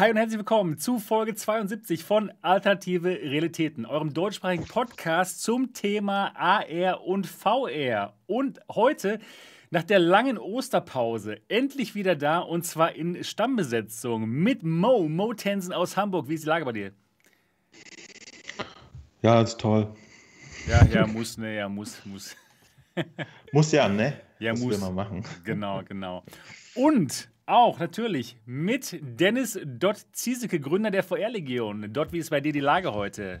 Hi und herzlich willkommen zu Folge 72 von Alternative Realitäten, eurem deutschsprachigen Podcast zum Thema AR und VR. Und heute, nach der langen Osterpause, endlich wieder da und zwar in Stammbesetzung mit Mo, Mo Tensen aus Hamburg. Wie ist die Lage bei dir? Ja, ist toll. Ja, ja, muss, ne, ja, muss, muss. muss ja, ne? Ja, das muss. Mal machen. Genau, genau. Und auch natürlich mit Dennis Dott Ziesecke, Gründer der VR-Legion. Dott, wie ist bei dir die Lage heute?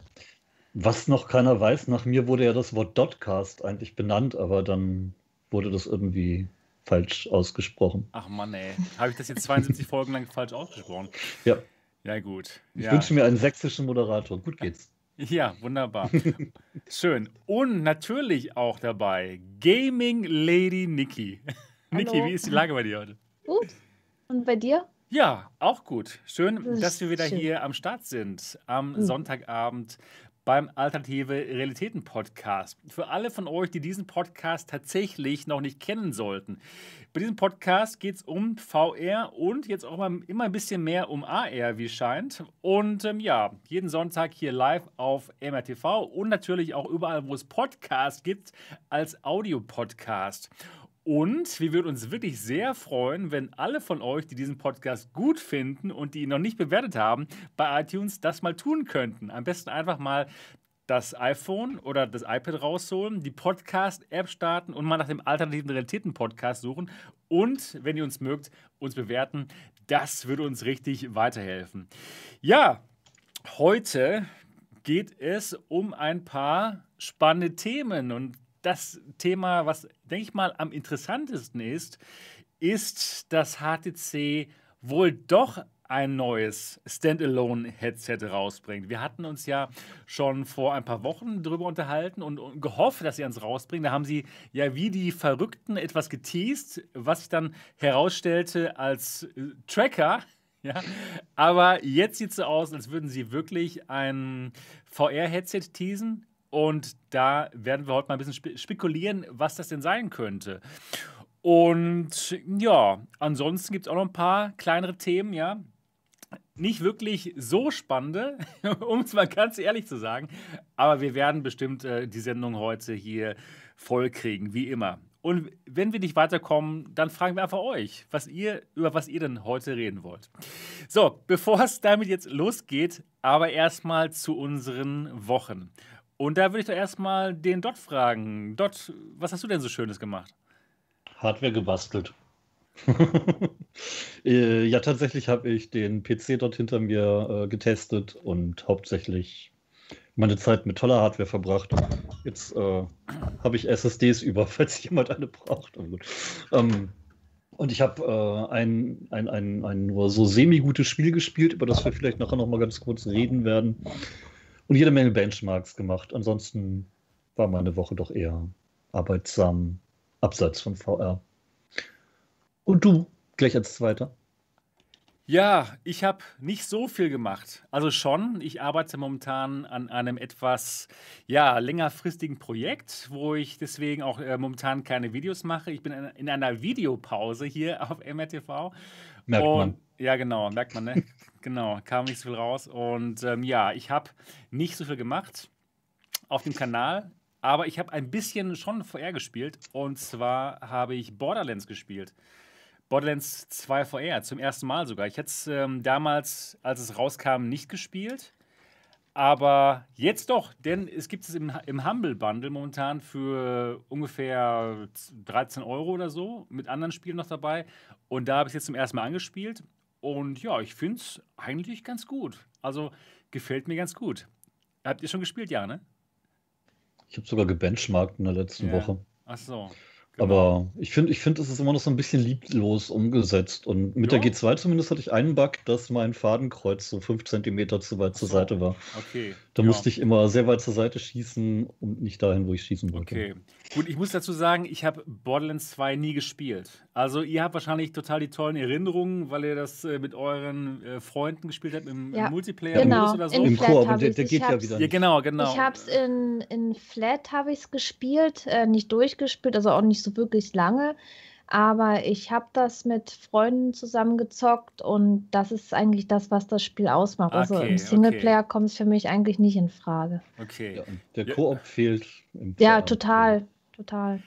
Was noch keiner weiß, nach mir wurde ja das Wort Dotcast eigentlich benannt, aber dann wurde das irgendwie falsch ausgesprochen. Ach Mann, ey. Habe ich das jetzt 72 Folgen lang falsch ausgesprochen? Ja. Ja, gut. Ich ja. wünsche mir einen sächsischen Moderator. Gut geht's. Ja, wunderbar. Schön. Und natürlich auch dabei Gaming Lady Niki. Niki, wie ist die Lage bei dir heute? Gut. Und bei dir? Ja, auch gut. Schön, das dass wir wieder schön. hier am Start sind. Am mhm. Sonntagabend beim Alternative Realitäten Podcast. Für alle von euch, die diesen Podcast tatsächlich noch nicht kennen sollten. Bei diesem Podcast geht es um VR und jetzt auch mal immer ein bisschen mehr um AR, wie scheint. Und ähm, ja, jeden Sonntag hier live auf MRTV und natürlich auch überall, wo es Podcasts gibt, als Audiopodcast. Und wir würden uns wirklich sehr freuen, wenn alle von euch, die diesen Podcast gut finden und die ihn noch nicht bewertet haben, bei iTunes das mal tun könnten. Am besten einfach mal das iPhone oder das iPad rausholen, die Podcast-App starten und mal nach dem alternativen Realitäten-Podcast suchen und, wenn ihr uns mögt, uns bewerten. Das würde uns richtig weiterhelfen. Ja, heute geht es um ein paar spannende Themen und das Thema, was, denke ich mal, am interessantesten ist, ist, dass HTC wohl doch ein neues Standalone-Headset rausbringt. Wir hatten uns ja schon vor ein paar Wochen darüber unterhalten und, gehofft, dass sie uns rausbringen. Da haben sie ja wie die Verrückten etwas geteased, was sich dann herausstellte als äh, Tracker. Ja, aber jetzt sieht es so aus, als würden sie wirklich ein VR-Headset teasen. Und da werden wir heute mal ein bisschen spekulieren, was das denn sein könnte. Und ja, ansonsten gibt es auch noch ein paar kleinere Themen, ja. Nicht wirklich so spannende, um es mal ganz ehrlich zu sagen. Aber wir werden bestimmt äh, die Sendung heute hier voll kriegen, wie immer. Und wenn wir nicht weiterkommen, dann fragen wir einfach euch, was ihr, über was ihr denn heute reden wollt. So, bevor es damit jetzt losgeht, aber erstmal zu unseren Wochen. Und da würde ich doch erstmal den Dot fragen. Dot, was hast du denn so Schönes gemacht? Hardware gebastelt. Äh, ja, tatsächlich habe ich den PC dort hinter mir äh, getestet und hauptsächlich meine Zeit mit toller Hardware verbracht. Jetzt äh, habe ich SSDs über, falls jemand eine braucht. Ähm, und ich habe äh, ein, ein, ein, ein nur so semi-gutes Spiel gespielt, über das wir vielleicht nachher noch mal ganz kurz reden werden und jede Menge Benchmarks gemacht. Ansonsten war meine Woche doch eher arbeitsam, abseits von VR. Und du, gleich als Zweiter? Ja, ich habe nicht so viel gemacht. Also schon, ich arbeite momentan an einem etwas ja, längerfristigen Projekt, wo ich deswegen auch äh, momentan keine Videos mache. Ich bin in, in einer Videopause hier auf MRTV. Merkt und, man. Ja, genau, merkt man, ne? genau, kam nicht so viel raus. Und ähm, ja, ich habe nicht so viel gemacht auf dem Kanal, aber ich habe ein bisschen schon VR gespielt. Und zwar habe ich Borderlands gespielt. Borderlands 2 VR, zum ersten Mal sogar. Ich hätte es ähm, damals, als es rauskam, nicht gespielt. Aber jetzt doch, denn es gibt es im, im Humble Bundle momentan für ungefähr 13 Euro oder so, mit anderen Spielen noch dabei. Und da habe ich es jetzt zum ersten Mal angespielt. Und ja, ich finde es eigentlich ganz gut. Also gefällt mir ganz gut. Habt ihr schon gespielt, ja, ne? Ich habe sogar gebenchmarkt in der letzten ja. Woche. Ach so. Genau. Aber ich finde, ich find, es ist immer noch so ein bisschen lieblos umgesetzt. Und mit ja. der G2 zumindest hatte ich einen Bug, dass mein Fadenkreuz so 5 cm zu weit zur so. Seite war. Okay. Da ja. musste ich immer sehr weit zur Seite schießen und nicht dahin, wo ich schießen wollte. Okay. Gut, ich muss dazu sagen, ich habe Borderlands 2 nie gespielt. Also ihr habt wahrscheinlich total die tollen Erinnerungen, weil ihr das äh, mit euren äh, Freunden gespielt habt im, ja. im Multiplayer genau. oder so. Im Koop, der, der geht ja wieder. Ja, genau, genau. Ich habe es in, in Flat habe ich gespielt, äh, nicht durchgespielt, also auch nicht so wirklich lange. Aber ich habe das mit Freunden zusammengezockt und das ist eigentlich das, was das Spiel ausmacht. Also Okay, im Singleplayer kommt es für mich eigentlich nicht in Frage. Okay. Ja, der Ja. Koop fehlt. Im Ja, total, total.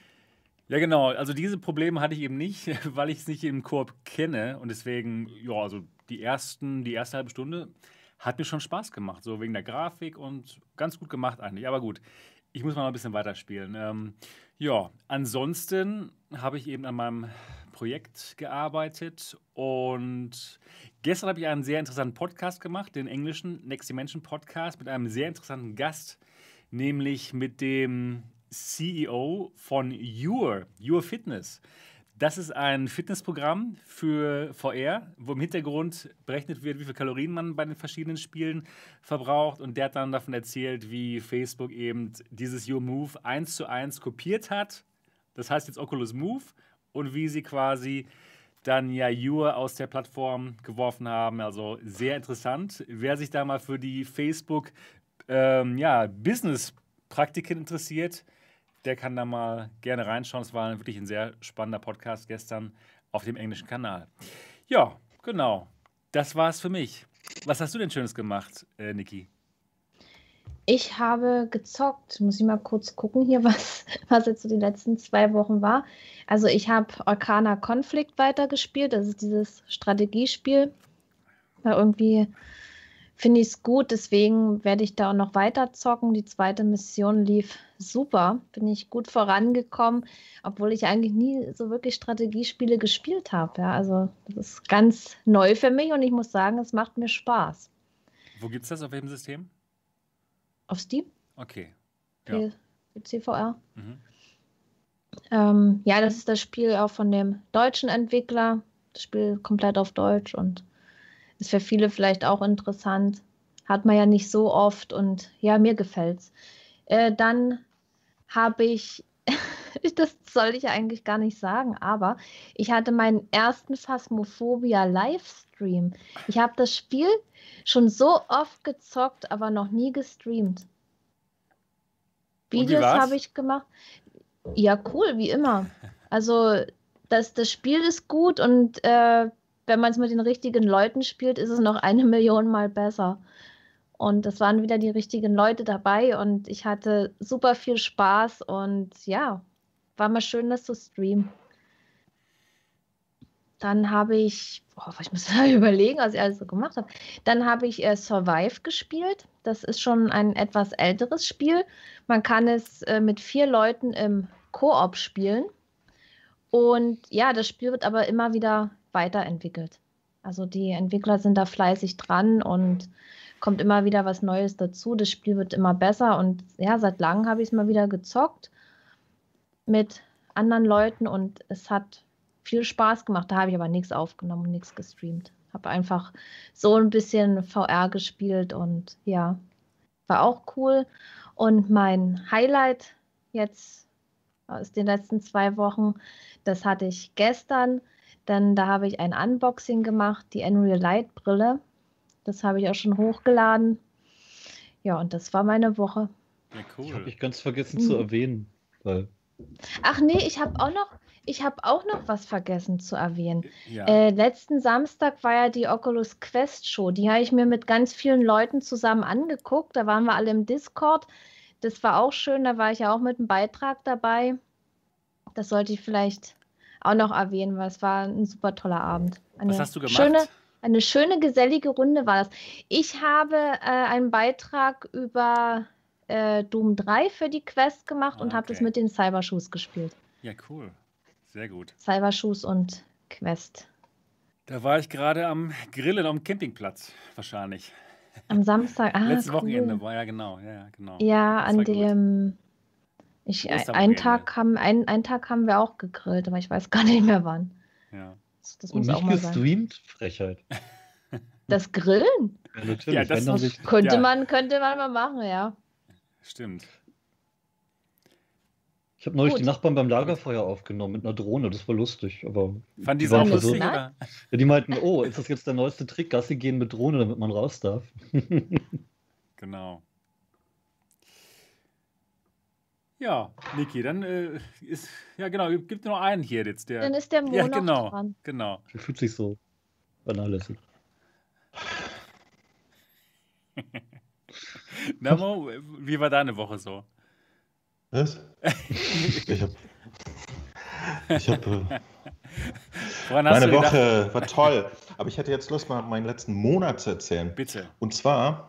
Ja, genau. Also diese Probleme hatte ich eben nicht, weil ich es nicht im Koop kenne. Und deswegen, ja, also die ersten, die erste halbe Stunde hat mir schon Spaß gemacht. So wegen der Grafik und ganz gut gemacht eigentlich. Aber gut, ich muss mal ein bisschen weiterspielen. Ähm, ja, ansonsten habe ich eben an meinem Projekt gearbeitet und gestern habe ich einen sehr interessanten Podcast gemacht, den englischen Next Dimension Podcast mit einem sehr interessanten Gast, nämlich mit dem CEO von Your, Your Fitness. Das ist ein Fitnessprogramm für VR, wo im Hintergrund berechnet wird, wie viel Kalorien man bei den verschiedenen Spielen verbraucht. Und der hat dann davon erzählt, wie Facebook eben dieses Your Move eins zu eins kopiert hat. Das heißt jetzt Oculus Move und wie sie quasi dann ja Your aus der Plattform geworfen haben. Also sehr interessant. Wer sich da mal für die Facebook ähm, ja, Business-Praktiken interessiert, der kann da mal gerne reinschauen. Es war wirklich ein sehr spannender Podcast gestern auf dem englischen Kanal. Ja, genau. Das war's für mich. Was hast du denn Schönes gemacht, äh, Niki? Ich habe gezockt. Muss ich mal kurz gucken hier, was, was jetzt so die letzten zwei Wochen war. Also ich habe Arcana Conflict weitergespielt. Das ist dieses Strategiespiel. Weil irgendwie finde ich es gut, deswegen werde ich da auch noch weiter zocken. Die zweite Mission lief super. Bin ich gut vorangekommen, obwohl ich eigentlich nie so wirklich Strategiespiele gespielt habe. Ja, also das ist ganz neu für mich und ich muss sagen, es macht mir Spaß. Wo gibt's das? Auf welchem System? Auf Steam? Okay. Ja. CVR. Mhm. Ähm, ja, das ist das Spiel auch von dem deutschen Entwickler. Das Spiel komplett auf Deutsch und ist für viele vielleicht auch interessant. Hat man ja nicht so oft und ja, mir gefällt's. Äh, dann habe ich, das soll ich eigentlich gar nicht sagen, aber ich hatte meinen ersten Phasmophobia Livestream. Ich habe das Spiel schon so oft gezockt, aber noch nie gestreamt. Videos habe ich gemacht. Ja, cool, wie immer. Also, das, das Spiel ist gut und äh, wenn man es mit den richtigen Leuten spielt, ist es noch eine Million Mal besser. Und es waren wieder die richtigen Leute dabei und ich hatte super viel Spaß und ja, war mal schön, das zu streamen. Dann habe ich, boah, ich muss mal überlegen, was ich alles so gemacht habe. Dann habe ich äh, Survive gespielt. Das ist schon ein etwas älteres Spiel. Man kann es äh, mit vier Leuten im Koop spielen. Und ja, das Spiel wird aber immer wieder weiterentwickelt. Also die Entwickler sind da fleißig dran und kommt immer wieder was Neues dazu. Das Spiel wird immer besser und ja, seit langem habe ich es mal wieder gezockt mit anderen Leuten und es hat viel Spaß gemacht. Da habe ich aber nichts aufgenommen nichts gestreamt. Habe einfach so ein bisschen VR gespielt und ja, war auch cool. Und mein Highlight jetzt aus den letzten zwei Wochen, das hatte ich gestern. Dann da habe ich ein Unboxing gemacht, die Unreal Light Brille. Das habe ich auch schon hochgeladen. Ja, und das war meine Woche. Ja, Ich habe cool. ich ganz vergessen zu Mhm. erwähnen, weil Ach nee, ich habe auch noch, ich habe auch noch was vergessen zu erwähnen. Ja. Äh, letzten Samstag war ja die Oculus Quest Show. Die habe ich mir mit ganz vielen Leuten zusammen angeguckt. Da waren wir alle im Discord. Das war auch schön. Da war ich ja auch mit einem Beitrag dabei. Das sollte ich vielleicht auch noch erwähnen, weil es war ein super toller Abend. Eine Was hast du gemacht? Schöne, eine schöne, gesellige Runde war das. Ich habe äh, einen Beitrag über äh, Doom 3 für die Quest gemacht und Ah, habe das okay. mit den Cybershoes gespielt. ja, cool. Sehr gut. Cybershoes und Quest. Da war ich gerade am Grillen am Campingplatz, wahrscheinlich. Am Samstag. Ah, Letztes cool. Wochenende war ja genau. Ja, genau. Ja, Das an war gut. Ich, ein, Osterwochenende. einen, Tag haben, einen, einen Tag haben wir auch gegrillt, aber ich weiß gar nicht mehr wann. Ja. Das, das und nicht mal sein. gestreamt, Frechheit. Das Grillen? Ja, natürlich. Ja, das- Das könnte, ja. man, könnte man mal machen, ja. Stimmt. ich habe neulich Gut. die Nachbarn beim Lagerfeuer aufgenommen mit einer Drohne, das war lustig. Aber Fand die die waren lustig, oder? ja, die meinten, oh, ist das jetzt der neueste Trick, Gassi gehen mit Drohne, damit man raus darf? Genau. Ja, Niki, dann äh, ist, ja genau, gibt nur einen hier jetzt. Der, Dann ist der Mo ja, genau, dran. genau. Fühlt sich so vernachlässigt. Na Mo, wie war deine Woche so? Was? Ich habe. Ich hab, äh, meine? Woche war toll, aber ich hätte jetzt Lust, mal meinen letzten Monat zu erzählen. Bitte. Und zwar,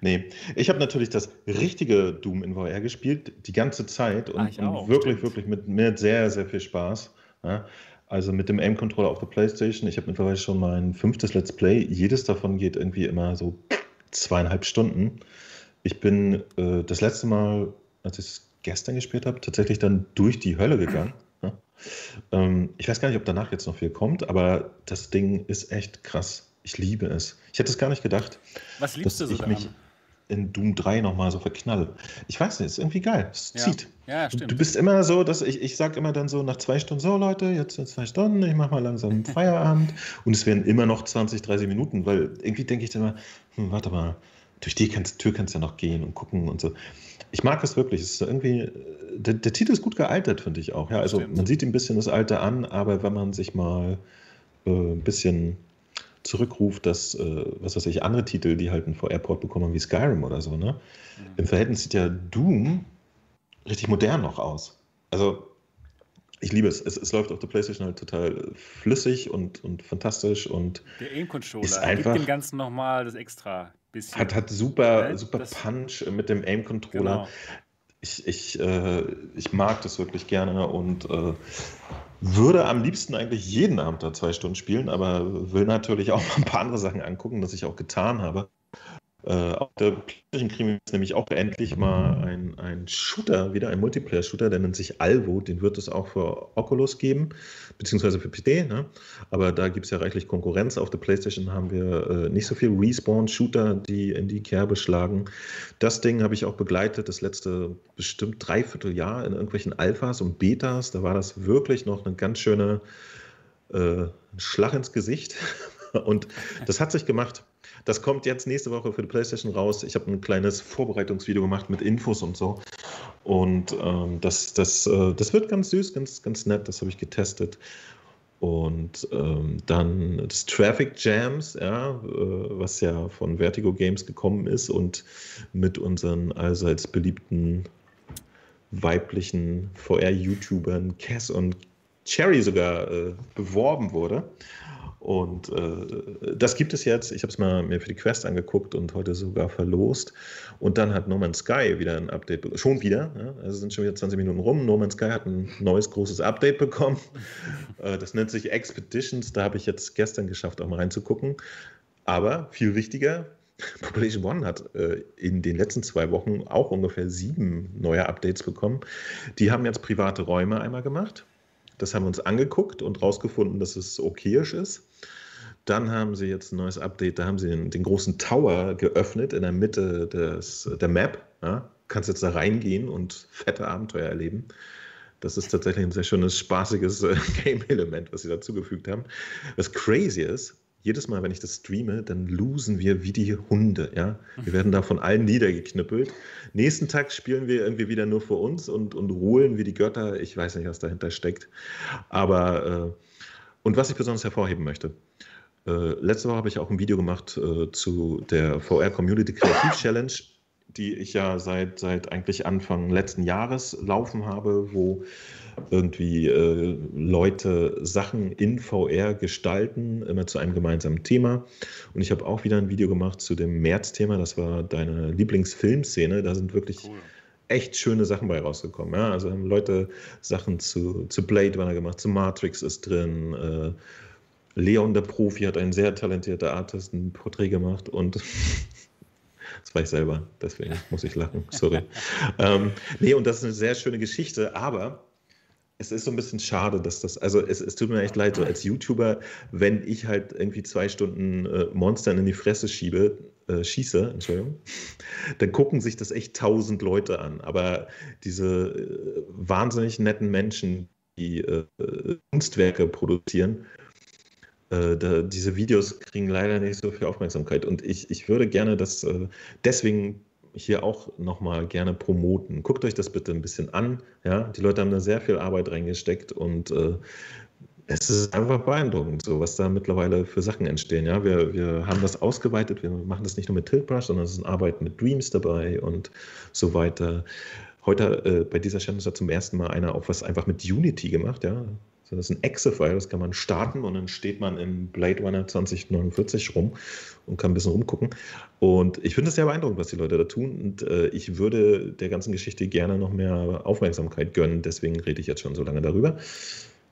nee, ich habe natürlich das richtige Doom in VR gespielt, die ganze Zeit und, Ah, auch, und wirklich, stimmt. wirklich mit, mit sehr, sehr viel Spaß. Ja? Also mit dem Aim-Controller auf der Playstation. Ich habe mittlerweile schon mein fünftes Let's Play. Jedes davon geht irgendwie immer so zweieinhalb Stunden. Ich bin äh, das letzte Mal, als ich es gestern gespielt habe, tatsächlich dann durch die Hölle gegangen. Ja? Ähm, ich weiß gar nicht, ob danach jetzt noch viel kommt, aber das Ding ist echt krass. Ich liebe es. Ich hätte es gar nicht gedacht, Was liebst du dass so ich daran? mich in Doom 3 nochmal so verknalle. Ich weiß nicht, es ist irgendwie geil. Es Ja. zieht. Ja, Du, stimmt. du bist immer so, dass ich, ich sage immer dann so nach zwei Stunden, so Leute, jetzt sind zwei Stunden, ich mache mal langsam Feierabend. Und es werden immer noch 20, 30 Minuten, weil irgendwie denke ich dann immer, hm, warte mal, durch die kannst, Tür kannst du ja noch gehen und gucken und so. Ich mag es wirklich. Es ist irgendwie, äh, der, der Titel ist gut gealtert, finde ich auch. Ja, also Stimmt. man sieht ihm ein bisschen das Alter an, aber wenn man sich mal äh, ein bisschen zurückruft, dass, äh, was weiß ich, andere Titel, die halt einen VR-Port bekommen, wie Skyrim oder so, ne? Mhm. Im Verhältnis sieht ja Doom richtig modern noch aus. Also, ich liebe es. Es, es läuft auf der PlayStation halt total flüssig und, und fantastisch und Der Aim-Controller Ist gibt einfach- dem Ganzen nochmal das extra bisschen. hat, hat super, Ne? super Das- Punch mit dem Aim-Controller. genau. Ich, ich, äh, ich mag das wirklich gerne und äh, würde am liebsten eigentlich jeden Abend da zwei Stunden spielen, aber will natürlich auch mal ein paar andere Sachen angucken, das ich auch getan habe. Äh, auf der PlayStation kriegen wir jetzt nämlich auch endlich mal ein, ein Shooter, wieder ein Multiplayer-Shooter, der nennt sich Alvo. Den wird es auch für Oculus geben, beziehungsweise für PC. Ne? Aber da gibt es ja reichlich Konkurrenz. Auf der PlayStation haben wir äh, nicht so viel Respawn-Shooter, die in die Kerbe schlagen. Das Ding habe ich auch begleitet, das letzte bestimmt dreiviertel Jahr in irgendwelchen Alphas und Betas. Da war das wirklich noch eine ganz schöne äh, Schlag ins Gesicht. Und das hat sich gemacht. Das kommt jetzt nächste Woche für die PlayStation raus. Ich habe ein kleines Vorbereitungsvideo gemacht mit Infos und so. Und ähm, das, das, äh, das wird ganz süß, ganz, ganz nett. Das habe ich getestet. Und ähm, dann das Traffic Jams, ja, äh, was ja von Vertigo Games gekommen ist und mit unseren allseits beliebten weiblichen VR-YouTubern Cass und Cherry sogar äh, beworben wurde. Und äh, das gibt es jetzt. Ich habe es mal mir für die Quest angeguckt und heute sogar verlost. Und dann hat No Man's Sky wieder ein Update bekommen. Schon wieder. Ja? Also sind schon wieder 20 Minuten rum. No Man's Sky hat ein neues großes Update bekommen. Äh, das nennt sich Expeditions. Da habe ich jetzt gestern geschafft, auch mal reinzugucken. Aber viel wichtiger, Population One hat äh, in den letzten zwei Wochen auch ungefähr sieben neue Updates bekommen. Die haben jetzt private Räume einmal gemacht. Das haben wir uns angeguckt und rausgefunden, dass es okayisch ist. Dann haben sie jetzt ein neues Update, da haben sie den, den großen Tower geöffnet in der Mitte des, der Map. Ja? Kannst jetzt da reingehen und fette Abenteuer erleben. Das ist tatsächlich ein sehr schönes, spaßiges äh, Game-Element, was sie dazugefügt haben. Was crazy ist, jedes Mal, wenn ich das streame, dann losen wir wie die Hunde. Ja? Wir werden da von allen niedergeknüppelt. Nächsten Tag spielen wir irgendwie wieder nur für uns und, und holen wie die Götter. Ich weiß nicht, was dahinter steckt. Aber, äh, und was ich besonders hervorheben möchte. Äh, letzte Woche habe ich auch ein Video gemacht äh, zu der VR Community Kreativ Challenge, die ich ja seit, seit eigentlich Anfang letzten Jahres laufen habe, wo irgendwie äh, Leute Sachen in VR gestalten, immer zu einem gemeinsamen Thema. Und ich habe auch wieder ein Video gemacht zu dem März-Thema, das war deine Lieblingsfilmszene. Da sind wirklich Cool. echt schöne Sachen bei rausgekommen. Ja? Also haben Leute Sachen zu, zu Blade Runner gemacht, zu Matrix ist drin. Äh, Leon der Profi hat ein sehr talentierter Artist ein Porträt gemacht und das war ich selber, deswegen muss ich lachen, sorry. ähm, nee, und das ist eine sehr schöne Geschichte, aber es ist so ein bisschen schade, dass das, also es, es tut mir echt leid, so als YouTuber, wenn ich halt irgendwie zwei Stunden äh, Monstern in die Fresse schiebe, äh, schieße, Entschuldigung, dann gucken sich das echt tausend Leute an. Aber diese äh, wahnsinnig netten Menschen, die äh, Kunstwerke produzieren, äh, da, diese Videos kriegen leider nicht so viel Aufmerksamkeit. Und ich, ich würde gerne das, äh, deswegen hier auch nochmal gerne promoten. Guckt euch das bitte ein bisschen an. Ja? Die Leute haben da sehr viel Arbeit reingesteckt und äh, es ist einfach beeindruckend, so was da mittlerweile für Sachen entstehen. Ja, wir, wir haben das ausgeweitet. Wir machen das nicht nur mit Tiltbrush, sondern es ist Arbeit mit Dreams dabei und so weiter. Heute äh, bei dieser Challenge hat zum ersten Mal einer auch was einfach mit Unity gemacht. Ja, das ist ein Exe-File, das kann man starten und dann steht man in Blade Runner 2049 rum und kann ein bisschen rumgucken. Und ich finde es sehr beeindruckend, was die Leute da tun. Und äh, ich würde der ganzen Geschichte gerne noch mehr Aufmerksamkeit gönnen. Deswegen rede ich jetzt schon so lange darüber.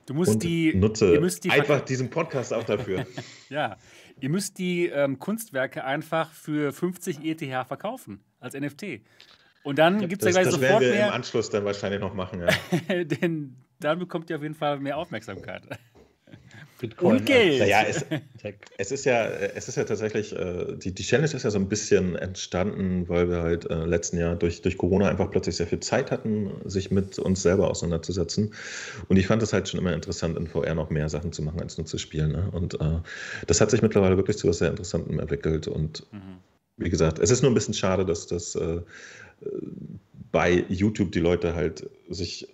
Du musst und die. nutze ihr müsst die einfach diesen Podcast auch dafür. ja, ihr müsst die ähm, Kunstwerke einfach für 50 ETH verkaufen als NFT. Und dann gibt es ja gleich das sofort werden wir mehr. im Anschluss dann wahrscheinlich noch machen. Ja. denn dann bekommt ihr auf jeden Fall mehr Aufmerksamkeit. Bitcoin Und Geld. Naja, es, es, ist ja, es ist ja tatsächlich, äh, die, die Challenge ist ja so ein bisschen entstanden, weil wir halt äh, letzten Jahr durch, durch Corona einfach plötzlich sehr viel Zeit hatten, sich mit uns selber auseinanderzusetzen. Und ich fand es halt schon immer interessant, in VR noch mehr Sachen zu machen, als nur zu spielen. Ne? Und äh, das hat sich mittlerweile wirklich zu etwas sehr Interessantem entwickelt. Und Mhm. wie gesagt, es ist nur ein bisschen schade, dass das äh, bei YouTube die Leute halt sich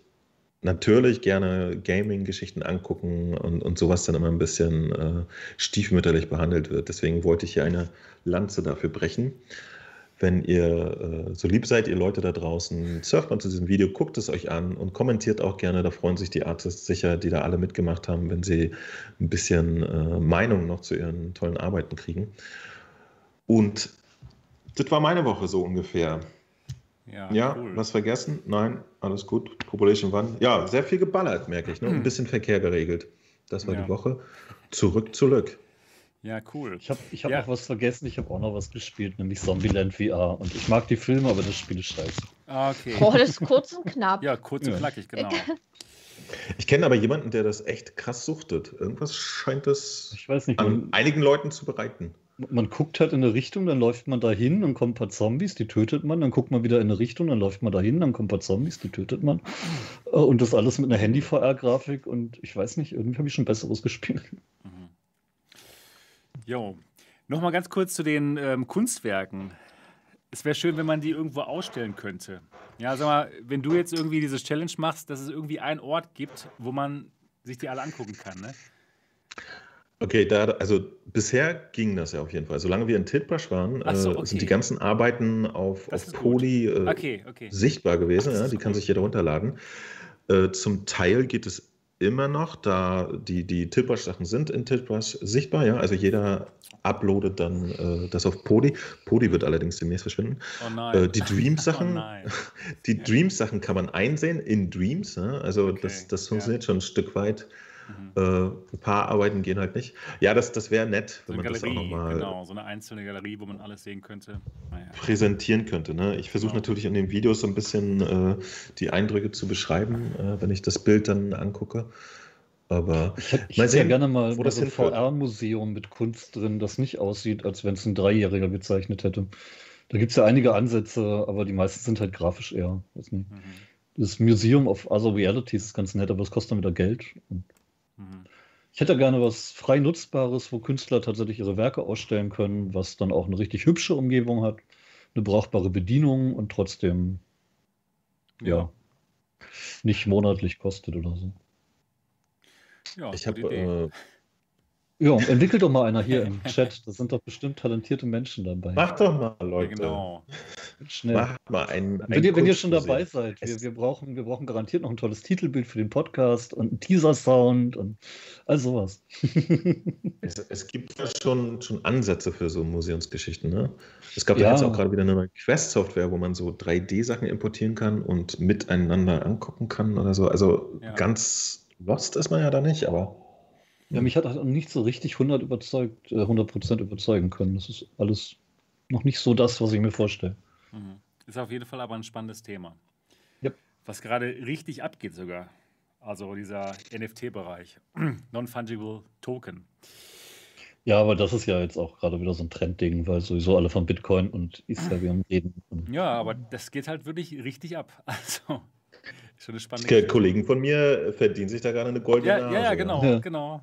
natürlich gerne Gaming-Geschichten angucken und, und sowas dann immer ein bisschen äh, stiefmütterlich behandelt wird. Deswegen wollte ich hier eine Lanze dafür brechen. Wenn ihr äh, so lieb seid, ihr Leute da draußen, surft mal zu diesem Video, guckt es euch an und kommentiert auch gerne. Da freuen sich die Artists sicher, die da alle mitgemacht haben, wenn sie ein bisschen äh, Meinung noch zu ihren tollen Arbeiten kriegen. Und das war meine Woche so ungefähr. Ja, Ja, cool. was vergessen? Nein, alles gut. Population One. Ja, sehr viel geballert, merke ich. Ne? Ein bisschen Verkehr geregelt. Das war Ja. die Woche. Zurück zu Lück. Ja, cool. Ich habe ich hab Ja. noch was vergessen, ich habe auch noch was gespielt, nämlich Zombieland VR. Und ich mag die Filme, aber das Spiel ist scheiße. Ah, Okay. Boah, das ist kurz und knapp. Ja, kurz und Ja. knackig, genau. Ich kenne aber jemanden, der das echt krass suchtet. Irgendwas scheint es Ich weiß nicht, an einigen Leuten zu bereiten. Man guckt halt in eine Richtung, dann läuft man dahin, dann kommen ein paar Zombies, die tötet man, dann guckt man wieder in eine Richtung, dann läuft man dahin, dann kommen ein paar Zombies, die tötet man. Äh, Und das alles mit einer Handy-VR-Grafik und ich weiß nicht, irgendwie habe ich schon Besseres gespielt. Mhm. Jo. Nochmal ganz kurz zu den ähm, Kunstwerken. Es wäre schön, wenn man die irgendwo ausstellen könnte. Ja, sag mal, wenn du jetzt irgendwie diese Challenge machst, dass es irgendwie einen Ort gibt, wo man sich die alle angucken kann, ne? Okay, da, also bisher ging das ja auf jeden Fall. Solange wir in Tiltbrush waren, so, äh, okay. sind die ganzen Arbeiten auf, Das auf. Poly äh, Okay, okay. sichtbar gewesen. Ach, ja, die kann gut. sich jeder runterladen. Äh, zum Teil geht es immer noch, da die, die Tiltbrush-Sachen sind in Tiltbrush sichtbar. Ja? Also jeder uploadet dann äh, das auf Podi. Podi wird allerdings demnächst verschwinden. Oh nein. Äh, die Oh Dreams-Sachen die Dreams-Sachen kann man einsehen in Dreams. Ja? Also Okay, das, das ja. funktioniert schon ein Stück weit. Mhm. Äh, ein paar Arbeiten gehen halt nicht. Ja, das, das wäre nett, So wenn eine man das auch Galerie, nochmal genau, so eine einzelne Galerie, wo man alles sehen könnte. Naja. präsentieren könnte. Ne? Ich versuche Genau. natürlich in den Videos so ein bisschen äh, die Eindrücke zu beschreiben, äh, wenn ich das Bild dann angucke. Aber Ich hätte ich ja gerne mal, das so ein. VR-Museum mit Kunst drin, das nicht aussieht, als wenn es ein Dreijähriger gezeichnet hätte. Da gibt es ja einige Ansätze, aber die meisten sind halt grafisch eher. Weiß nicht. Mhm. Das Museum of Other Realities ist ganz nett, aber es kostet dann wieder Geld. Und Mhm. ich hätte gerne was frei nutzbares, wo Künstler tatsächlich ihre Werke ausstellen können, was dann auch eine richtig hübsche Umgebung hat, eine brauchbare Bedienung und trotzdem ja, nicht monatlich kostet oder so. Ja, ich habe äh, Ja, entwickelt doch mal einer hier im Chat. Da sind doch bestimmt talentierte Menschen dabei. Macht doch mal, ja, Leute. genau. Schnell. Macht mal ein, ein Wenn ihr, wenn ihr schon dabei seid, wir, wir, brauchen, wir brauchen garantiert noch ein tolles Titelbild für den Podcast und einen Teaser-Sound und all sowas. Es, es gibt ja schon, schon Ansätze für so Museumsgeschichten. Ne? Es gab Ja. jetzt auch gerade wieder eine neue Quest-Software, wo man so 3D-Sachen importieren kann und miteinander angucken kann oder so. Also Ja. ganz lost ist man ja da nicht, aber Ja, mich hat halt auch nicht so richtig 100 überzeugt, äh, 100% überzeugen können. Das ist alles noch nicht so das, was ich mir vorstelle. Mhm. Ist auf jeden Fall aber ein spannendes Thema. Yep. Was gerade richtig abgeht sogar. Also dieser NFT-Bereich. Non-Fungible Token. Ja, aber das ist ja jetzt auch gerade wieder so ein Trendding, weil sowieso alle von Bitcoin und Ethereum reden. Ja, aber das geht halt wirklich richtig ab. Also, schon eine spannende Geschichte. Kollegen von mir verdienen sich da gerade eine goldene Ja, ja, ja, genau, Ja. genau.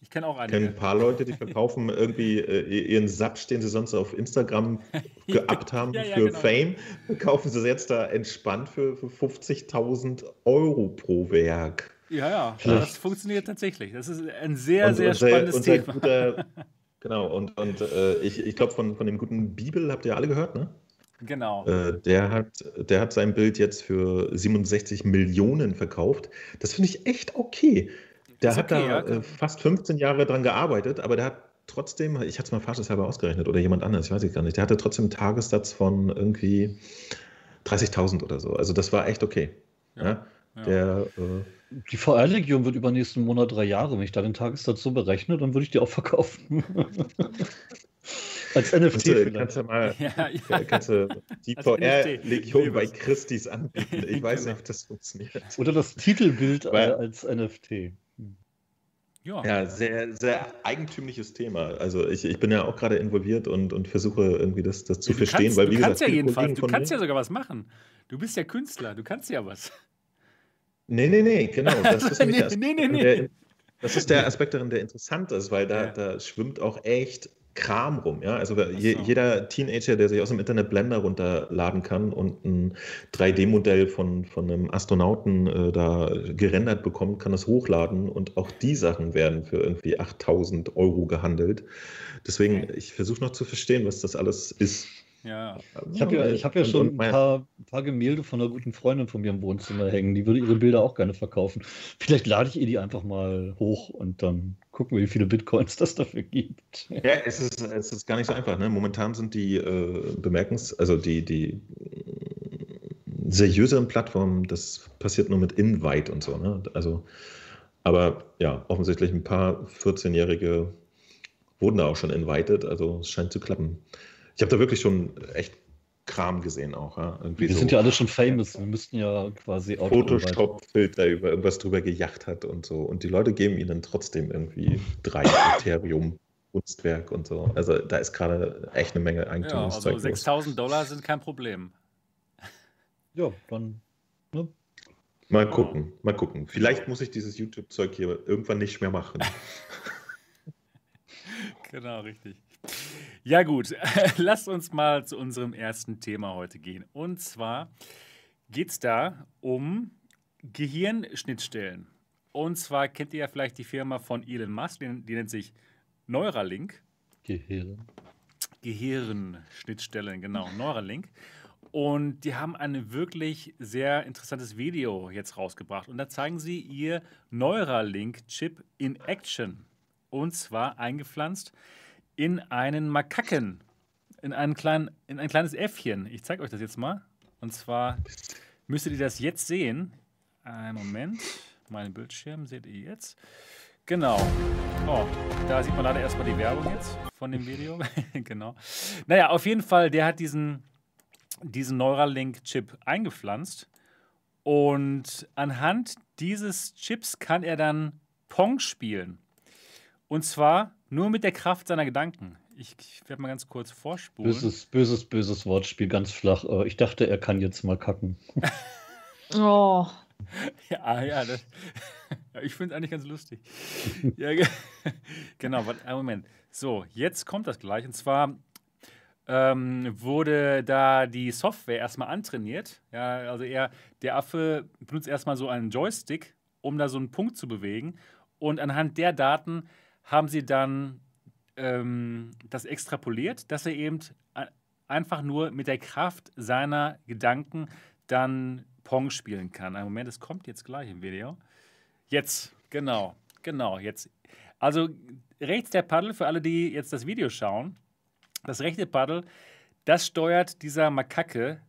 Ich kenne auch Ich einige. kenne ein paar Leute, die verkaufen irgendwie äh, ihren Satz, den sie sonst auf Instagram geabt haben Ja, ja, für genau. Fame, verkaufen sie jetzt da entspannt für, für 50.000 Euro pro Werk. Ja, ja, Vielleicht- das funktioniert tatsächlich. Das ist ein sehr, Und- sehr und sein- spannendes und sein Thema. Guter, genau, und, und äh, ich, ich glaube, von, von dem guten Bibel habt ihr alle gehört, ne? Genau. Äh, der, hat, der hat sein Bild jetzt für 67 Millionen verkauft. Das finde ich echt okay. Der hat okay, da ja. äh, fast 15 Jahre dran gearbeitet, aber der hat trotzdem, ich hatte es mal fahrscheshalber ausgerechnet oder jemand anders, ich weiß ich gar nicht, der hatte trotzdem einen Tagessatz von irgendwie 30.000 oder so. Also das war echt okay. Ja, Ja. Der, äh, Die VR-Legion wird übernächsten Monat drei Jahre. Wenn ich da den Tagessatz so berechne, dann würde ich die auch verkaufen. Als NFT kannst, du, vielleicht. kannst du mal Ja, ja. kannst du die VR-Legion bei Christis anbieten. Ich weiß Genau. nicht, ob das funktioniert. Oder das Titelbild äh, Weil- als NFT. Ja. Ja, sehr, sehr eigentümliches Thema. Also ich, ich bin ja auch gerade involviert und, und versuche irgendwie das, das zu du verstehen, kannst, weil du wie kannst gesagt, ja jedenfalls, du kannst mir- ja sogar was machen. Du bist ja Künstler, du kannst ja was. Nee, nee, nee, genau. Das ist, Nee, nee, Aspekt, nee, der- nee. das ist der Aspekt darin, der interessant ist, weil da, Ja. da schwimmt auch echt Kram rum. Ja? Also je, so. jeder Teenager, der sich aus dem Internet Blender runterladen kann und ein 3D-Modell von, von einem Astronauten äh, da gerendert bekommt, kann das hochladen und auch die Sachen werden für irgendwie 8000 Euro gehandelt. Deswegen, Okay. ich versuche noch zu verstehen, was das alles ist. Ja, Ich habe ja, ich hab ja Und- schon ein paar, paar Gemälde von einer guten Freundin von mir im Wohnzimmer hängen. Die würde ihre Bilder auch gerne verkaufen. Vielleicht lade ich ihr die einfach mal hoch und dann gucken wie viele Bitcoins das dafür gibt. Ja, es ist, es ist gar nicht so einfach. Ne? Momentan sind die äh, bemerkens, also die, die seriöseren Plattformen, das passiert nur mit Invite und so. Ne? Also, aber ja, offensichtlich ein paar 14-Jährige wurden da auch schon invited, also es scheint zu klappen. Ich habe da wirklich schon echt Kram gesehen auch. Ja? Irgendwie Wir so sind ja alle schon famous. Wir müssten ja quasi auch. Photoshop-Filter über irgendwas drüber gejacht hat und so. Und die Leute geben ihnen trotzdem irgendwie drei Ethereum Kunstwerk und so. Also da ist gerade echt eine Menge ja also Eigentümlichkeit los. 6000 Dollar sind kein Problem. Ja, dann. Ne? Mal gucken, mal gucken. Vielleicht muss ich dieses YouTube-Zeug hier irgendwann nicht mehr machen. Genau, richtig. Ja, gut. Lasst uns mal zu unserem ersten Thema heute gehen. Und zwar geht es da um Gehirnschnittstellen. Und zwar kennt ihr ja vielleicht die Firma von Elon Musk, die, die nennt sich Neuralink. Gehirn. Gehirnschnittstellen, genau, Neuralink. Und die haben ein wirklich sehr interessantes Video jetzt rausgebracht. Und da zeigen sie ihr Neuralink-Chip in Action. Und zwar eingepflanzt in einen Makaken, in, einen kleinen, in ein kleines Äffchen. Ich zeige euch das jetzt mal. Und zwar müsstet ihr das jetzt sehen. Einen Moment. Mein Bildschirm seht ihr jetzt. Genau. Oh, da sieht man leider erstmal die Werbung jetzt von dem Video. genau. Naja, auf jeden Fall, der hat diesen, diesen Neuralink-Chip eingepflanzt. Und anhand dieses Chips kann er dann Pong spielen. Und zwar nur mit der Kraft seiner Gedanken. Ich, ich werde mal ganz kurz vorspulen. Böses, böses, böses Wortspiel, ganz flach. Äh, Ich dachte, er kann jetzt mal kacken. Oh, Ja, ja, das, ja, ich finde es eigentlich ganz lustig. ja, ge- genau, warte, einen Moment. So, jetzt kommt das gleich. Und zwar ähm, wurde da die Software erstmal antrainiert. Ja, also er, der Affe benutzt erstmal so einen Joystick, um da so einen Punkt zu bewegen. Und anhand der Daten haben sie dann ähm, das extrapoliert, dass er eben einfach nur mit der Kraft seiner Gedanken dann Pong spielen kann. Ein Moment, es kommt jetzt gleich im Video. Jetzt, genau, genau, jetzt. Also rechts der Paddel, für alle, die jetzt das Video schauen, das rechte Paddel, das steuert dieser Makake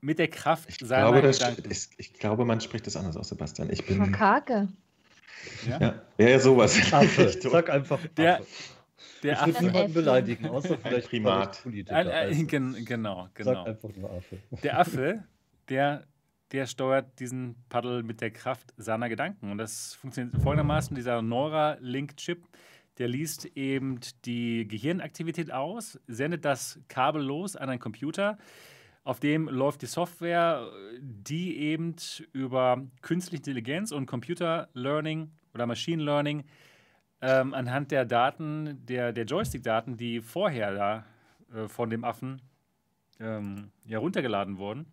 mit der Kraft Ich seiner glaube, das, Gedanken. ich, ich glaube, man spricht das anders aus, Sebastian. Ich bin. Makake. Ja? Ja, sowas. Affe. Sag einfach. Der- Affe. Der ich würde Affe. niemanden beleidigen, außer vielleicht Primat. Politiker. Ein, ein, Also, gen, genau, Sag genau. einfach nur Affe. Der Affe, der, der steuert diesen Paddel mit der Kraft seiner Gedanken. Und das funktioniert folgendermaßen: dieser Neuralink-Chip, der liest eben die Gehirnaktivität aus, sendet das kabellos an einen Computer. Auf dem läuft die Software, die eben über künstliche Intelligenz und Computer Learning oder Machine Learning ähm, anhand der Daten, der, der Joystick-Daten, die vorher da äh, von dem Affen ähm, ja, runtergeladen wurden,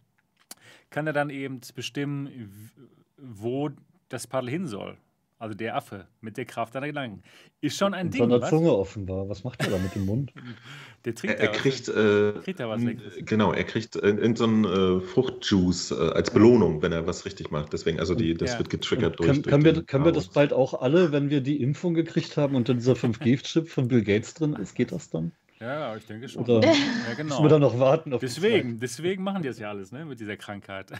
kann er dann eben bestimmen, wo das Paddel hin soll. Also der Affe mit der Kraft seiner Gedanken. Ist schon ein Und Ding. seiner was? Zunge offenbar. Was macht er da mit dem Mund? Der trinkt Er, er kriegt, äh, Kriegt er was weg? genau, er kriegt irgendeinen äh, Fruchtjuice äh, als Belohnung, wenn er was richtig macht. Deswegen, also die, das Ja. wird getriggert durch. Kann, durch können, wir, können wir das bald auch alle, wenn wir die Impfung gekriegt haben und dann dieser 5G-Chip von Bill Gates drin ist? Geht das dann? Ja, ich denke schon. Oder ja, müssen genau. wir dann noch warten auf die Deswegen, deswegen machen die das ja alles, ne? Mit dieser Krankheit.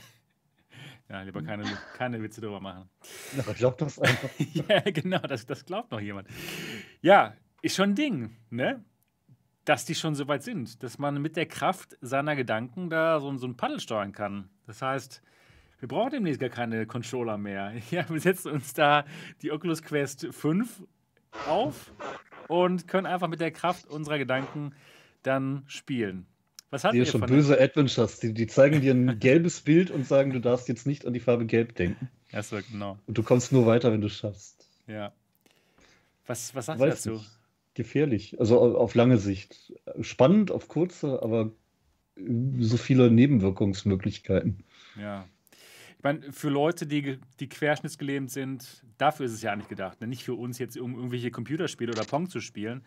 Ja, lieber keine, keine Witze drüber machen. Na, glaubt das einfach. ja, genau, das, das glaubt noch jemand. Ja, ist schon ein Ding, ne? Dass die schon so weit sind, dass man mit der Kraft seiner Gedanken da so, so ein Paddel steuern kann. Das heißt, wir brauchen demnächst gar keine Controller mehr. Ja, wir setzen uns da die Oculus Quest 5 auf und können einfach mit der Kraft unserer Gedanken dann spielen. Was hat Die schon böse Adventures. Die, die zeigen dir ein gelbes Bild und sagen, du darfst jetzt nicht an die Farbe Gelb denken. Achso, genau. Und du kommst nur weiter, wenn du es schaffst. Ja. Was, was ihr Weiß dazu? nicht. Gefährlich. Also au- auf lange Sicht. Spannend auf kurze, aber so viele Nebenwirkungsmöglichkeiten. Ja. Ich meine, für Leute, die, die querschnittsgelähmt sind, dafür ist es ja nicht gedacht. Ne? Nicht für uns jetzt, um irgendwelche Computerspiele oder Pong zu spielen,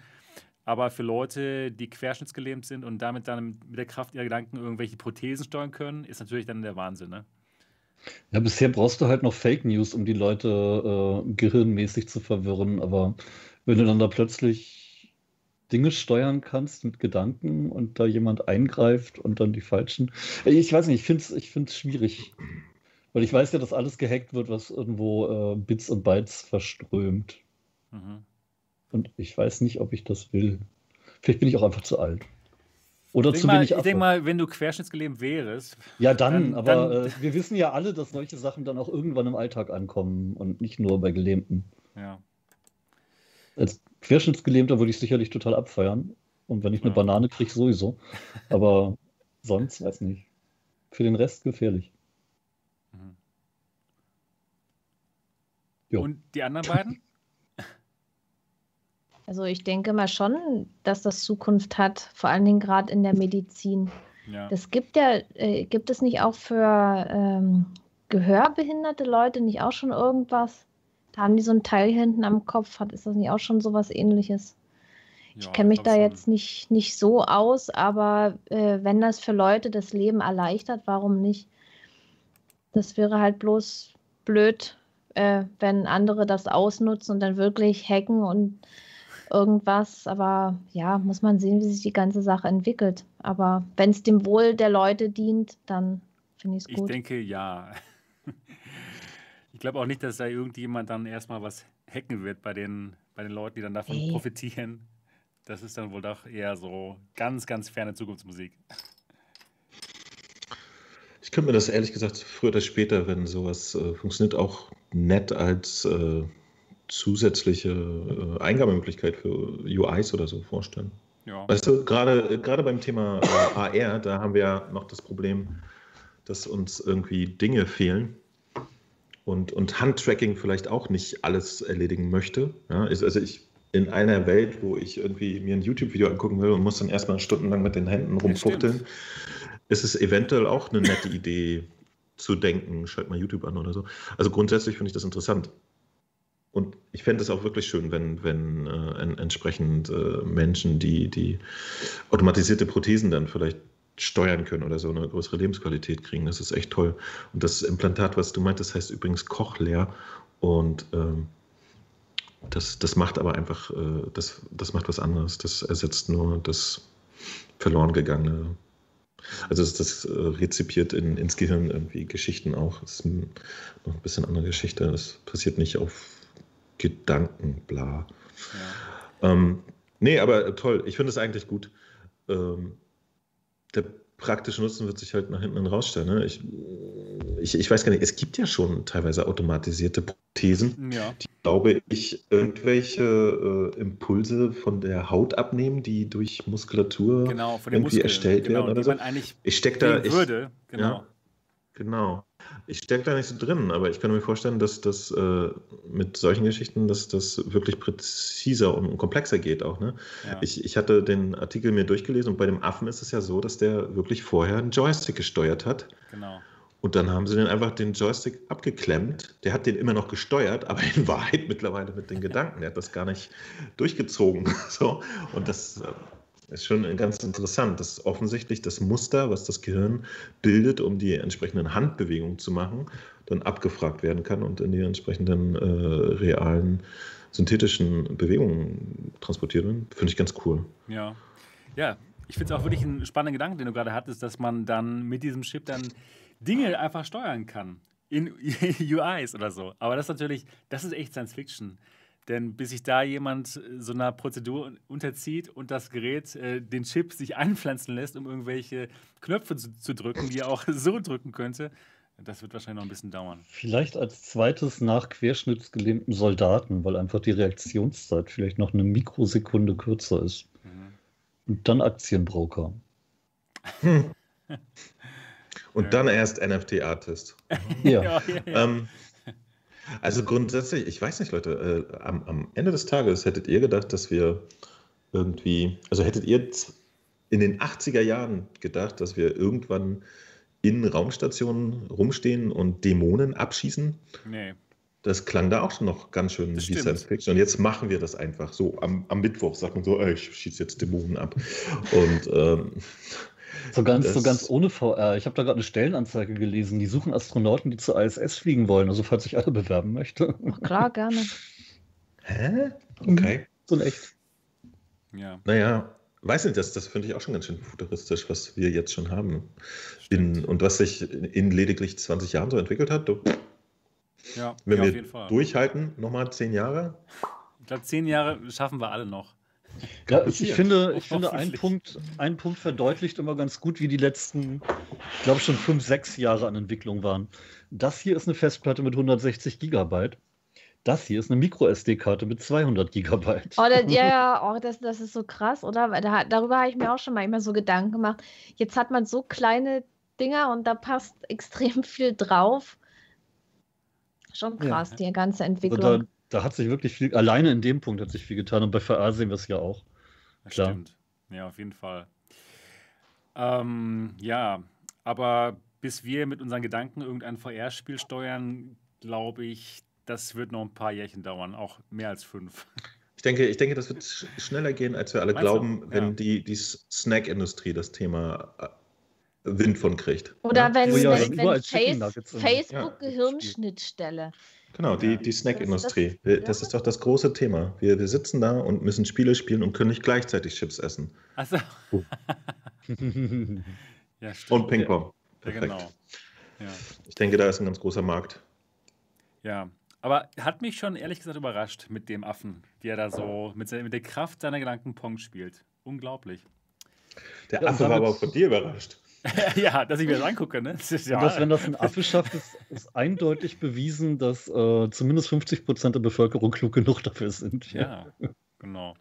aber für Leute, die querschnittsgelähmt sind und damit dann mit der Kraft ihrer Gedanken irgendwelche Prothesen steuern können, ist natürlich dann der Wahnsinn. Ne? Ja, bisher brauchst du halt noch Fake News, um die Leute äh, gehirnmäßig zu verwirren. Aber wenn du dann da plötzlich Dinge steuern kannst mit Gedanken und da jemand eingreift und dann die falschen. Ich weiß nicht, ich finde es ich find's schwierig. Weil ich weiß ja, dass alles gehackt wird, was irgendwo äh, Bits und Bytes verströmt. Mhm. Und ich weiß nicht, ob ich das will. Vielleicht bin ich auch einfach zu alt. Oder Ich zu denke mal, wenig ich Affe. denk mal, wenn du querschnittsgelähmt wärst, Ja, dann, Dann- aber dann- äh, wir wissen ja alle, dass solche Sachen dann auch irgendwann im Alltag ankommen und nicht nur bei Gelähmten. ja. Als Querschnittsgelähmter würde ich sicherlich total abfeiern. Und wenn ich eine Ja. Banane kriege, sowieso. Aber sonst, weiß nicht. Für den Rest gefährlich. Mhm. Und die anderen beiden? Also ich denke mal schon, dass das Zukunft hat, vor allen Dingen gerade in der Medizin. Ja. Das gibt ja, äh, gibt es nicht auch für ähm, gehörbehinderte Leute nicht auch schon irgendwas? Da haben die so ein Teil hinten am Kopf, hat, ist das nicht auch schon sowas ähnliches? Ich Ja, kenne mich da jetzt nicht, nicht so aus, aber äh, wenn das für Leute das Leben erleichtert, warum nicht? Das wäre halt bloß blöd, äh, wenn andere das ausnutzen und dann wirklich hacken und irgendwas. Aber ja, muss man sehen, wie sich die ganze Sache entwickelt. Aber wenn es dem Wohl der Leute dient, dann finde ich es Ich gut. denke ja. Ich glaube auch nicht, dass da irgendjemand dann erstmal was hacken wird bei den, bei den Leuten, die dann davon Nee. profitieren. Das ist dann wohl doch eher so ganz, ganz ferne Zukunftsmusik. Ich könnte mir das ehrlich gesagt früher oder später, wenn sowas äh, funktioniert, auch nett als äh, zusätzliche äh, Eingabemöglichkeit für UIs oder so vorstellen. Ja. Weißt du, gerade gerade beim Thema äh, AR, da haben wir ja noch das Problem, dass uns irgendwie Dinge fehlen und, und Handtracking vielleicht auch nicht alles erledigen möchte. Ja, ist, also ich in einer Welt, wo ich irgendwie mir ein YouTube-Video angucken will und muss dann erstmal stundenlang mit den Händen rumfuchteln, ist es eventuell auch eine nette Idee zu denken, schalt mal YouTube an oder so. Also grundsätzlich finde ich das interessant. Und ich fände es auch wirklich schön, wenn, wenn äh, en entsprechend äh, Menschen, die, die automatisierte Prothesen dann vielleicht steuern können oder so eine größere Lebensqualität kriegen. Das ist echt toll. Und das Implantat, was du meintest, heißt übrigens Cochlea. Und ähm, das, das macht aber einfach, äh, das, das macht was anderes. Das ersetzt nur das verloren gegangene. Also das, das äh, rezipiert in, ins Gehirn irgendwie Geschichten auch. Das ist ein, noch ein bisschen andere Geschichte. Das passiert nicht auf Gedanken, bla. Ja. Ähm, nee, aber toll. Ich finde es eigentlich gut. Ähm, der praktische Nutzen wird sich halt nach hinten rausstellen. Ne? Ich, ich, ich weiß gar nicht, es gibt ja schon teilweise automatisierte Prothesen, ja. die, glaube ich, irgendwelche äh, Impulse von der Haut abnehmen, die durch Muskulatur Genau, irgendwie Muskeln. erstellt genau, werden oder die so. man eigentlich Ich stecke da, ich, würde. Genau. Ja. Genau. Ich stecke da nicht so drin, aber ich kann mir vorstellen, dass das äh, mit solchen Geschichten, dass das wirklich präziser und komplexer geht auch. Ne? Ja. Ich, ich hatte den Artikel mir durchgelesen und bei dem Affen ist es ja so, dass der wirklich vorher einen Joystick gesteuert hat. Genau. Und dann haben sie dann einfach den Joystick abgeklemmt. Der hat den immer noch gesteuert, aber in Wahrheit mittlerweile mit den Gedanken. Der hat das gar nicht durchgezogen. So. Und das äh, ist schon ganz interessant, dass offensichtlich das Muster, was das Gehirn bildet, um die entsprechenden Handbewegungen zu machen, dann abgefragt werden kann und in die entsprechenden äh, realen synthetischen Bewegungen transportiert werden. Finde ich ganz cool. Ja, ja. Ich finde es auch wirklich ein spannender Gedanke, den du gerade hattest, dass man dann mit diesem Chip dann Dinge einfach steuern kann. In UIs oder so. Aber das ist natürlich, das ist echt Science Fiction. Denn bis sich da jemand äh, so einer Prozedur unterzieht und das Gerät äh, den Chip sich einpflanzen lässt, um irgendwelche Knöpfe zu, zu drücken, die er auch so drücken könnte, das wird wahrscheinlich noch ein bisschen dauern. Vielleicht als zweites nach querschnittsgelähmten Soldaten, weil einfach die Reaktionszeit vielleicht noch eine Mikrosekunde kürzer ist. Mhm. Und dann Aktienbroker. Hm. Und ja. dann erst NFT-Artist. ja. ja, ja ähm, also grundsätzlich, ich weiß nicht, Leute, äh, am, am, Ende des Tages hättet ihr gedacht, dass wir irgendwie, also hättet ihr in den 80er Jahren gedacht, dass wir irgendwann in Raumstationen rumstehen und Dämonen abschießen? Nee. Das klang da auch schon noch ganz schön das wie Science Fiction. Und jetzt machen wir das einfach so. Am, am Mittwoch sagt man so, ey, ich schieße jetzt Dämonen ab. Und ähm, so ganz, das, so ganz ohne VR. Ich habe da gerade eine Stellenanzeige gelesen. Die suchen Astronauten, die zur ISS fliegen wollen. Also falls sich alle bewerben möchte. Ach klar, gerne. Hä? Okay. So echt. Ja. Naja, weiß nicht, das, das finde ich auch schon ganz schön futuristisch, was wir jetzt schon haben. In, und was sich in lediglich 20 Jahren so entwickelt hat. Ja, wenn ja, wir durchhalten, nochmal 10 Jahre. Ich glaube, 10 Jahre schaffen wir alle noch. Ja, ich, ich finde, ich finde ein, Punkt, ein Punkt verdeutlicht immer ganz gut, wie die letzten, ich glaube schon fünf, sechs Jahre an Entwicklung waren. Das hier ist eine Festplatte mit 160 Gigabyte. Das hier ist eine Micro-SD-Karte mit 200 Gigabyte. Oh, das, ja, ja, oh, das, das ist so krass, oder? Da, darüber habe ich mir auch schon manchmal so Gedanken gemacht. Jetzt hat man so kleine Dinger und da passt extrem viel drauf. Schon krass, ja. die ganze Entwicklung. Da, hat sich wirklich viel, alleine in dem Punkt hat sich viel getan und bei VR sehen wir es ja auch. Klar. Stimmt. Ja, auf jeden Fall. Ähm, ja, aber bis wir mit unseren Gedanken irgendein VR-Spiel steuern, glaube ich, das wird noch ein paar Jährchen dauern, auch mehr als fünf. Ich denke, ich denke das wird schneller gehen, als wir alle Meinst glauben, du? wenn ja. die, die Snack-Industrie das Thema äh, Wind von kriegt. Oder ja? wenn, oh ja, wenn, wenn Face, Facebook Gehirnschnittstelle. Genau, die, die Snack-Industrie. Das, das, ist doch das große Thema. Wir, wir sitzen da und müssen Spiele spielen und können nicht gleichzeitig Chips essen. Achso. Uh. ja, und Ping-Pong. Perfekt. Ja, genau. Ja. Ich denke, da ist ein ganz großer Markt. Ja, aber hat mich schon ehrlich gesagt überrascht mit dem Affen, der da so mit, mit der Kraft seiner Gedanken Pong spielt. Unglaublich. Der Affe war aber auch von dir überrascht. ja, dass ich mir das angucke. Ne? Das ist, ja. dass, wenn das ein Affe schafft, ist, ist eindeutig bewiesen, dass äh, zumindest 50 Prozent der Bevölkerung klug genug dafür sind. Ja, genau.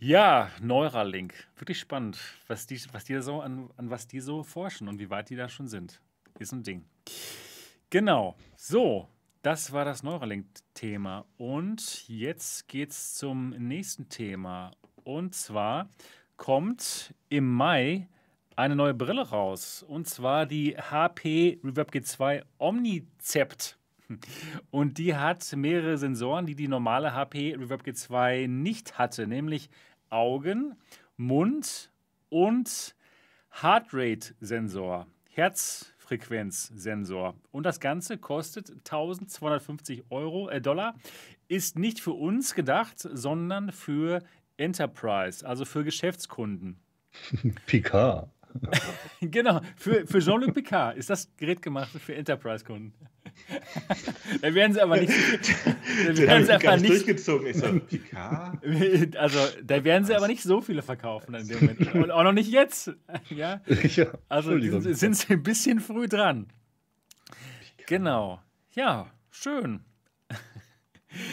Ja, Neuralink. Wirklich spannend, was die, was die so an, an was die so forschen und wie weit die da schon sind. Ist ein Ding. Genau. So, das war das Neuralink-Thema. Und jetzt geht's zum nächsten Thema. Und zwar kommt im Mai eine neue Brille raus. Und zwar die HP Reverb G2 Omnicept. Und die hat mehrere Sensoren, die die normale HP Reverb G2 nicht hatte, nämlich Augen, Mund und Heartrate-Sensor, Herzfrequenz-Sensor. Und das Ganze kostet 1250 Euro, äh Dollar. Ist nicht für uns gedacht, sondern für Enterprise, also für Geschäftskunden. Picard. genau, für, für Jean-Luc Picard ist das Gerät gemacht für Enterprise-Kunden. da werden sie aber nicht. Da werden sie aber nicht durchgezogen. Ich so, Picard? Also, da werden sie aber nicht so viele verkaufen in dem Moment. Und auch noch nicht jetzt. Ja? ja also sind, sind sie ein bisschen früh dran. Genau. Ja, schön.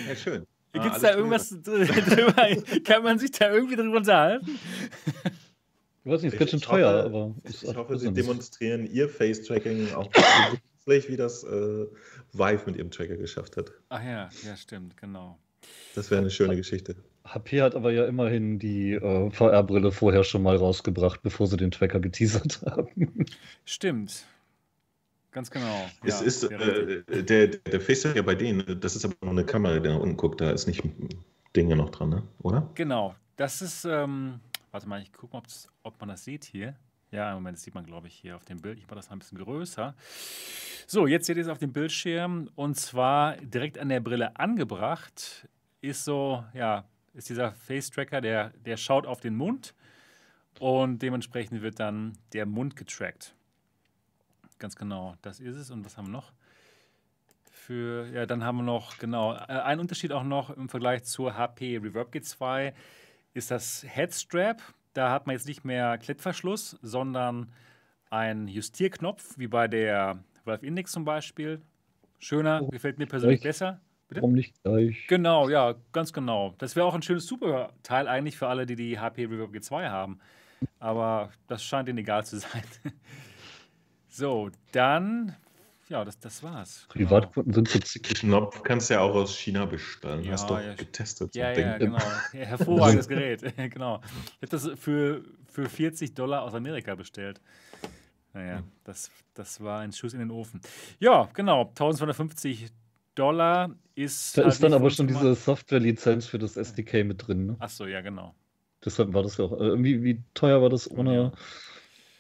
Ja, schön. Gibt es ah, da irgendwas drüber? Kann man sich da irgendwie drüber unterhalten? Ich weiß nicht, ist ganz schön teuer, hoffe, aber. Ich hoffe, Sie demonstrieren Ihr Face-Tracking auch wie das äh, Vive mit ihrem Tracker geschafft hat. Ach ja, ja, stimmt, genau. Das wäre eine schöne Geschichte. HP hat aber ja immerhin die äh, VR-Brille vorher schon mal rausgebracht, bevor sie den Tracker geteasert haben. Stimmt. Ganz genau. Es ja, ist äh, der, der Face-Tracker bei denen, das ist aber nur eine Kamera, die nach unten guckt, da ist nicht Dinge noch dran, ne? oder? Genau. Das ist, ähm, warte mal, ich gucke mal, ob man das sieht hier. Ja, im Moment das sieht man, glaube ich, hier auf dem Bild. Ich mache das mal ein bisschen größer. So, jetzt seht ihr es auf dem Bildschirm und zwar direkt an der Brille angebracht ist so, ja, ist dieser Face-Tracker, der, der schaut auf den Mund und dementsprechend wird dann der Mund getrackt. Ganz genau, das ist es. Und was haben wir noch? Für, ja, dann haben wir noch, genau, äh, ein Unterschied auch noch im Vergleich zur HP Reverb G2 ist das Headstrap. Da hat man jetzt nicht mehr Klettverschluss, sondern einen Justierknopf, wie bei der Valve Index zum Beispiel. Schöner, oh, gefällt mir persönlich gleich. besser. Bitte? Warum nicht gleich? Genau, ja, ganz genau. Das wäre auch ein schönes Superteil eigentlich für alle, die die HP Reverb G2 haben. Aber das scheint ihnen egal zu sein. so, dann ja, das, das war's. Privatkunden genau. sind so Knopf kannst du ja auch aus China bestellen. Ja, Hast du ja, getestet. Ja, ja, genau. Ja, hervorragendes Gerät. genau. Ich habe das für, für 40 Dollar aus Amerika bestellt. Naja, das, das war ein Schuss in den Ofen. Ja, genau. 1250 Dollar ist. Da halt ist dann aber schon diese Software-Lizenz für das SDK mit drin. Ne? Ach so, ja, genau. Deshalb war das ja auch. Äh, irgendwie, wie teuer war das ohne. Ja.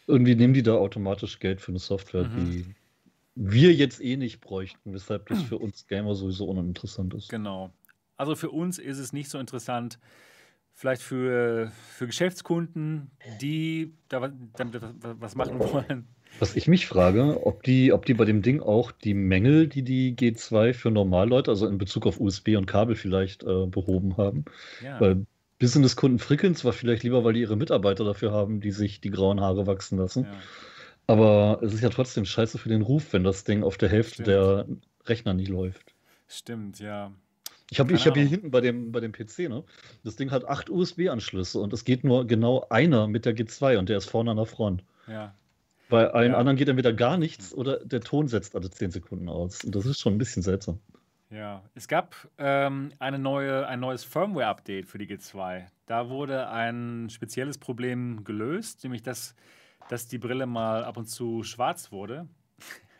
Irgendwie nehmen die da automatisch Geld für eine Software, mhm. die wir jetzt eh nicht bräuchten, weshalb das für uns Gamer sowieso uninteressant ist. Genau. Also für uns ist es nicht so interessant. Vielleicht für, für Geschäftskunden, die da damit was machen wollen. Was ich mich frage, ob die, ob die bei dem Ding auch die Mängel, die die G2 für Normalleute, also in Bezug auf USB und Kabel vielleicht äh, behoben haben. Ja. Weil Businesskunden frickeln zwar vielleicht lieber, weil die ihre Mitarbeiter dafür haben, die sich die grauen Haare wachsen lassen. Ja. Aber es ist ja trotzdem scheiße für den Ruf, wenn das Ding auf der Hälfte Stimmt. der Rechner nicht läuft. Stimmt, ja. Ich habe hab hier hinten bei dem, bei dem PC, ne? Das Ding hat acht USB-Anschlüsse und es geht nur genau einer mit der G2 und der ist vorne an der Front. Ja. Bei allen ja. anderen geht entweder gar nichts oder der Ton setzt alle zehn Sekunden aus. Und das ist schon ein bisschen seltsam. Ja, es gab ähm, eine neue, ein neues Firmware-Update für die G2. Da wurde ein spezielles Problem gelöst, nämlich dass dass die Brille mal ab und zu schwarz wurde.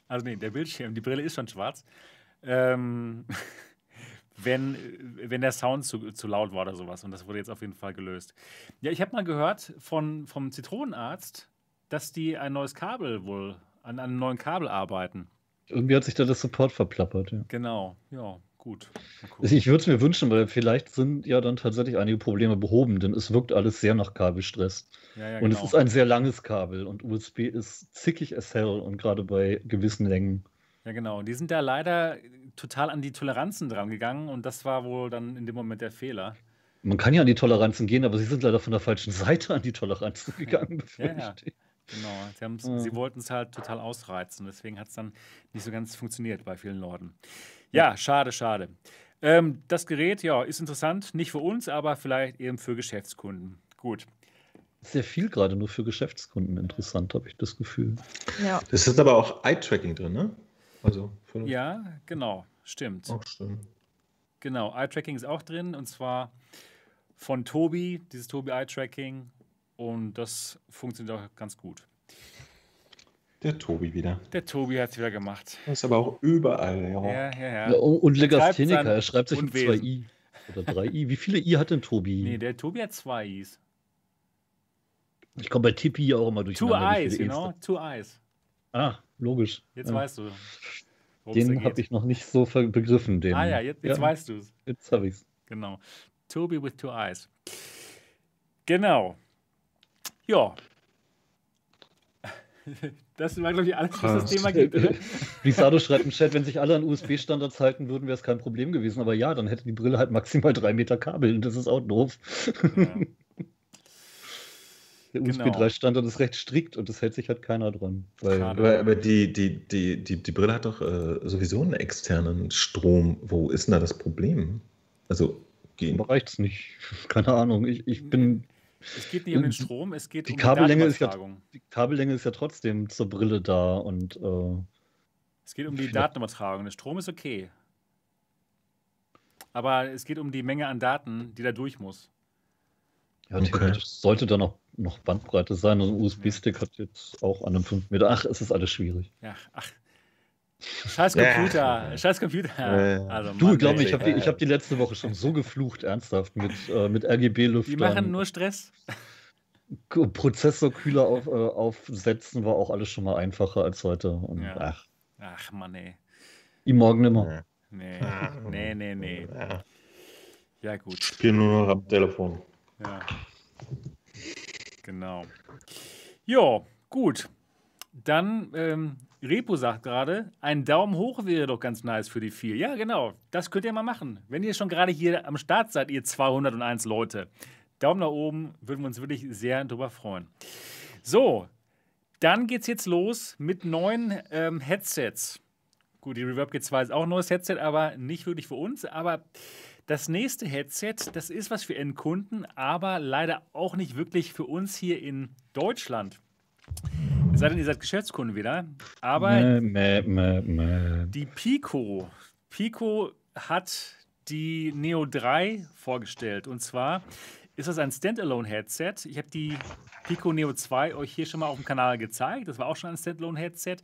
Also nee, der Bildschirm, die Brille ist schon schwarz. Ähm, wenn, wenn der Sound zu, zu laut war oder sowas. Und das wurde jetzt auf jeden Fall gelöst. Ja, ich habe mal gehört von, vom Zitronenarzt, dass die ein neues Kabel wohl, an einem neuen Kabel arbeiten. Irgendwie hat sich da das Support verplappert, ja. Genau, ja. Gut. Ich würde es mir wünschen, weil vielleicht sind ja dann tatsächlich einige Probleme behoben, denn es wirkt alles sehr nach Kabelstress. Ja, ja, und genau. es ist ein sehr langes Kabel und USB ist zickig as hell und gerade bei gewissen Längen. Ja, genau. Die sind da leider total an die Toleranzen dran gegangen und das war wohl dann in dem Moment der Fehler. Man kann ja an die Toleranzen gehen, aber sie sind leider von der falschen Seite an die Toleranzen gegangen. ja, ja. Genau, sie, ja. sie wollten es halt total ausreizen, deswegen hat es dann nicht so ganz funktioniert bei vielen Leuten. Ja, schade, schade. Ähm, das Gerät, ja, ist interessant, nicht für uns, aber vielleicht eben für Geschäftskunden. Gut. Sehr viel gerade nur für Geschäftskunden interessant, habe ich das Gefühl. Ja. Das ist aber auch Eye-Tracking drin, ne? Also ja, genau, stimmt. Auch stimmt. Genau, Eye-Tracking ist auch drin und zwar von Tobi, dieses Tobi Eye-Tracking und das funktioniert auch ganz gut. Der Tobi wieder. Der Tobi hat es wieder gemacht. Das ist aber auch überall. Ja, ja, ja. ja. und Legastheniker, er schreibt sich mit zwei I. Oder drei I. Wie viele I hat denn Tobi? Nee, der Tobi hat zwei Is. Ich komme bei Tippi auch immer durch. Two Eyes, you know? Two Eyes. Ah, logisch. Jetzt ja. weißt du. Den habe ich noch nicht so begriffen. Den. Ah ja, jetzt, jetzt ja. weißt du es. Jetzt habe ich es. Genau. Tobi with two eyes. Genau. Ja, das war, glaube ich, alles, was das Thema gibt. Risado schreibt im Chat, wenn sich alle an USB-Standards halten würden, wäre es kein Problem gewesen. Aber ja, dann hätte die Brille halt maximal drei Meter Kabel und das ist auch doof. Ja. Der USB 3-Standard genau. ist recht strikt und das hält sich halt keiner dran. aber, aber die, die, die, die, die Brille hat doch äh, sowieso einen externen Strom. Wo ist denn da das Problem? Also gehen. reicht es nicht. Keine Ahnung. Ich, ich bin Es geht nicht um den Strom, es geht die um Kabellänge die ist ja, Datenübertragung. Die Kabellänge ist ja trotzdem zur Brille da und äh, Es geht um die Datenübertragung. Der Strom ist okay. Aber es geht um die Menge an Daten, die da durch muss. ja, Okay. theoretisch sollte da noch, noch Bandbreite sein. Und ein USB-Stick hat jetzt auch an einem 5 Meter. Ach, es ist alles schwierig. Ja, ach. Scheiß Ja. Computer, scheiß Computer. Ja. Also, Du, glaub mir, ich habe die, ich hab die letzte Woche schon so geflucht, ernsthaft, mit, äh, mit RGB-Lüftern. Die machen nur Stress. Prozessorkühler auf, äh, aufsetzen war auch alles schon mal einfacher als heute. Und Ja. ach, Ach, Mann, ey. die morgen immer. Nee, nee, nee, nee. Ja. Gut. Spiel nur noch am Telefon. Ja. Genau. Jo, gut. Dann, ähm, Repo sagt gerade, ein Daumen hoch wäre doch ganz nice für die vier. Ja, genau. Das könnt ihr mal machen. Wenn ihr schon gerade hier am Start seid, ihr 201 Leute. Daumen nach oben, würden wir uns wirklich sehr drüber freuen. So, dann geht's jetzt los mit neuen ähm, Headsets. Gut, die Reverb G2 ist auch ein neues Headset, aber nicht wirklich für uns. Aber das nächste Headset, das ist was für Endkunden, aber leider auch nicht wirklich für uns hier in Deutschland. Es sei denn, ihr seid Geschäftskunden wieder. Aber mäh, mäh, mäh. die Pico. Pico hat die Neo 3 vorgestellt. Und zwar ist das ein Standalone-Headset. Ich habe die Pico Neo 2 euch hier schon mal auf dem Kanal gezeigt. Das war auch schon ein Standalone-Headset.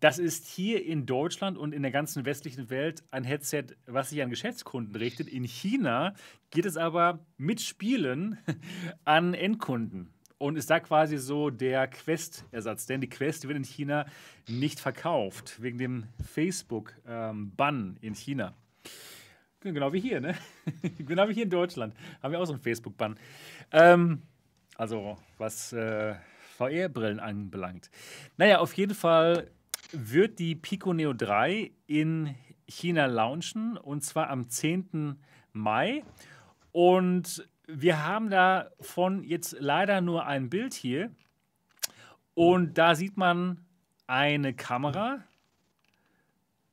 Das ist hier in Deutschland und in der ganzen westlichen Welt ein Headset, was sich an Geschäftskunden richtet. In China geht es aber mit Spielen an Endkunden. Und ist da quasi so der Quest-Ersatz. Denn die Quest wird in China nicht verkauft, wegen dem Facebook-Bann in China. Genau wie hier, ne? genau wie hier in Deutschland. Haben wir auch so einen Facebook-Bann. Ähm, also, was äh, VR-Brillen anbelangt. Naja, auf jeden Fall wird die Pico Neo 3 in China launchen und zwar am 10. Mai. Und wir haben davon jetzt leider nur ein Bild hier. Und da sieht man eine Kamera.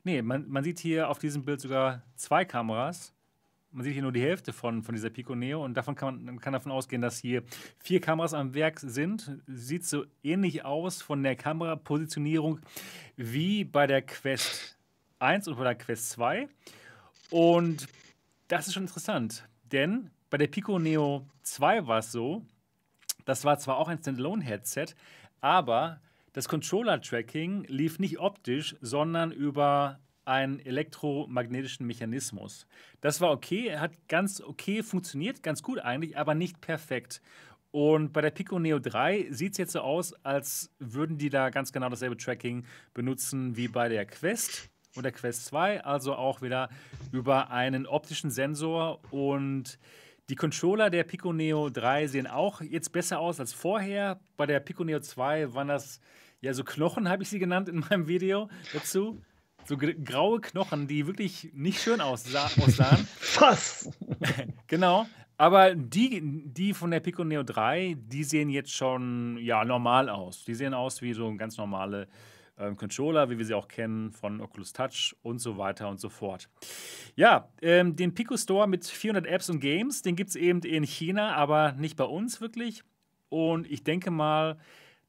Nee, man, man sieht hier auf diesem Bild sogar zwei Kameras. Man sieht hier nur die Hälfte von, von dieser Pico Neo und davon kann man kann davon ausgehen, dass hier vier Kameras am Werk sind. Sieht so ähnlich aus von der Kamerapositionierung wie bei der Quest 1 und bei der Quest 2. Und das ist schon interessant, denn bei der Pico Neo 2 war es so, das war zwar auch ein Standalone-Headset, aber das Controller-Tracking lief nicht optisch, sondern über einen elektromagnetischen Mechanismus. Das war okay, hat ganz okay funktioniert, ganz gut eigentlich, aber nicht perfekt. Und bei der Pico Neo 3 sieht es jetzt so aus, als würden die da ganz genau dasselbe Tracking benutzen wie bei der Quest und der Quest 2, also auch wieder über einen optischen Sensor und die Controller der Pico Neo 3 sehen auch jetzt besser aus als vorher. Bei der Pico Neo 2 waren das ja so Knochen, habe ich sie genannt in meinem Video dazu. So gr- graue Knochen, die wirklich nicht schön aussah aussahen. Was? genau. Aber die, die von der Pico Neo 3, die sehen jetzt schon ja, normal aus. Die sehen aus wie so ganz normale ähm, Controller, wie wir sie auch kennen von Oculus Touch und so weiter und so fort. Ja, ähm, den Pico Store mit 400 Apps und Games, den gibt es eben in China, aber nicht bei uns wirklich. Und ich denke mal,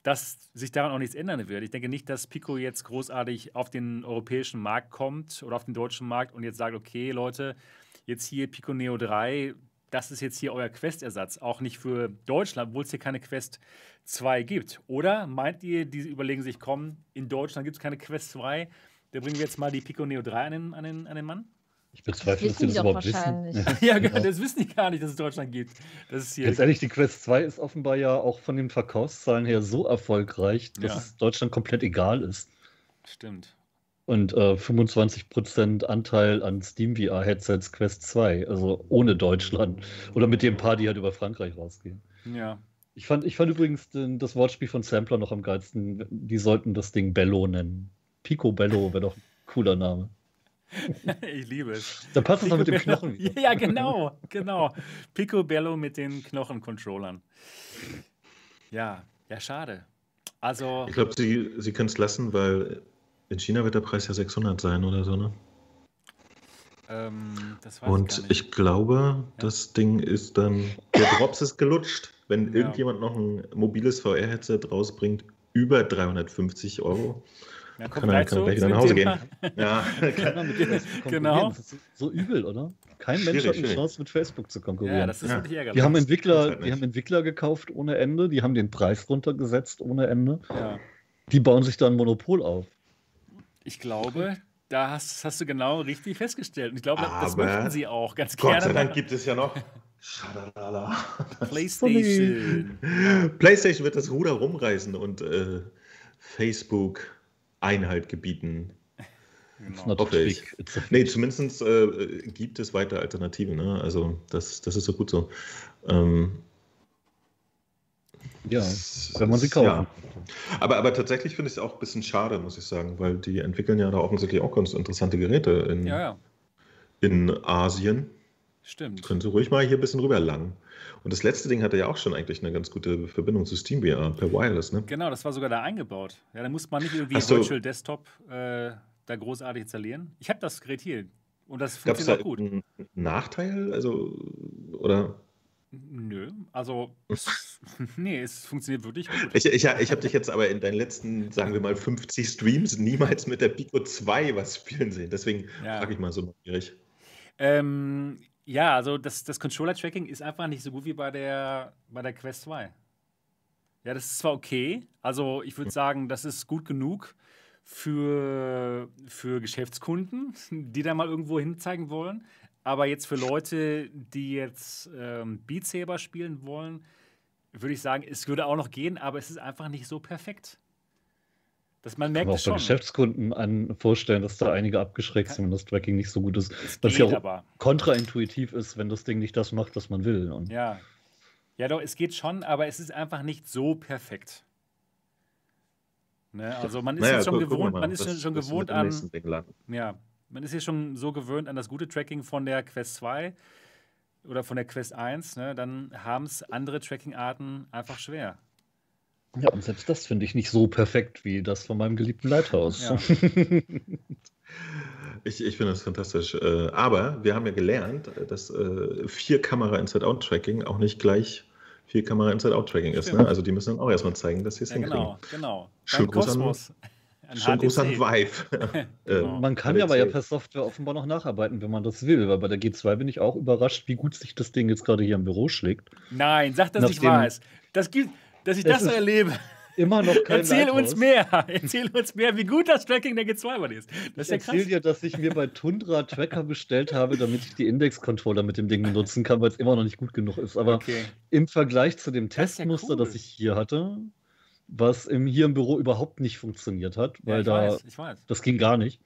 dass sich daran auch nichts ändern wird. Ich denke nicht, dass Pico jetzt großartig auf den europäischen Markt kommt oder auf den deutschen Markt und jetzt sagt, okay, Leute, jetzt hier Pico Neo 3, das ist jetzt hier euer Quest-Ersatz. Auch nicht für Deutschland, obwohl es hier keine Quest 2 gibt. Oder meint ihr, die überlegen sich, komm, in Deutschland gibt es keine Quest 2, da bringen wir jetzt mal die Pico Neo 3 an den, an den, an den Mann? Ich bezweifle, dass Wissen die das überhaupt wahrscheinlich. wissen. ja, genau, das wissen die gar nicht, dass es Deutschland gibt. Das ist hier. Ganz ehrlich, die Quest 2 ist offenbar ja auch von den Verkaufszahlen her so erfolgreich, dass Ja. es Deutschland komplett egal ist. Stimmt. Und äh, 25% Anteil an Steam VR-Headsets Quest 2, also ohne Deutschland. Oder mit dem paar, die halt über Frankreich rausgehen. Ja. Ich fand, ich fand übrigens den, das Wortspiel von Sampler noch am geilsten. Die sollten das Ding Bello nennen. Pico Bello wäre doch ein cooler Name. ich liebe es. Da passt es noch mit dem Knochen wieder. Ja, genau, genau. Picobello mit den Knochencontrollern. Ja, ja, schade. Also, Ich glaube, sie, sie können es lassen, weil in China wird der Preis ja 600 sein oder so, ne? ähm, das weiß ich gar Und nicht. ich glaube, das Ding ist dann, der Drops ist gelutscht, wenn Ja. irgendjemand noch ein mobiles VR-Headset rausbringt, über 350 Euro, Ja, kann er, kann gleich wieder nach Hause gehen. Ja. Genau. So übel, oder? Kein Mensch Schwierig, hat eine schwierig. Chance, mit Facebook zu konkurrieren. Ja, das ist Ja. wirklich ärgerlich. die haben Entwickler, halt die haben Entwickler gekauft ohne Ende, die haben den Preis runtergesetzt ohne Ende. ja. Die bauen sich da ein Monopol auf. Ich glaube, da hast, hast du genau richtig festgestellt. Und ich glaube, das Aber möchten sie auch ganz Gott gerne. sei Dank gibt es ja noch. Schadalala. PlayStation. PlayStation wird das Ruder rumreißen und äh, Facebook Einhalt gebieten. It's Genau. not Hoffe ich. big, it's a- Nee, zumindest äh, gibt es weiter Alternativen. Ne? Also das, das ist so gut so. Ähm, Ja, es- wenn man sie kaufen. Ja. Aber, aber tatsächlich finde ich es auch ein bisschen schade, muss ich sagen, weil die entwickeln ja da offensichtlich auch ganz interessante Geräte in, Ja, ja, in Asien. stimmt. Können Sie ruhig mal hier ein bisschen rüberlangen. Und das letzte Ding hatte ja auch schon eigentlich eine ganz gute Verbindung zu SteamVR per Wireless. Ne? Genau, das war sogar da eingebaut. Ja, da muss man nicht irgendwie Ach so. Virtual Desktop äh, da großartig installieren. Ich habe das Gerät hier und das es da funktioniert auch gut. einen Nachteil? Also, oder? Nö, also es, nee, es funktioniert wirklich gut. Ich, ich, ich habe dich jetzt aber in deinen letzten, sagen wir mal, 50 Streams niemals mit der Pico 2 was spielen sehen. Deswegen Ja. frage ich mal so neugierig. Ähm, ja, also das, das Controller-Tracking ist einfach nicht so gut wie bei der, bei der Quest 2. Ja, das ist zwar okay, also ich würde sagen, das ist gut genug für, für Geschäftskunden, die da mal irgendwo hinzeigen wollen. Aber jetzt für Leute, die jetzt ähm, Beat Saber spielen wollen, würde ich sagen, es würde auch noch gehen, aber es ist einfach nicht so perfekt. Das, man Kann merkt man es auch bei schon. Geschäftskunden an vorstellen, dass da einige abgeschreckt sind, wenn das Tracking nicht so gut ist. Es Was ja auch aber. kontraintuitiv ist, wenn das Ding nicht das macht, was man will. Und Ja. Ja, doch, es geht schon, aber es ist einfach nicht so perfekt. Ne? Also man ist Naja, jetzt schon gewohnt, mal, man ist was- schon, was gewohnt an, ja, man ist jetzt schon so gewöhnt an das gute Tracking von der Quest 2 oder von der Quest 1, ne? dann haben es andere Tracking-Arten einfach schwer. Ja, und selbst das finde ich nicht so perfekt wie das von meinem geliebten Lighthouse. Ja. Ich, ich finde das fantastisch. Äh, Aber wir haben ja gelernt, dass äh, vier Kamera Inside-Out-Tracking auch nicht gleich vier Kamera Inside-Out-Tracking ist. Ne? Also die müssen dann auch erstmal zeigen, dass sie es Ja, hinkriegen. genau, genau. Gruß an- Kosmos. An Gruß an HTC. Vive. Genau. Ähm, Man kann ja aber ja per Software offenbar noch nacharbeiten, wenn man das will. Weil bei der G2 bin ich auch überrascht, wie gut sich das Ding jetzt gerade hier im Büro schlägt. Nein, sag das nicht Nachdem- wahr ist. Das gibt, dass ich das so erlebe. Immer noch kein Erzähl uns Lighthouse. mehr. Erzähl uns mehr, wie gut das Tracking der G2 war ist. Das ist Ich ja krass. erzähle dir, dass ich mir bei Tundra Tracker bestellt habe, damit ich die Index-Controller mit dem Ding benutzen kann, weil es immer noch nicht gut genug ist. Aber Okay. im Vergleich zu dem Das ist ja Testmuster, cool. das ich hier hatte, was im, hier im Büro überhaupt nicht funktioniert hat, Ja, weil ich da weiß, weiß. das ging gar nicht.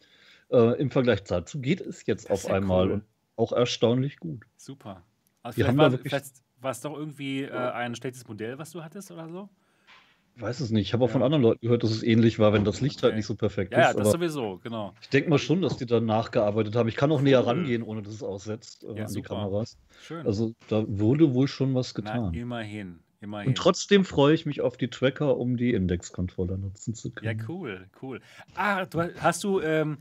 Äh, Im Vergleich dazu geht es jetzt Das auf ja einmal cool. und auch erstaunlich gut. Super. Also Wir vielleicht, haben war, da wirklich- vielleicht war es doch irgendwie äh, ein schlechtes Modell, was du hattest oder so? Ich weiß es nicht. Ich habe auch Ja. von anderen Leuten gehört, dass es ähnlich war, wenn das Licht halt Okay. nicht so perfekt Ja, ja, ist. das Aber sowieso, genau. ich denke mal schon, dass die da nachgearbeitet haben. Ich kann auch näher rangehen, ohne dass es aussetzt äh, Ja, an die super. Kameras. Schön. Also da wurde wohl schon was Na, getan. immerhin. Immerhin. Und trotzdem freue ich mich auf die Tracker, um die Index-Controller nutzen zu Ja, können. cool, cool. Ah, du, hast du ähm,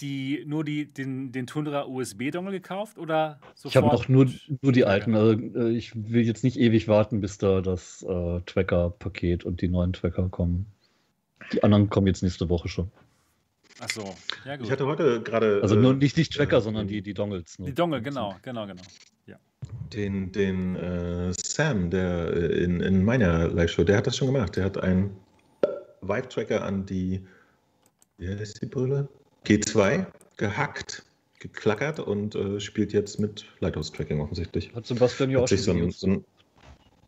die, nur die, den, den Tundra USB-Dongle gekauft oder Ich habe sofort? noch nur, nur die Ja. alten. Also, äh, ich will jetzt nicht ewig warten, bis da das äh, Tracker-Paket und die neuen Tracker kommen. Die anderen kommen jetzt nächste Woche schon. Ach so, ja gut. Ich hatte heute gerade Also äh, nur nicht die Tracker, äh, sondern die, die Dongles. nur. die Dongle, genau, genau, genau. den, den äh, Sam, der äh, in, in meiner Live-Show, der hat das schon gemacht. Der hat einen Vive-Tracker an die, wie heißt die Brille? G2 gehackt, geklackert und äh, spielt jetzt mit Lighthouse-Tracking offensichtlich. Hat Sebastian ja auch Hat sich so schon ein, so ein,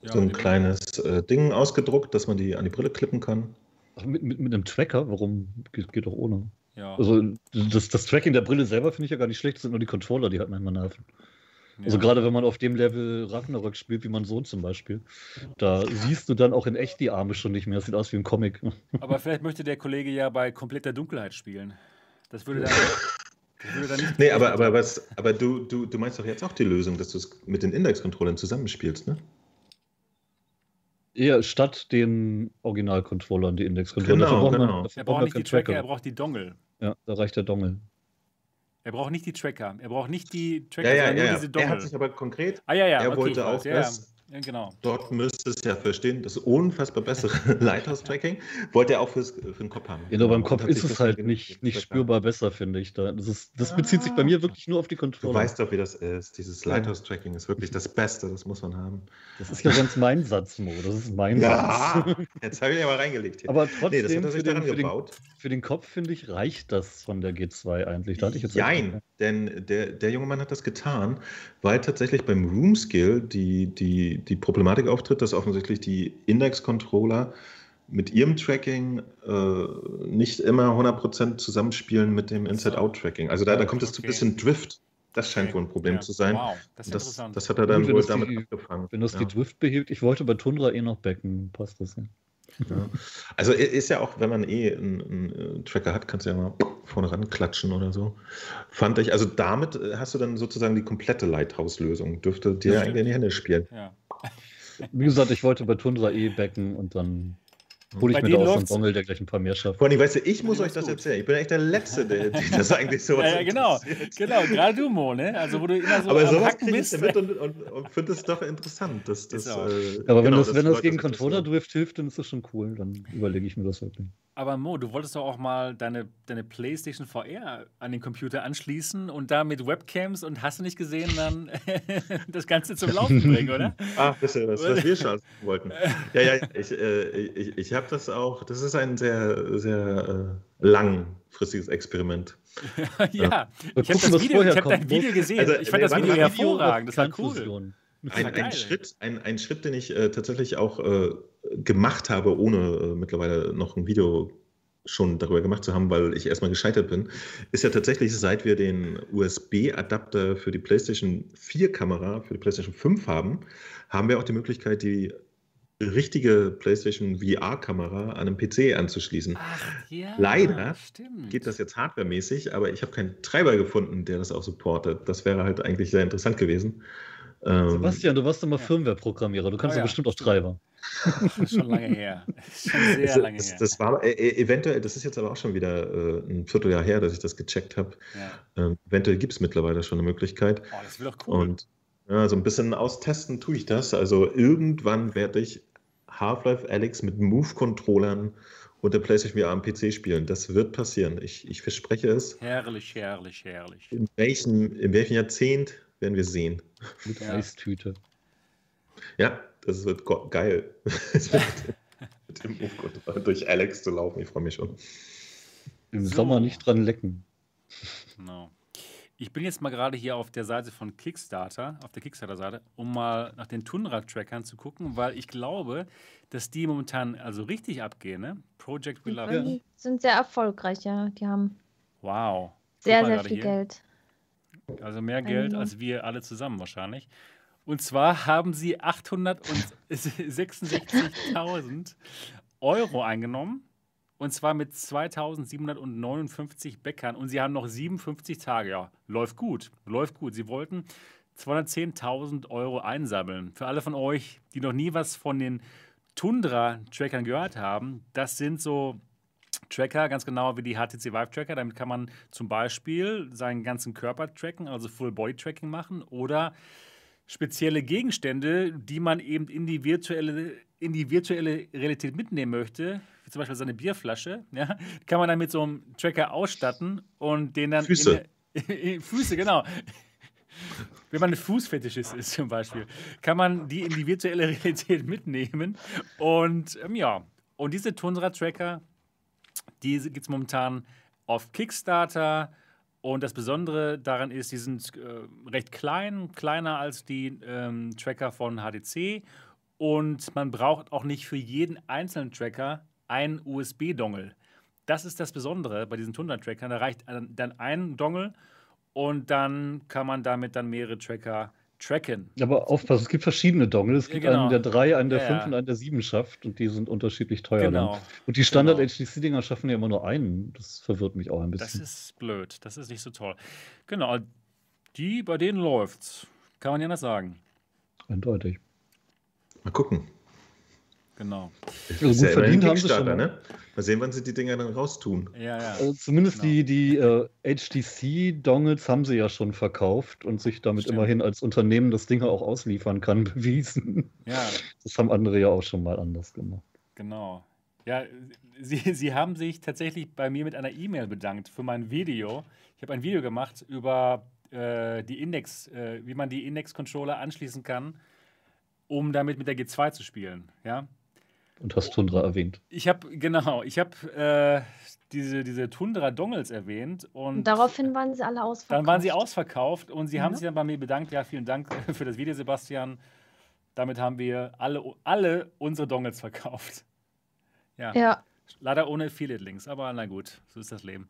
Ja, so ein genau. kleines äh, Ding ausgedruckt, dass man die an die Brille klippen kann. Ach, mit, mit, mit einem Tracker? Warum? Geht, geht doch ohne. Ja, Also das, das Tracking der Brille selber finde ich ja gar nicht schlecht, das sind nur die Controller, die halt manchmal nerven. Also ja. gerade wenn man auf dem Level Ragnarök spielt, wie mein Sohn zum Beispiel, da siehst du dann auch in echt die Arme schon nicht mehr. Das sieht aus wie ein Comic. Aber vielleicht möchte der Kollege ja bei kompletter Dunkelheit spielen. Das würde dann, das würde dann nicht. Nee, aber, aber, was, aber du, du, du meinst doch jetzt auch die Lösung, dass du es mit den Index-Controllern zusammenspielst, ne? Eher statt den Original-Controllern, die Index-Controller. Genau, Dafür braucht man- genau. dafür Er braucht man nicht die keinen Tracker, er braucht die Dongle. Ja, da reicht der Dongle. Er braucht nicht die Tracker. Er braucht nicht die Tracker, Ja, ja, sondern ja. nur ja. diese Er Dongle. hat sich aber konkret, ah, ja, ja. er okay, wollte auch weiß, das, Ja, genau. Dort müsste es ja verstehen, das unfassbar bessere Lighthouse-Tracking wollte er auch fürs, für den Kopf haben. Ja, nur beim Kopf ist es halt nicht, nicht spürbar besser, finde ich. Da. Das, ist, das bezieht sich bei mir wirklich nur auf die Controller. Du weißt doch, wie das ist. Dieses Lighthouse-Tracking ist wirklich das Beste, das muss man haben. Das ist ja ganz mein Satz, Mo. Das ist mein Ja, Satz. jetzt habe ich ja mal reingelegt. Hier. Aber Nee, das trotzdem, hat er für, sich den, daran für, den, gebaut. für den Kopf, finde ich, reicht das von der G2 eigentlich. Da hatte ich jetzt Jein, denn der, der junge Mann hat das getan, weil tatsächlich beim Room Skill die, die, die Problematik auftritt, dass offensichtlich die Index-Controller mit ihrem Tracking äh, nicht immer 100% zusammenspielen mit dem Inside-Out-Tracking. Also da, da kommt es zu ein Okay. bisschen Drift. Das scheint Okay. wohl ein Problem Ja. zu sein. Wow, das ist Das, interessant. das hat er dann wohl damit die- abgefangen. Wenn das ja. die Drift behielt, ich wollte bei Tundra eh noch backen, passt das ja. Ja. Also ist ja auch, wenn man eh einen, einen äh, Tracker hat, kannst du ja mal vorne ran klatschen oder so. Fand ich, also damit äh, hast du dann sozusagen die komplette Lighthouse-Lösung. Dürfte dir eigentlich in die Hände spielen. ja. Wie gesagt, ich wollte bei Tundra eh backen und dann hole ich Bei mir da auch so einen der gleich ein paar mehr schafft. Vor allem, weißt du, ich muss Ja, euch das gut. erzählen. Ich bin echt der Letzte, der, der das eigentlich so Ja, ja, genau, genau, gerade du, Mo, ne? Also, wo du immer so Aber am sowas bist. ja mit und, und, und finde es doch interessant. Dass, das, äh, Aber wenn genau, das, dass wenn das gegen das Controller interessiert. Drift hilft, dann ist das schon cool. Dann überlege ich mir das wirklich. Aber Mo, du wolltest doch auch mal deine, deine PlayStation VR an den Computer anschließen und da mit Webcams und hast du nicht gesehen, dann das Ganze zum Laufen bringen, oder? Ach, das ist ja das, was wir schon wollten. Ja, ja, ich, äh, ich, ich habe das auch, das ist ein sehr, sehr äh, langfristiges Experiment. ja, ich habe das Video, vorher ich hab dein. Video gesehen. Also, ich fand das Video hervorragend. Das war cool. Ein, ein, Schritt, ein, ein Schritt, den ich äh, tatsächlich auch äh, gemacht habe, ohne äh, mittlerweile noch ein Video schon darüber gemacht zu haben, weil ich erstmal gescheitert bin, ist ja tatsächlich, seit wir den USB-Adapter für die PlayStation 4-Kamera, für die PlayStation 5 haben, haben wir auch die Möglichkeit, die richtige PlayStation VR-Kamera an einem PC anzuschließen. Ach ja, Leider stimmt. Geht das jetzt hardwaremäßig, aber ich habe keinen Treiber gefunden, der das auch supportet. Das wäre halt eigentlich sehr interessant gewesen. Ähm, Sebastian, du warst immer Firmware-Programmierer. Du kannst Oh ja ja. bestimmt auch Treiber. Das ist schon lange her. Das ist schon sehr das, lange das, her. das war äh, äh, eventuell, das ist jetzt aber auch schon wieder äh, ein Vierteljahr her, dass ich das gecheckt habe. ja. Ähm, eventuell gibt es mittlerweile schon eine Möglichkeit. Oh, das wird doch cool. Und ja, so ein bisschen austesten tue ich das. Also irgendwann werde ich Half-Life Alyx mit Move-Controllern und der PlayStation VR am PC spielen. Das wird passieren. Ich, ich verspreche es. herrlich, herrlich, herrlich. In welchem, in welchem Jahrzehnt werden wir sehen. Mit Ja. Eistüte. Ja, das wird geil. mit dem- mit dem Move-Controller durch Alex zu laufen. Ich freue mich schon. Im So. Sommer nicht dran lecken. Genau. Ich bin jetzt mal gerade hier auf der Seite von Kickstarter, auf der Kickstarter-Seite, um mal nach den Tundra-Trackern zu gucken, weil ich glaube, dass die momentan also richtig abgehen, ne? Project We Die Love. sind- sind sehr erfolgreich, ja. Die haben Wow. Sehr, sehr viel hier. Geld. Also mehr Geld als wir alle zusammen wahrscheinlich. Und zwar haben sie 866.000 Euro eingenommen. Und zwar mit 2759 Bäckern. Und sie haben noch 57 Tage. Ja, läuft gut. Läuft gut. Sie wollten 210.000 Euro einsammeln. Für alle von euch, die noch nie was von den Tundra-Trackern gehört haben, das sind so Tracker, ganz genau wie die HTC Vive Tracker. Damit kann man zum Beispiel seinen ganzen Körper tracken, also Full Body Tracking machen oder spezielle Gegenstände, die man eben in die virtuelle, in die virtuelle Realität mitnehmen möchte, wie zum Beispiel seine Bierflasche, ja, kann man dann mit so einem Tracker ausstatten und den dann Füße. In, in, Füße, genau. Wenn man ein Fußfetischist ist zum Beispiel, kann man die in die virtuelle Realität mitnehmen. Und ähm, ja, und diese Tundra-Tracker, die gibt es momentan auf Kickstarter. Und das Besondere daran ist, die sind äh, recht klein, kleiner als die ähm, Tracker von HTC. Und man braucht auch nicht für jeden einzelnen Tracker einen USB-Dongle. Das ist das Besondere bei diesen Tundra-Trackern. Da reicht dann ein Dongle und dann kann man damit dann mehrere Tracker tracken. Aber aufpassen, es gibt verschiedene Dongle. Es gibt genau. einen, der 3, einen, der Ja, 5 ja. und einen, der 7 schafft. Und die sind unterschiedlich teuer. Genau. Dann. Und die Standard Genau. Schaffen ja immer nur einen. Das verwirrt mich auch ein Das bisschen. ist blöd. Das ist nicht so toll. Genau. Die, bei denen läuft's. Kann man ja nicht sagen. Eindeutig. Mal gucken. Genau. Also gut ja verdient haben sie schon. ne? Mal sehen, wann sie die Dinger dann raustun. Ja, ja. Also zumindest Genau. die, die äh, HTC-Dongles haben sie ja schon verkauft und sich damit Stimmt. immerhin als Unternehmen das Ding auch ausliefern kann, bewiesen. Ja, Das haben andere ja auch schon mal anders gemacht. genau. Ja, Sie, Sie haben sich tatsächlich bei mir mit einer E-Mail bedankt für mein Video. Ich habe ein Video gemacht über äh, die Index, äh, wie man die Index-Controller anschließen kann, um damit mit der G2 zu spielen. Ja, Und hast Tundra erwähnt. ich habe genau, ich habe äh, diese, diese Tundra-Dongles erwähnt und Und daraufhin waren sie alle ausverkauft. Dann waren sie ausverkauft und sie haben Ja. sich dann bei mir bedankt. Ja, vielen Dank für das Video, Sebastian. Damit haben wir alle, alle unsere Dongles verkauft. Ja, Ja, leider ohne Affiliate-Links, aber na gut, so ist das Leben.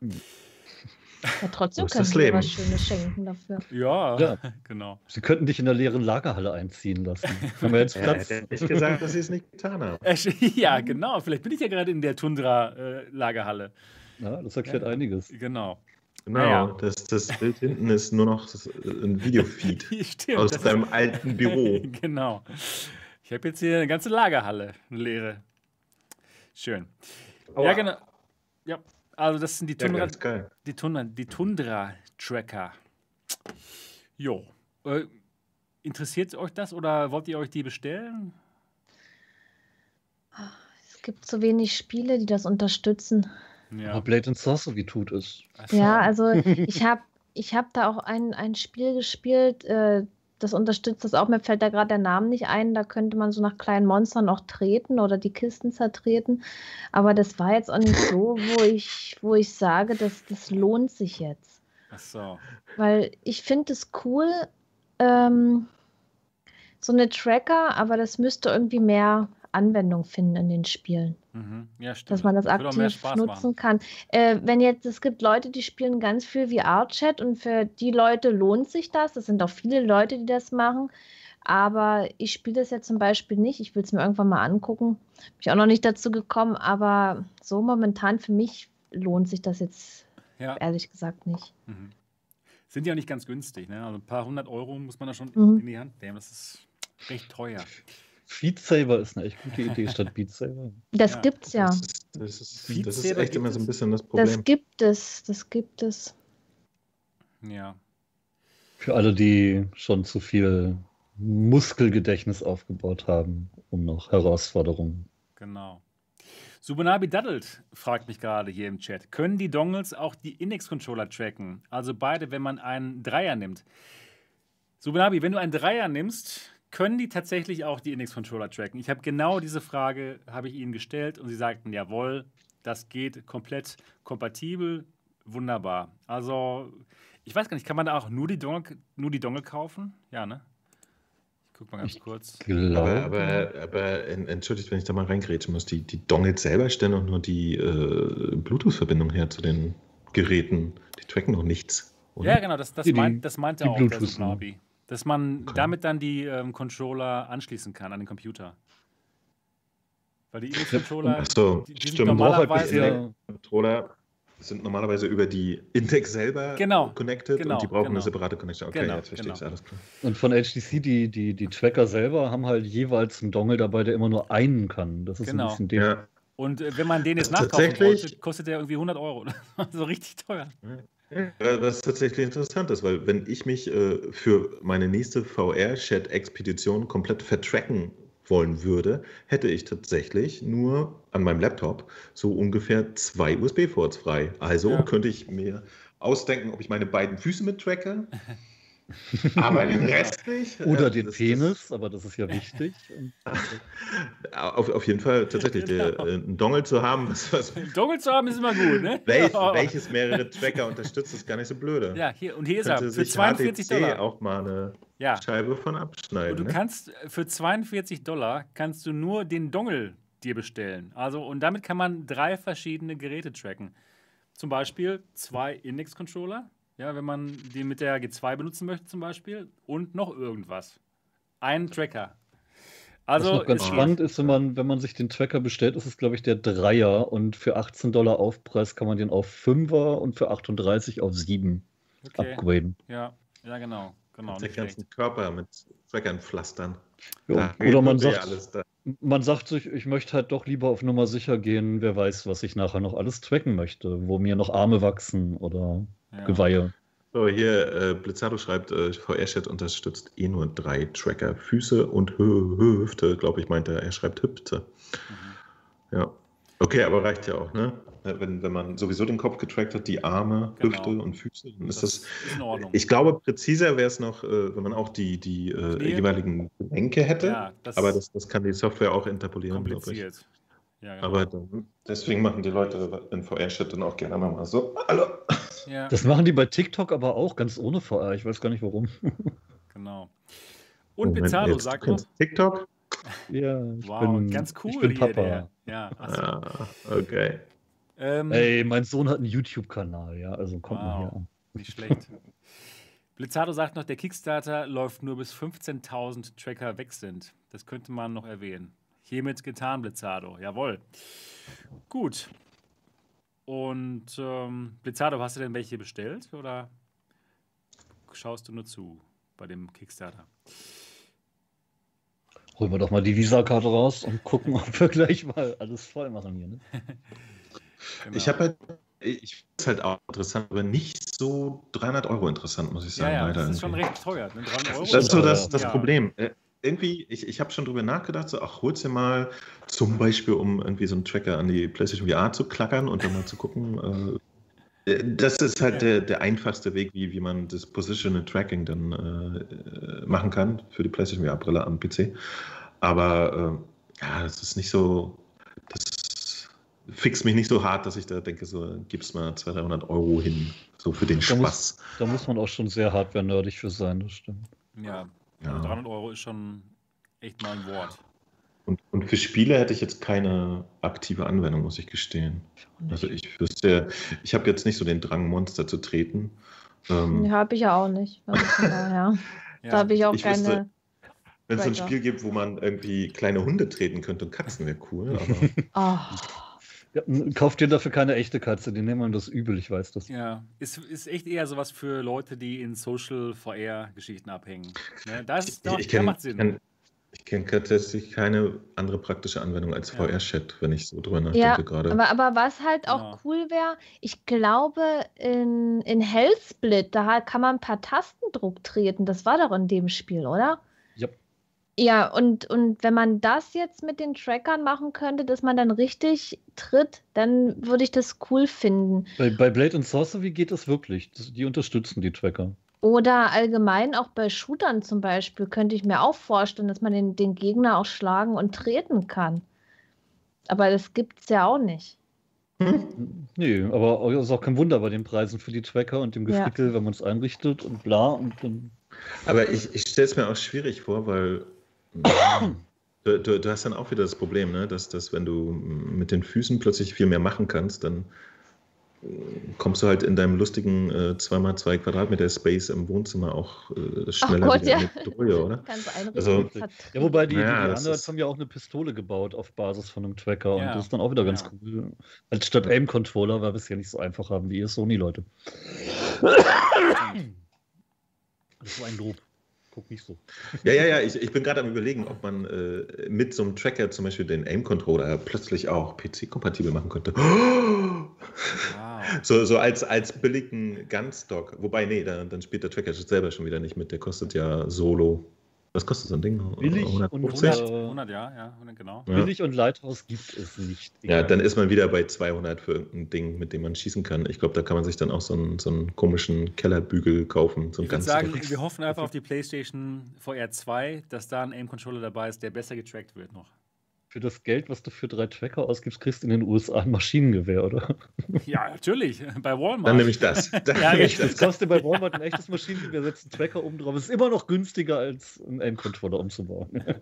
Ja trotzdem können sie was Schönes schenken dafür. Ja, Ja. genau. Sie könnten dich in der leeren Lagerhalle einziehen lassen. Haben wir jetzt Ja, Platz? hätte ich gesagt, dass sie es nicht getan haben. Äh, Ja, genau. Vielleicht bin ich ja gerade in der Tundra-Lagerhalle. Ja, das erklärt einiges. genau. Genau, Naja. das, das Bild hinten ist nur noch ein Videofeed Stimmt. aus deinem alten Büro. genau. Ich habe jetzt hier eine ganze Lagerhalle, eine leere. Schön. Ja, Aua. genau. Ja, also das sind die Ja, Tundra, ganz geil. Die Tundra, die Tundra-Tracker. Jo. Äh, interessiert euch das oder wollt ihr euch die bestellen? Es gibt zu wenig Spiele, die das unterstützen. Aber Blade and Sorcery tut es. So. Ja, also ich habe ich hab da auch ein, ein Spiel gespielt, äh, das unterstützt das auch. Mir fällt da gerade der Name nicht ein. Da könnte man so nach kleinen Monstern auch treten oder die Kisten zertreten. Aber das war jetzt auch nicht so, wo ich, wo ich sage, dass das lohnt sich jetzt. Ach so. Weil ich finde es cool, ähm, so eine Tracker, aber das müsste irgendwie mehr Anwendung finden in den Spielen. Mhm. Ja, stimmt. dass man das aktiv nutzen machen. kann. Äh, wenn jetzt, es gibt Leute, die spielen ganz viel VR-Chat und für die Leute lohnt sich das. Das sind auch viele Leute, die das machen. Aber ich spiele das ja zum Beispiel nicht. Ich will es mir irgendwann mal angucken. Bin ich auch noch nicht dazu gekommen, aber so momentan für mich lohnt sich das jetzt Ja. ehrlich gesagt nicht. Mhm. Sind ja nicht ganz günstig, ne? Also ein paar hundert Euro muss man da schon Mhm. in die Hand nehmen. Das ist recht teuer. Beat Saber ist eine echt gute Idee statt Beat Saber. Das Ja, gibt's ja. Das ist, das ist, Feed das ist echt immer so ein bisschen das Das Problem. gibt es. Das gibt es. Ja. Für alle, die schon zu viel Muskelgedächtnis aufgebaut haben, um noch Herausforderungen. Genau. Subunabi Daddelt fragt mich gerade hier im Chat. Können die Dongles auch die Index-Controller tracken? Also beide, wenn man einen Dreier nimmt. Subunabi, wenn du einen Dreier nimmst, können die tatsächlich auch die Index-Controller tracken? Ich habe genau diese Frage, habe ich ihnen gestellt und sie sagten, jawohl, das geht komplett kompatibel, wunderbar. Also, ich weiß gar nicht, kann man da auch nur die Dongle, nur die Dongle kaufen? Ja, ne? Ich guck mal ganz Ich kurz. Glaube. Aber, aber, aber en- entschuldigt, wenn ich da mal reingrätschen muss, die, die Dongles selber stellen doch nur die äh, Bluetooth-Verbindung her zu den Geräten. Die tracken noch nichts. oder? Ja, genau, das, das, Die- meint, das meinte die auch ne? Subunabi. Dass man Okay. damit dann die ähm, Controller anschließen kann an den Computer. Weil die Index-Controller, Ach so, die, die sind stimmt. normalerweise. Bisher- Controller sind normalerweise über die Index selber Genau, connected genau, und die brauchen genau. eine separate Connection. Okay, Genau, jetzt verstehe genau. ich alles klar. Und von HTC, die, die, die Tracker selber haben halt jeweils einen Dongle dabei, der immer nur einen kann. Das ist Genau. ein bisschen dem. Ja, Und äh, wenn man den jetzt nachkaufen wollte, kostet der irgendwie 100 Euro. so richtig teuer. Ja, Was tatsächlich interessant ist, weil wenn ich mich äh, für meine nächste VR-Chat-Expedition komplett vertracken wollen würde, hätte ich tatsächlich nur an meinem Laptop so ungefähr zwei USB-Ports frei. Also Ja. könnte ich mir ausdenken, ob ich meine beiden Füße mittracke, aber den Rest nicht. Oder Äh, den Penis, aber das ist ja wichtig. Und auf, auf jeden Fall tatsächlich der, Genau. äh, einen Dongle zu haben, was, was, Dongle zu haben ist immer gut, ne? wel, Ja. welches mehrere Tracker unterstützt, ist gar nicht so blöde. Ja, hier, und hier ist er. Für sich 42 HTC Dollar. auch mal eine Ja. Scheibe von Und abschneiden. du ne? kannst für 42 Dollar kannst du nur den Dongle dir bestellen. Also und damit kann man drei verschiedene Geräte tracken. Zum Beispiel zwei Index-Controller, ja, wenn man die mit der G2 benutzen möchte zum Beispiel, und noch irgendwas. Ein Tracker. Also was noch ganz geht. spannend ist, wenn man, wenn man sich den Tracker bestellt, ist es, glaube ich, der Dreier und für 18 Dollar Aufpreis kann man den auf 5er und für 38 auf 7 Okay. upgraden. Ja, ja, genau. genau den ganzen schlecht. Körper mit Trackern pflastern. Jo, Da oder man sagt, man sagt sich, ich möchte halt doch lieber auf Nummer sicher gehen, wer weiß, was ich nachher noch alles tracken möchte, wo mir noch Arme wachsen oder ja. Geweihe. So, hier, äh, Blizzardo schreibt, äh, VR-Chat unterstützt eh nur drei Tracker. Füße und Hü Hüfte, glaube ich, meinte er. Er schreibt Hüfte. Mhm. Ja. Okay, aber reicht ja auch, ne? Wenn, wenn man sowieso den Kopf getrackt hat, die Arme, genau. Hüfte und Füße, dann ist das. das ist in Ordnung. Ich glaube, präziser wäre es noch, äh, wenn man auch die, die äh, jeweiligen Gelenke hätte. Ja, das aber das, das kann die Software auch interpolieren, glaube ich. Ja, genau. Aber dann, deswegen machen die Leute in VR-Chat dann auch gerne mal so, hallo. Ja. Das machen die bei TikTok aber auch ganz ohne VR. Ich weiß gar nicht warum. Genau. Und Bezahlo sagt noch. TikTok? Ja, ich wow, bin, ganz cool. Ich bin Papa. Der. Ja, ah, okay. Ähm, Ey, mein Sohn hat einen YouTube-Kanal, ja, also kommt wow, mal hier an. Nicht schlecht. Blizzardo sagt noch, der Kickstarter läuft nur bis 15.000 Tracker weg sind. Das könnte man noch erwähnen. Hiermit getan, Blizzardo. Jawohl. Gut. Und ähm, Blizzardo, hast du denn welche bestellt oder schaust du nur zu bei dem Kickstarter? Holen wir doch mal die Visa-Karte raus und gucken, ob wir gleich mal alles voll machen hier. Ne? genau. Ich habe halt, ich finde es halt auch interessant, aber nicht so 300 Euro interessant, muss ich sagen. Ja, ja das ist schon recht teuer. Ne? 300 Euro das ist so das, das ja. Problem. Äh, irgendwie, ich, ich habe schon drüber nachgedacht, so, ach, hol's dir mal zum Beispiel, um irgendwie so einen Tracker an die PlayStation VR zu klackern und dann mal zu gucken. Äh, äh das ist halt der, der einfachste Weg, wie, wie man das Positional Tracking dann äh, machen kann für die PlayStation VR-Brille am PC. Aber äh, ja, das ist nicht so, das fixt mich nicht so hart, dass ich da denke, so gib's mal 200, 300 Euro hin, so für den da Spaß. Muss, da muss man auch schon sehr hardware-nerdig für sein, das stimmt. Ja, ja. 300 Euro ist schon echt mal ein Wort. Und, und für Spiele hätte ich jetzt keine aktive Anwendung, muss ich gestehen. Also ich wüsste, ich habe jetzt nicht so den Drang, Monster zu treten. Ähm, ja, habe ich ja auch nicht. ja. Da habe ich auch ich keine. Wenn es ein Spiel gibt, wo man irgendwie kleine Hunde treten könnte und Katzen wäre cool. Aber... oh. Ja, kauft dir dafür keine echte Katze, die nehmen das übel, ich weiß das. Ja, ist, ist echt eher sowas für Leute, die in Social VR-Geschichten abhängen. Ne? Das, ich, doch, ich kenn, macht Sinn. Kenn, ich kenne tatsächlich keine andere praktische Anwendung als ja. VR-Chat, wenn ich so drüber nachdenke ja, gerade. Aber, aber was halt auch genau. cool wäre, ich glaube, in, in Hellsplit, da kann man per Tastendruck treten. Das war doch in dem Spiel, oder? Ja, und, und wenn man das jetzt mit den Trackern machen könnte, dass man dann richtig tritt, dann würde ich das cool finden. Bei, bei Blade and Sorcery geht das wirklich. die unterstützen die Tracker. Oder allgemein auch bei Shootern zum Beispiel könnte ich mir auch vorstellen, dass man den, den Gegner auch schlagen und treten kann. Aber das gibt es ja auch nicht. Hm? Nee, aber es ist auch kein Wunder bei den Preisen für die Tracker und dem Gefrickel, ja. wenn man es einrichtet und bla und dann. Aber ich, ich stelle es mir auch schwierig vor, weil Du, du, du, hast dann auch wieder das Problem, ne? dass, dass wenn du mit den Füßen plötzlich viel mehr machen kannst, dann äh, kommst du halt in deinem lustigen äh, 2x2 Quadratmeter Space im Wohnzimmer auch äh, schneller Gott, wieder ja. mit Drühe, oder? also, ja, wobei die, naja, die, die anderen haben ja auch eine Pistole gebaut auf Basis von einem Tracker ja. und das ist dann auch wieder ganz ja. cool. Als statt Aim-Controller, weil wir es ja nicht so einfach haben wie ihr Sony-Leute. Das war ein Lob guck nicht so. Ja, ja, ja, ich, ich bin gerade am überlegen, ob man äh, mit so einem Tracker zum Beispiel den Aim-Controller plötzlich auch PC-kompatibel machen könnte. Wow. So, so als, als billigen Gunstock. Wobei, nee, dann, dann spielt der Tracker selber schon wieder nicht mit. Der kostet ja solo was kostet so ein Ding? Billig 150? und 100, 100, ja, ja, genau. Ja. Billig und Lighthouse gibt es nicht. Ja, dann ist man wieder bei 200 für irgendein Ding, mit dem man schießen kann. Ich glaube, da kann man sich dann auch so einen, so einen komischen Kellerbügel kaufen. So ich würde sagen, wir hoffen einfach auf die PlayStation VR 2, dass da ein Aim-Controller dabei ist, der besser getrackt wird noch für das Geld, was du für drei Tracker ausgibst, kriegst du in den USA ein Maschinengewehr, oder? Ja, natürlich. Bei Walmart. Dann nehme ich das. Dann ja, ich das. kaufst du bei Walmart ein echtes Maschinengewehr, setzt einen Tracker oben drauf. Ist immer noch günstiger, als einen Aim-Controller umzubauen.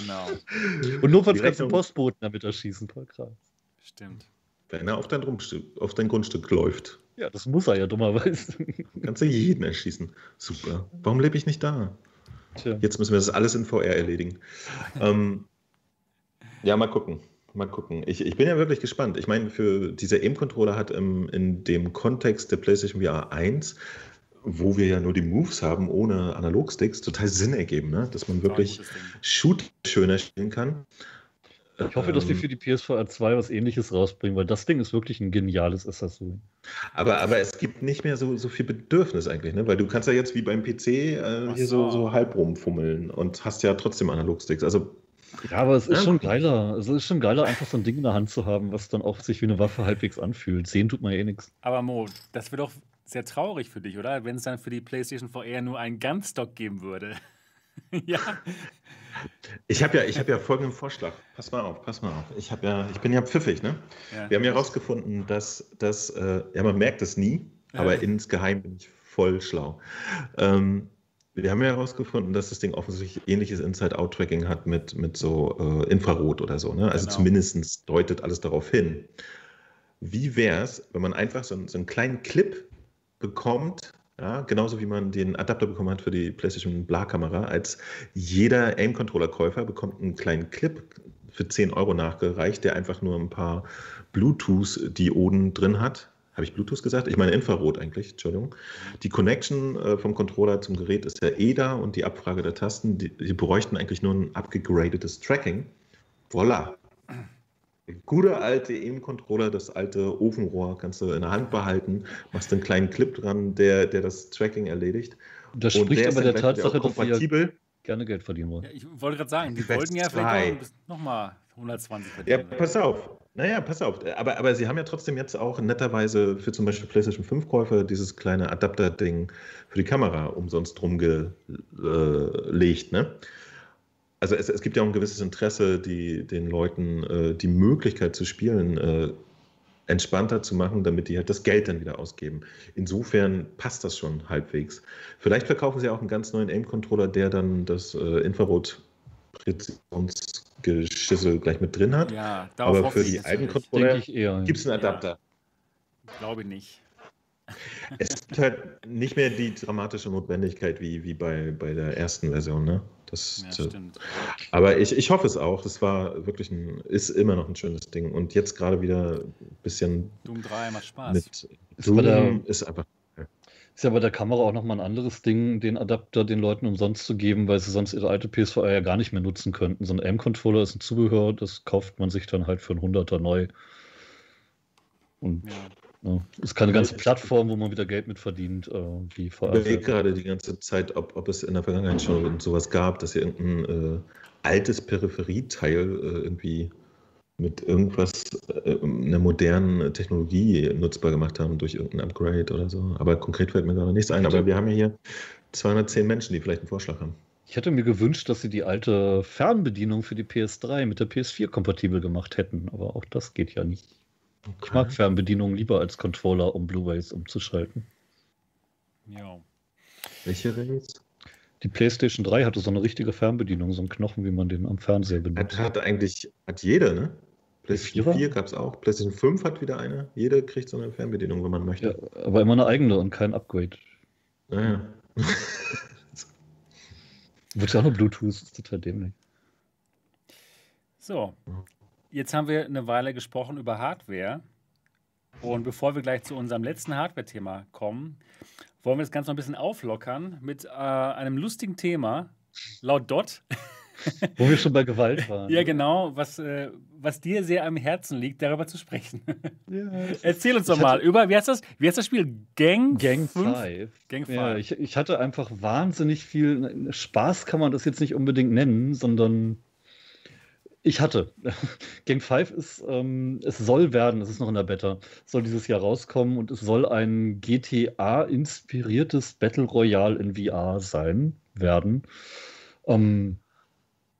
Genau. Und nur von kannst du Postboten damit erschießen, Paul Kratz. Stimmt. Wenn er auf dein, Grundstück, auf dein Grundstück läuft. Ja, das muss er ja dummerweise. Kannst du jeden erschießen. Super. Warum lebe ich nicht da? Tja. Jetzt müssen wir das alles in VR erledigen. ähm, ja, mal gucken. Mal gucken. Ich, ich bin ja wirklich gespannt. Ich meine, für dieser Aim-Controller hat im, in dem Kontext der PlayStation VR 1 wo wir ja nur die Moves haben ohne Analogsticks, total Sinn ergeben, ne? dass man wirklich Shoot schöner spielen kann. Ich hoffe, dass die ähm. für die PSVR 2 was ähnliches rausbringen, weil das Ding ist wirklich ein geniales Assassin. Aber, aber es gibt nicht mehr so, so viel Bedürfnis eigentlich, ne? weil du kannst ja jetzt wie beim PC äh, hier so, so halb rumfummeln und hast ja trotzdem Analogsticks. Also ja, aber es ist schon geiler. Es ist schon geiler, einfach so ein Ding in der Hand zu haben, was dann auch sich wie eine Waffe halbwegs anfühlt. Sehen tut man eh nichts. Aber Mo, das wäre doch sehr traurig für dich, oder? Wenn es dann für die PlayStation VR nur einen Gunstock geben würde. ja. Ich habe ja, hab ja folgenden Vorschlag. Pass mal auf, pass mal auf. Ich, ja, ich bin ja pfiffig, ne? Ja. Wir haben ja herausgefunden, dass das, äh, ja, man merkt es nie, ja. aber insgeheim bin ich voll schlau. Ähm, wir haben ja herausgefunden, dass das Ding offensichtlich ähnliches Inside-Out-Tracking hat mit, mit so äh, Infrarot oder so. Ne? Also genau. zumindest deutet alles darauf hin. Wie wäre es, wenn man einfach so, so einen kleinen Clip bekommt, ja, genauso wie man den Adapter bekommen hat für die PlayStation Bla-Kamera, als jeder Aim-Controller-Käufer bekommt einen kleinen Clip für 10 Euro nachgereicht, der einfach nur ein paar Bluetooth-Dioden drin hat. Habe ich Bluetooth gesagt? Ich meine Infrarot eigentlich, Entschuldigung. Die Connection äh, vom Controller zum Gerät ist ja eh da und die Abfrage der Tasten, die, die bräuchten eigentlich nur ein abgegradetes Tracking. Voila, gute alte EM-Controller, das alte Ofenrohr kannst du in der Hand behalten, machst einen kleinen Clip dran, der, der das Tracking erledigt. Das und spricht aber der Tatsache, dass sie gerne Geld verdienen wollen. Ja, ich wollte gerade sagen, die wollten ja vielleicht nochmal 120 verdienen. Ja, pass auf. Naja, pass auf. Aber, aber sie haben ja trotzdem jetzt auch netterweise für zum Beispiel PlayStation 5-Käufer dieses kleine Adapter-Ding für die Kamera umsonst rumgelegt. Ne? also es, es, gibt ja auch ein gewisses Interesse, die, den Leuten äh, die Möglichkeit zu spielen äh, entspannter zu machen, damit die halt das Geld dann wieder ausgeben. Insofern passt das schon halbwegs. Vielleicht verkaufen sie auch einen ganz neuen Aim-Controller, der dann das äh, Infrarot-Präzisionsgeschissel gleich mit drin hat. Ja, Aber für die alten Controller gibt es einen Adapter. Ja. Glaube nicht. Es gibt halt nicht mehr die dramatische Notwendigkeit wie, wie bei, bei der ersten Version, ne? Das, ja, stimmt. Aber ich, ich hoffe es auch. Es war wirklich ein, ist immer noch ein schönes Ding. Und jetzt gerade wieder ein bisschen. Doom 3 macht Spaß. Mit Doom der, ist einfach. Ist ja bei der Kamera auch nochmal ein anderes Ding, den Adapter den Leuten umsonst zu geben, weil sie sonst ihre alte PSVR ja gar nicht mehr nutzen könnten. So ein M-Controller ist ein Zubehör, das kauft man sich dann halt für einen Hunderter neu. Und ja. Ja, ist keine ganze Plattform, wo man wieder Geld mit verdient, äh, wie allem. Ich überlege gerade die ganze Zeit, ob, ob es in der Vergangenheit schon sowas gab, dass sie irgendein äh, altes Peripherieteil äh, irgendwie mit irgendwas, äh, einer modernen Technologie nutzbar gemacht haben durch irgendein Upgrade oder so. Aber konkret fällt mir gerade nichts ein. Aber wir haben ja hier 210 Menschen, die vielleicht einen Vorschlag haben. Ich hätte mir gewünscht, dass sie die alte Fernbedienung für die PS3 mit der PS4 kompatibel gemacht hätten, aber auch das geht ja nicht. Okay. Ich mag Fernbedienungen lieber als Controller, um Blu-rays umzuschalten. Ja. Welche Rays? Die PlayStation 3 hatte so eine richtige Fernbedienung, so einen Knochen, wie man den am Fernseher benutzt. Hat, hat eigentlich, hat jeder, ne? PlayStation 4 gab es auch. PlayStation 5 hat wieder eine. Jeder kriegt so eine Fernbedienung, wenn man möchte. Ja, aber immer eine eigene und kein Upgrade. Naja. Wird ja auch nur Bluetooth, ist total dämlich. So, Jetzt haben wir eine Weile gesprochen über Hardware. Und bevor wir gleich zu unserem letzten Hardware-Thema kommen, wollen wir das Ganze noch ein bisschen auflockern mit äh, einem lustigen Thema, laut Dot. Wo wir schon bei Gewalt waren. ja, genau, was, äh, was dir sehr am Herzen liegt, darüber zu sprechen. Ja, Erzähl uns doch mal über, wie heißt das, wie heißt das Spiel? Gang, Gang 5? Gang 5. Ja, ich, ich hatte einfach wahnsinnig viel Spaß, kann man das jetzt nicht unbedingt nennen, sondern ich hatte. Gang 5 ist, ähm, es soll werden, es ist noch in der Beta, soll dieses Jahr rauskommen und es soll ein GTA-inspiriertes Battle Royale in VR sein, werden. Ähm,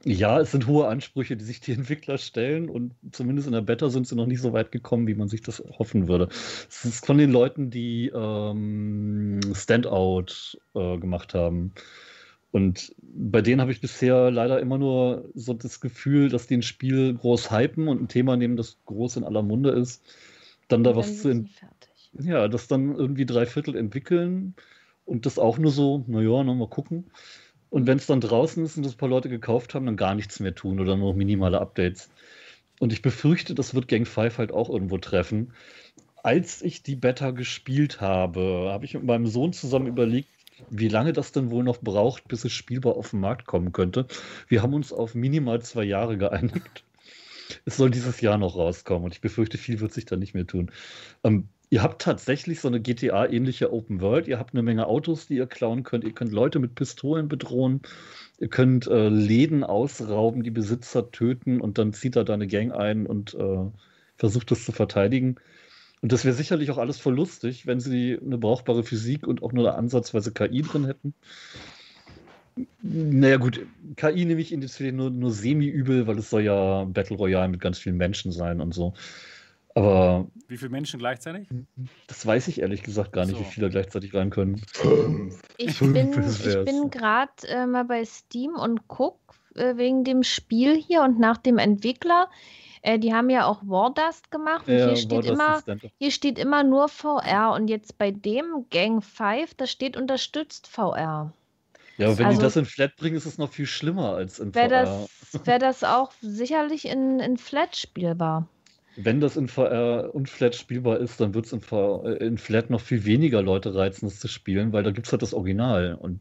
ja, es sind hohe Ansprüche, die sich die Entwickler stellen und zumindest in der Beta sind sie noch nicht so weit gekommen, wie man sich das hoffen würde. Es ist von den Leuten, die ähm, Standout äh, gemacht haben. Und bei denen habe ich bisher leider immer nur so das Gefühl, dass die ein Spiel groß hypen und ein Thema nehmen, das groß in aller Munde ist, dann da was zu. Ja, das dann irgendwie drei Viertel entwickeln und das auch nur so, naja, noch mal gucken. Und wenn es dann draußen ist und das ein paar Leute gekauft haben, dann gar nichts mehr tun oder nur minimale Updates. Und ich befürchte, das wird Gang 5 halt auch irgendwo treffen. als ich die Beta gespielt habe, habe ich mit meinem Sohn zusammen überlegt, wie lange das denn wohl noch braucht, bis es spielbar auf den Markt kommen könnte. Wir haben uns auf minimal zwei Jahre geeinigt. Es soll dieses Jahr noch rauskommen und ich befürchte, viel wird sich da nicht mehr tun. Ähm, ihr habt tatsächlich so eine GTA-ähnliche Open World. Ihr habt eine Menge Autos, die ihr klauen könnt. Ihr könnt Leute mit Pistolen bedrohen. Ihr könnt äh, Läden ausrauben, die Besitzer töten und dann zieht er da eine Gang ein und äh, versucht das zu verteidigen. Und das wäre sicherlich auch alles voll lustig, wenn sie eine brauchbare Physik und auch nur eine ansatzweise KI drin hätten. Naja, gut, KI nehme ich in jetzt nur, nur semi-übel, weil es soll ja Battle Royale mit ganz vielen Menschen sein und so. Aber. Wie viele Menschen gleichzeitig? Das weiß ich ehrlich gesagt gar nicht, so. wie viele gleichzeitig rein können. Ich bin, bin gerade äh, mal bei Steam und gucke äh, wegen dem Spiel hier und nach dem Entwickler. Äh, die haben ja auch Wardust gemacht. Und ja, hier, steht immer, hier steht immer nur VR. Und jetzt bei dem Gang 5, da steht unterstützt VR. Ja, wenn also, die das in Flat bringen, ist es noch viel schlimmer als in wär VR. Das, Wäre das auch sicherlich in, in Flat spielbar. Wenn das in VR und Flat spielbar ist, dann wird es in, äh, in, Flat noch viel weniger Leute reizen, das zu spielen, weil da gibt es halt das Original. Und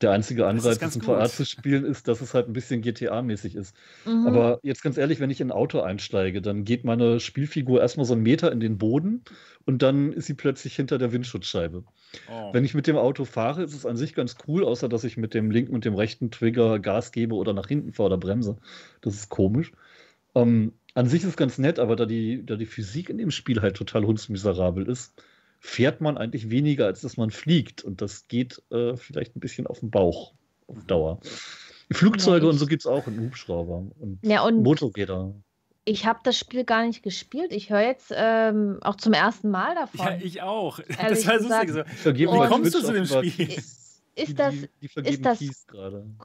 der einzige Anreiz, das, in VR zu spielen, ist, dass es halt ein bisschen GTA-mäßig ist. Mhm. Aber jetzt ganz ehrlich, wenn ich in ein Auto einsteige, dann geht meine Spielfigur erstmal so einen Meter in den Boden und dann ist sie plötzlich hinter der Windschutzscheibe. Oh. Wenn ich mit dem Auto fahre, ist es an sich ganz cool, außer dass ich mit dem linken und dem rechten Trigger Gas gebe oder nach hinten fahre oder bremse. Das ist komisch. Ähm, an sich ist es ganz nett, aber da die, da die Physik in dem Spiel halt total hundsmiserabel ist, fährt man eigentlich weniger, als dass man fliegt. Und das geht äh, vielleicht ein bisschen auf den Bauch auf Dauer. Flugzeuge ja, und so gibt es auch und Hubschrauber und, ja, und Motorräder. Ich habe das Spiel gar nicht gespielt. Ich höre jetzt ähm, auch zum ersten Mal davon. Ja, ich auch. Das war lustig. So. Wie kommst du zu dem Spiel? Ist die, das, die, die ist das,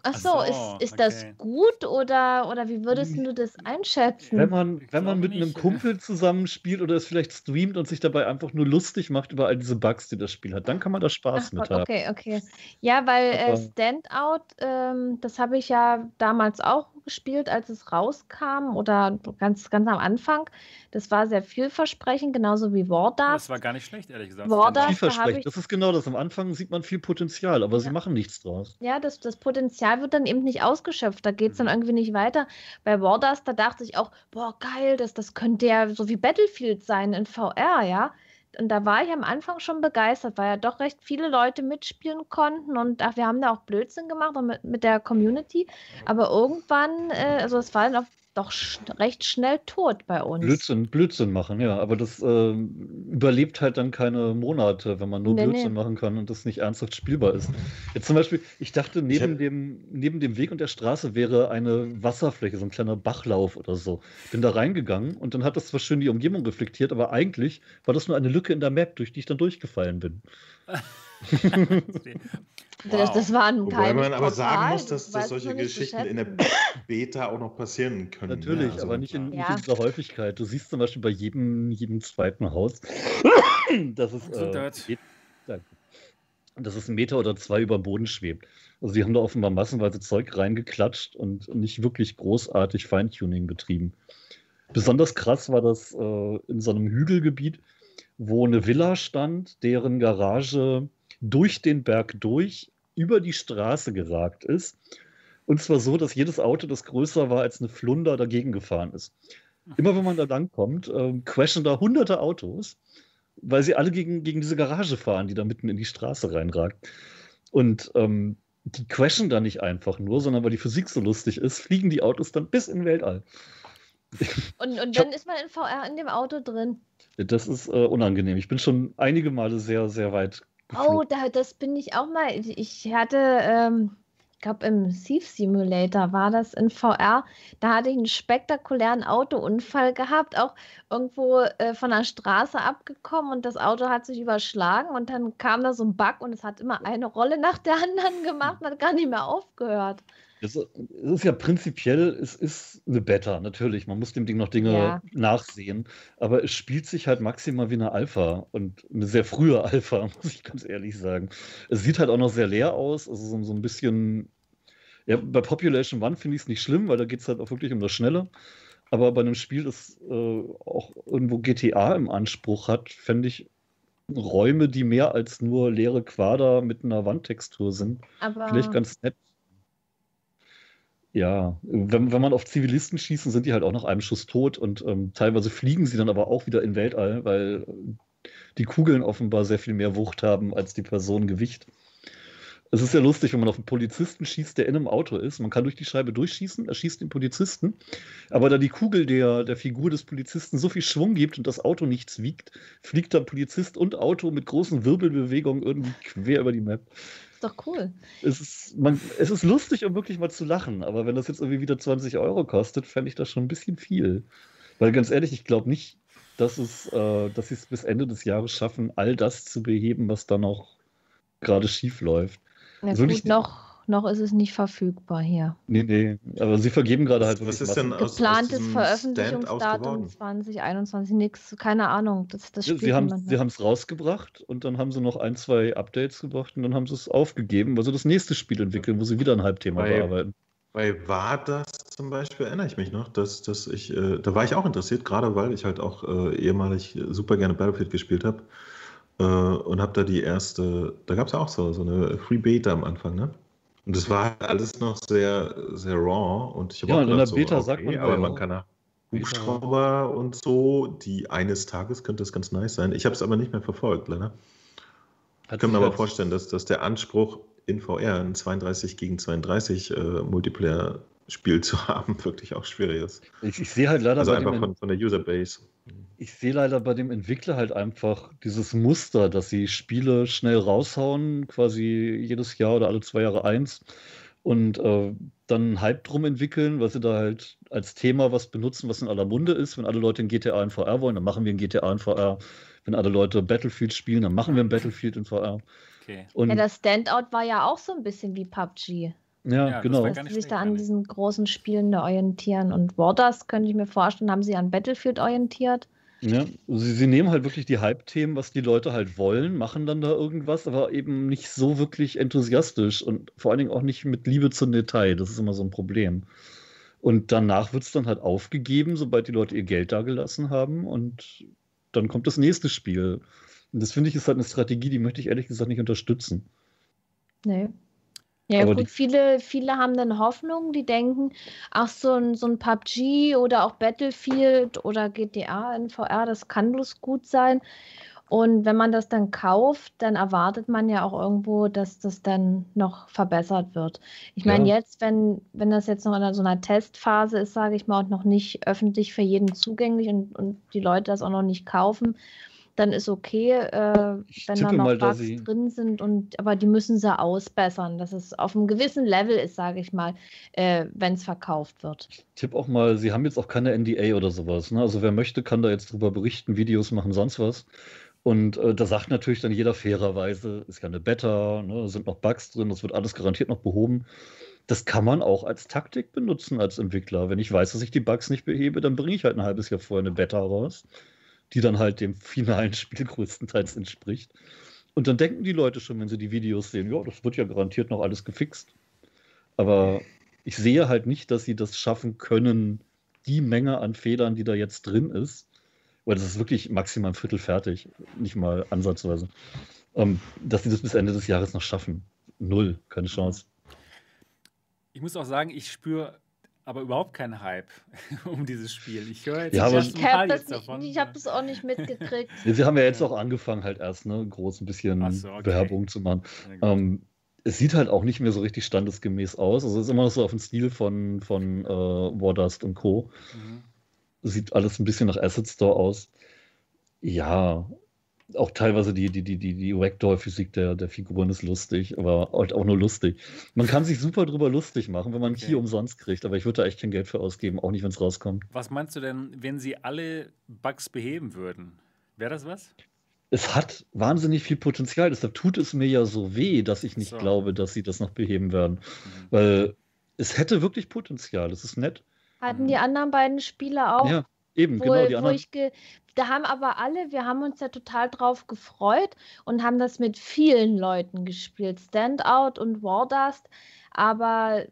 ach so, Ach so ist, ist okay. das gut oder, oder wie würdest du das einschätzen? Wenn man, wenn man mit nicht. einem Kumpel zusammenspielt oder es vielleicht streamt und sich dabei einfach nur lustig macht über all diese Bugs, die das Spiel hat, dann kann man da Spaß ach, mit haben. Okay, okay. Ja, weil äh, Standout, ähm, das habe ich ja damals auch gespielt, als es rauskam oder ganz, ganz am Anfang. Das war sehr vielversprechend, genauso wie Wardust. Das war gar nicht schlecht, ehrlich gesagt. Wardust, vielversprechend, da das ist genau das. Am Anfang sieht man viel Potenzial, aber ja. sie machen nichts draus. Ja, das, das Potenzial wird dann eben nicht ausgeschöpft. Da geht es dann mhm. irgendwie nicht weiter. Bei Wardust, da dachte ich auch, boah, geil, das, das könnte ja so wie Battlefield sein in VR, ja und da war ich am Anfang schon begeistert, weil ja doch recht viele Leute mitspielen konnten und ach, wir haben da auch Blödsinn gemacht mit, mit der Community. Aber irgendwann, äh, also es war dann auch doch sch recht schnell tot bei uns. Blödsinn, Blödsinn machen, ja. Aber das äh, überlebt halt dann keine Monate, wenn man nur nee, Blödsinn nee. machen kann und das nicht ernsthaft spielbar ist. Jetzt zum Beispiel, ich dachte, neben, ich dem, neben dem Weg und der Straße wäre eine Wasserfläche, so ein kleiner Bachlauf oder so. Bin da reingegangen und dann hat das zwar schön die Umgebung reflektiert, aber eigentlich war das nur eine Lücke in der Map, durch die ich dann durchgefallen bin. Wow. Das, das war ein Wobei man aber sagen muss, dass, dass solche Geschichten in der Beta auch noch passieren können. Natürlich, ja, also, aber nicht in, ja. nicht in, dieser Häufigkeit. Du siehst zum Beispiel bei jedem, jedem zweiten Haus, dass es, äh, dass es ein Meter oder zwei über Boden schwebt. Also die haben da offenbar massenweise Zeug reingeklatscht und nicht wirklich großartig Feintuning betrieben. Besonders krass war das äh, in so einem Hügelgebiet, wo eine Villa stand, deren Garage durch den Berg durch über die Straße geragt ist. Und zwar so, dass jedes Auto, das größer war als eine Flunder, dagegen gefahren ist. Immer wenn man da langkommt, äh, crashen da hunderte Autos, weil sie alle gegen, gegen diese Garage fahren, die da mitten in die Straße reinragt. Und ähm, die crashen da nicht einfach nur, sondern weil die Physik so lustig ist, fliegen die Autos dann bis in Weltall. Und, und dann ist man in VR in dem Auto drin. Das ist äh, unangenehm. Ich bin schon einige Male sehr, sehr weit Oh, da, das bin ich auch mal. Ich hatte, ähm, ich glaube, im Thief Simulator war das in VR. Da hatte ich einen spektakulären Autounfall gehabt, auch irgendwo äh, von der Straße abgekommen und das Auto hat sich überschlagen und dann kam da so ein Bug und es hat immer eine Rolle nach der anderen gemacht und hat gar nicht mehr aufgehört. Es ist ja prinzipiell, es ist eine Beta, natürlich. Man muss dem Ding noch Dinge ja. nachsehen. Aber es spielt sich halt maximal wie eine Alpha und eine sehr frühe Alpha, muss ich ganz ehrlich sagen. Es sieht halt auch noch sehr leer aus. Also so, so ein bisschen. Ja, bei Population One finde ich es nicht schlimm, weil da geht es halt auch wirklich um das Schnelle. Aber bei einem Spiel, das äh, auch irgendwo GTA im Anspruch hat, fände ich Räume, die mehr als nur leere Quader mit einer Wandtextur sind, Aber vielleicht ganz nett. Ja, wenn, wenn man auf Zivilisten schießt, sind die halt auch nach einem Schuss tot und ähm, teilweise fliegen sie dann aber auch wieder in Weltall, weil die Kugeln offenbar sehr viel mehr Wucht haben als die Person Gewicht. Es ist ja lustig, wenn man auf einen Polizisten schießt, der in einem Auto ist. Man kann durch die Scheibe durchschießen, er schießt den Polizisten. Aber da die Kugel der, der Figur des Polizisten so viel Schwung gibt und das Auto nichts wiegt, fliegt der Polizist und Auto mit großen Wirbelbewegungen irgendwie quer über die Map. Ist doch cool. Es ist, man, es ist lustig, um wirklich mal zu lachen. Aber wenn das jetzt irgendwie wieder 20 Euro kostet, fände ich das schon ein bisschen viel. Weil ganz ehrlich, ich glaube nicht, dass, es, äh, dass sie es bis Ende des Jahres schaffen, all das zu beheben, was da noch gerade schief läuft. Soll gut, noch, noch ist es nicht verfügbar hier. Nee, nee. Aber sie vergeben gerade halt Was wirklich ist denn aus Geplantes Veröffentlichungsdatum Stand aus geworden? 2021, nix, keine Ahnung. Das, das Sie haben es rausgebracht und dann haben sie noch ein, zwei Updates gebracht und dann haben sie es aufgegeben, weil sie das nächste Spiel entwickeln, wo sie wieder ein Halbthema Weil- bearbeiten. Bei war das zum Beispiel, erinnere ich mich noch, dass, dass ich, äh, da war ich auch interessiert, gerade weil ich halt auch äh, ehemalig super gerne Battlefield gespielt habe. Äh, und habe da die erste, da gab es ja auch so, so eine Free Beta am Anfang, ne? Und das war halt alles noch sehr, sehr raw. Und ich habe Ja, auch gedacht, der Beta sagt man aber man auch- kann Beta. Hubschrauber und so, die eines Tages könnte das ganz nice sein. Ich habe es aber nicht mehr verfolgt, leider. Hat Ich kann mir aber vorstellen, dass, dass der Anspruch in VR ein 32 gegen 32 äh, Multiplayer-Spiel zu haben wirklich auch schwierig ist. Ich, ich sehe halt leider Also bei einfach dem, von, von der Userbase. ich sehe leider bei dem Entwickler halt einfach dieses Muster, dass sie Spiele schnell raushauen, quasi jedes Jahr oder alle zwei Jahre eins und äh, dann einen Hype drum entwickeln, weil sie da halt als Thema was benutzen, was in aller Munde ist. Wenn alle Leute in GTA in VR wollen, dann machen wir ein GTA in VR. Wenn alle Leute Battlefield spielen, dann machen wir ein Battlefield in VR. Okay. Und Ja, das Standout war ja auch so ein bisschen wie PUBG. Ja, Ja, das genau. Dass sie sich da an diesen großen Spielen da orientieren. Und Warders, könnte ich mir vorstellen, haben sie an Battlefield orientiert. Ja, sie, sie nehmen halt wirklich die Hype-Themen, was die Leute halt wollen, machen dann da irgendwas, aber eben nicht so wirklich enthusiastisch und vor allen Dingen auch nicht mit Liebe zum Detail. Das ist immer so ein Problem. Und danach wird es dann halt aufgegeben, sobald die Leute ihr Geld dagelassen haben und dann kommt das nächste Spiel. Und das finde ich ist halt eine Strategie, die möchte ich ehrlich gesagt nicht unterstützen. Nee. Ja, Aber gut, viele, viele haben dann Hoffnung, die denken, ach, so ein, so ein PUBG oder auch Battlefield oder GTA in VR, das kann bloß gut sein. Und wenn man das dann kauft, dann erwartet man ja auch irgendwo, dass das dann noch verbessert wird. Ich meine, Ja. jetzt, wenn, wenn das jetzt noch in so einer Testphase ist, sage ich mal, und noch nicht öffentlich für jeden zugänglich und, und die Leute das auch noch nicht kaufen, dann ist okay, äh, Ich wenn da noch mal, Bugs sie- drin sind und aber die müssen sie ausbessern, dass es auf einem gewissen Level ist, sage ich mal, äh, wenn es verkauft wird. Ich tippe auch mal, sie haben jetzt auch keine NDA oder sowas. Ne? Also wer möchte, kann da jetzt drüber berichten, Videos machen, sonst was. Und äh, da sagt natürlich dann jeder fairerweise, ist ja eine Beta, ne, sind noch Bugs drin, das wird alles garantiert noch behoben. Das kann man auch als Taktik benutzen als Entwickler. Wenn ich weiß, dass ich die Bugs nicht behebe, dann bringe ich halt ein halbes Jahr vorher eine Beta raus, die dann halt dem finalen Spiel größtenteils entspricht. Und dann denken die Leute schon, wenn sie die Videos sehen, ja, das wird ja garantiert noch alles gefixt. Aber ich sehe halt nicht, dass sie das schaffen können, die Menge an Fehlern, die da jetzt drin ist, weil das ist wirklich maximal ein Viertel fertig, nicht mal ansatzweise, ähm, dass sie das bis Ende des Jahres noch schaffen. Null, keine Chance. Ich muss auch sagen, ich spüre aber überhaupt keinen Hype um dieses Spiel. Ich höre jetzt Ja, aber- Ich habe das, jetzt nicht- davon. ich hab das auch nicht mitgekriegt. Sie haben ja jetzt auch angefangen, halt erst ne, groß ein bisschen so, okay. Werbung zu machen. Ja. Ähm, es sieht halt auch nicht mehr so richtig standesgemäß aus. Also es ist immer noch so auf dem Stil von, von äh, Wardust und Co. Mhm. Sieht alles ein bisschen nach Asset Store aus. Ja, auch teilweise die, die, die, die, die Ragdoll-Physik der, der Figuren ist lustig, aber halt auch nur lustig. Man kann sich super drüber lustig machen, wenn man Okay. Key umsonst kriegt, aber ich würde da echt kein Geld für ausgeben, auch nicht, wenn es rauskommt. Was meinst du denn, wenn sie alle Bugs beheben würden? Wäre das was? Es hat wahnsinnig viel Potenzial, deshalb tut es mir ja so weh, dass ich nicht So. glaube, dass sie das noch beheben werden. Mhm. Weil es hätte wirklich Potenzial, das ist nett. Hatten die anderen beiden Spiele auch, Ja, eben, wo, genau, die anderen. da haben aber alle, wir haben uns ja total drauf gefreut und haben das mit vielen Leuten gespielt, Standout und Wardust, aber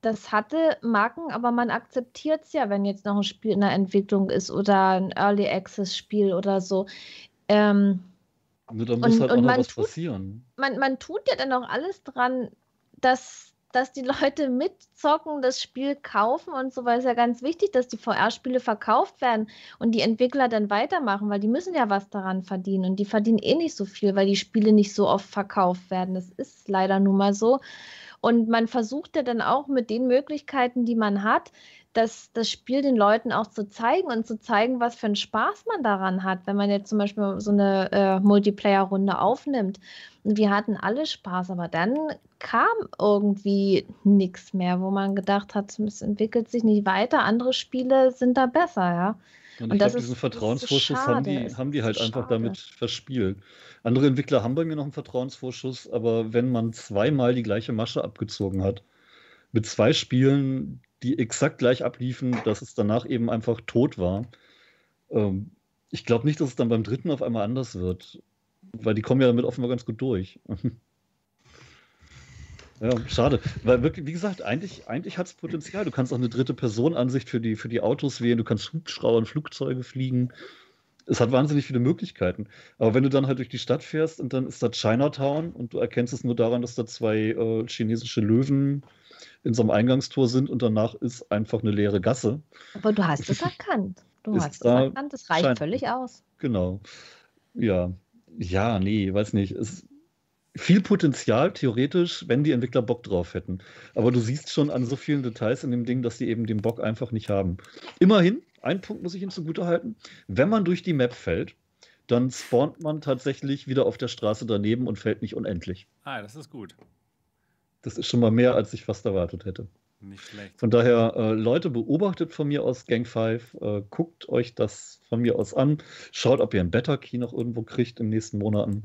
das hatte Marken, aber man akzeptiert es ja, wenn jetzt noch ein Spiel in der Entwicklung ist oder ein Early Access Spiel oder so. Ähm, Nur da muss und, halt auch noch was tut, passieren. man, man tut ja dann auch alles dran, dass, dass die Leute mitzocken, das Spiel kaufen und so, weil es ja ganz wichtig, dass die VR-Spiele verkauft werden und die Entwickler dann weitermachen, weil die müssen ja was daran verdienen und die verdienen eh nicht so viel, weil die Spiele nicht so oft verkauft werden. Das ist leider nun mal so. Und man versucht ja dann auch mit den Möglichkeiten, die man hat, das, das Spiel den Leuten auch zu zeigen und zu zeigen, was für einen Spaß man daran hat, wenn man jetzt zum Beispiel so eine äh, Multiplayer-Runde aufnimmt. Und wir hatten alle Spaß, aber dann kam irgendwie nichts mehr, wo man gedacht hat, es entwickelt sich nicht weiter, andere Spiele sind da besser, ja. Und Und ich das glaube, ist- diesen Vertrauensvorschuss haben die, haben die halt so einfach schade. damit verspielt. Andere Entwickler haben bei mir noch einen Vertrauensvorschuss, aber wenn man zweimal die gleiche Masche abgezogen hat, mit zwei Spielen, die exakt gleich abliefen, dass es danach eben einfach tot war, ähm, ich glaube nicht, dass es dann beim dritten auf einmal anders wird. Weil die kommen ja damit offenbar ganz gut durch. Ja, schade. Weil wirklich, wie gesagt, eigentlich, eigentlich hat es Potenzial. Du kannst auch eine dritte Person-Ansicht für die, für die Autos wählen, du kannst Hubschrauber und Flugzeuge fliegen. Es hat wahnsinnig viele Möglichkeiten. Aber wenn du dann halt durch die Stadt fährst und dann ist da Chinatown und du erkennst es nur daran, dass da zwei äh, chinesische Löwen in so einem Eingangstor sind und danach ist einfach eine leere Gasse. Aber du hast es erkannt. Du Ist hast es erkannt, das reicht völlig aus. Genau. Ja. Ja, nee, weiß nicht. Es viel Potenzial, theoretisch, wenn die Entwickler Bock drauf hätten. Aber du siehst schon an so vielen Details in dem Ding, dass die eben den Bock einfach nicht haben. Immerhin, ein Punkt muss ich ihnen zugutehalten. Wenn man durch die Map fällt, dann spawnt man tatsächlich wieder auf der Straße daneben und fällt nicht unendlich. Ah, das ist gut. Das ist schon mal mehr, als ich fast erwartet hätte. Nicht schlecht. Von daher, äh, Leute, beobachtet von mir aus Gang 5, äh, guckt euch das von mir aus an, schaut, ob ihr einen Better Key noch irgendwo kriegt in den nächsten Monaten.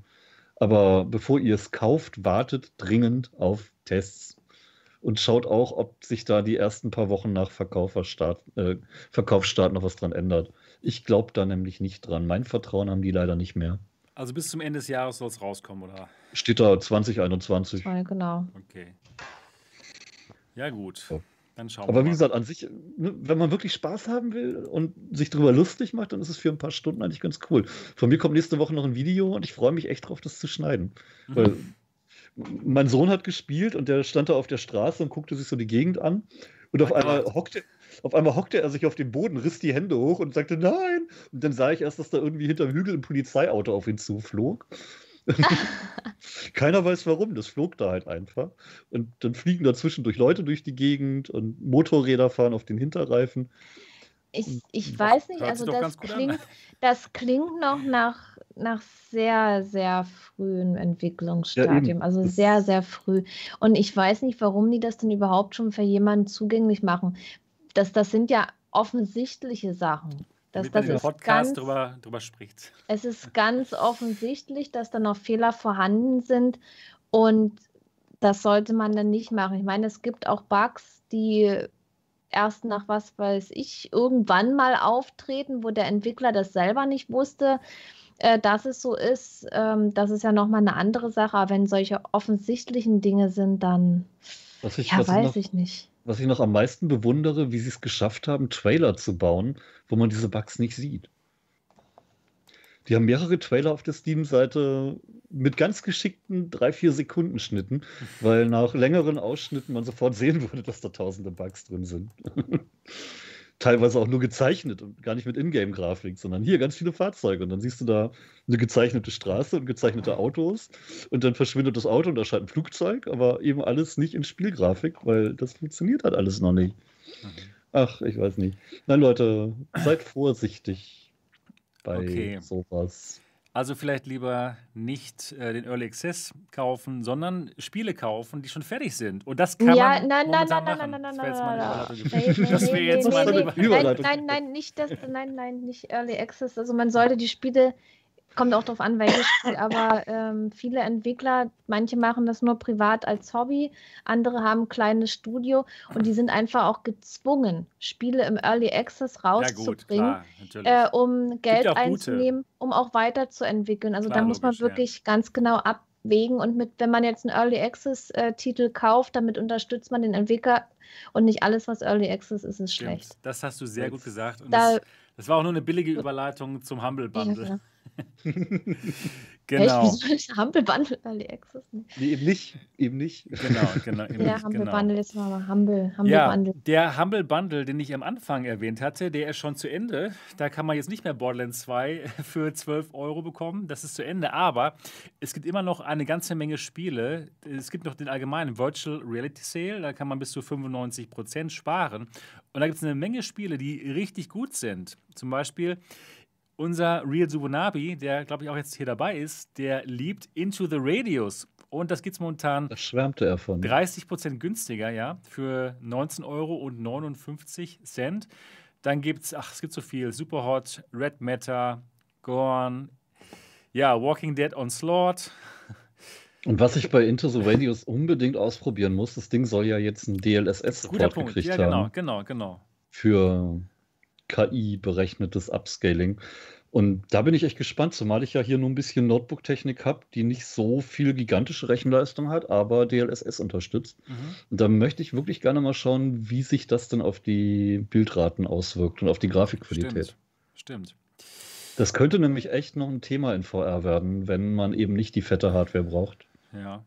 Aber bevor ihr es kauft, wartet dringend auf Tests und schaut auch, ob sich da die ersten paar Wochen nach Verkaufsstart, äh, Verkaufsstart noch was dran ändert. Ich glaube da nämlich nicht dran. Mein Vertrauen haben die leider nicht mehr. Also bis zum Ende des Jahres soll es rauskommen, oder? Steht da 2021. Ja, genau. Okay. Ja, gut. Ja. Dann schauen wir Aber wie mal. gesagt, an sich, ne, wenn man wirklich Spaß haben will und sich darüber lustig macht, dann ist es für ein paar Stunden eigentlich ganz cool. Von mir kommt nächste Woche noch ein Video und ich freue mich echt drauf, das zu schneiden. Mhm. Weil mein Sohn hat gespielt und der stand da auf der Straße und guckte sich so die Gegend an. Und auf einmal, hockte, auf einmal hockte er sich auf den Boden, riss die Hände hoch und sagte Nein. Und dann sah ich erst, dass da irgendwie hinterm Hügel ein Polizeiauto auf ihn zuflog. Keiner weiß warum, das flog da halt einfach. Und dann fliegen da zwischendurch Leute durch die Gegend und Motorräder fahren auf den Hinterreifen. Ich, ich weiß nicht, also das klingt, das klingt noch nach, nach sehr, sehr frühem Entwicklungsstadium. also Das- sehr, sehr früh. Und ich weiß nicht, warum die das denn überhaupt schon für jemanden zugänglich machen. Das, das sind ja offensichtliche Sachen. Das, Damit man das im ist Podcast ganz, drüber, drüber spricht. es ist ganz offensichtlich, dass da noch Fehler vorhanden sind und das sollte man dann nicht machen. Ich meine, es gibt auch Bugs, die erst nach was weiß ich irgendwann mal auftreten, wo der Entwickler das selber nicht wusste, äh, dass es so ist. Ähm, das ist ja nochmal eine andere Sache. Aber wenn solche offensichtlichen Dinge sind, dann ich, ja, weiß noch, ich nicht. Was ich noch am meisten bewundere, wie sie es geschafft haben, Trailer zu bauen, wo man diese Bugs nicht sieht. Die haben mehrere Trailer auf der Steam-Seite mit ganz geschickten 3-4 Sekunden Schnitten, weil nach längeren Ausschnitten man sofort sehen würde, dass da tausende Bugs drin sind. Teilweise auch nur gezeichnet und gar nicht mit Ingame-Grafik, sondern hier ganz viele Fahrzeuge. Und dann siehst du da eine gezeichnete Straße und gezeichnete Autos und dann verschwindet das Auto und da scheint ein Flugzeug, aber eben alles nicht in Spielgrafik, weil das funktioniert halt alles noch nicht. Mhm. Ach, ich weiß nicht. Nein, Leute, seid vorsichtig bei Okay. sowas. Also vielleicht lieber nicht äh, den Early Access kaufen, sondern Spiele kaufen, die schon fertig sind. Und das kann Ja, man nein, nein, momentan nein, nein, machen. nein, gewesen. nein, Das nein, wäre nein, jetzt nein, meine Überleitung. Nein, Überleitung. nein, nein, nicht das, nein, nein, nicht Early Access. Also man sollte die Spiele, kommt auch darauf an, welches Spiel, aber ähm, viele Entwickler, manche machen das nur privat als Hobby, andere haben ein kleines Studio und die sind einfach auch gezwungen, Spiele im Early Access Ja gut, rauszubringen. klar, natürlich. äh, um Geld ja auch gute. einzunehmen, um auch weiterzuentwickeln. Also Klar, da muss man logisch, ja. wirklich ganz genau ab, Wegen und mit, wenn man jetzt einen Early Access-Titel äh, kauft, damit unterstützt man den Entwickler und nicht alles, was Early Access ist, ist Stimmt. schlecht. Das hast du sehr gut gesagt. Und da, das, das, war auch nur eine billige Überleitung zum Humble Bundle. Ja, Genau. Echt? Wieso ist Humble Bundle Early Access? Nee, eben nicht. Eben nicht. Genau, genau. Eben der nicht, Humble genau. Bundle ist mal Humble, Humble ja, Bundle. Der Humble Bundle, den ich am Anfang erwähnt hatte, der ist schon zu Ende. Da kann man jetzt nicht mehr Borderlands 2 für 12 Euro bekommen. Das ist zu Ende. Aber es gibt immer noch eine ganze Menge Spiele. Es gibt noch den allgemeinen Virtual Reality Sale. Da kann man bis zu 95 Prozent sparen. Und da gibt es eine Menge Spiele, die richtig gut sind. Zum Beispiel unser Real Subunabi, der glaube ich auch jetzt hier dabei ist, der liebt Into the Radius. Und das gibt es momentan das schwärmte er von. 30% günstiger, ja, für 19,59 Euro. Dann gibt es, ach, es gibt so viel: Superhot, Red Matter, Gorn, ja, Walking Dead Onslaught. Und was ich bei Into the Radius unbedingt ausprobieren muss, das Ding soll ja jetzt einen DLSS-Support gekriegt ja, genau, haben. Genau, genau, genau. Für KI-berechnetes Upscaling. Und da bin ich echt gespannt, zumal ich ja hier nur ein bisschen Notebook-Technik habe, die nicht so viel gigantische Rechenleistung hat, aber DLSS unterstützt. Mhm. Und da möchte ich wirklich gerne mal schauen, wie sich das denn auf die Bildraten auswirkt und auf die Grafikqualität. Stimmt. Stimmt. Das könnte nämlich echt noch ein Thema in VR werden, wenn man eben nicht die fette Hardware braucht. Ja.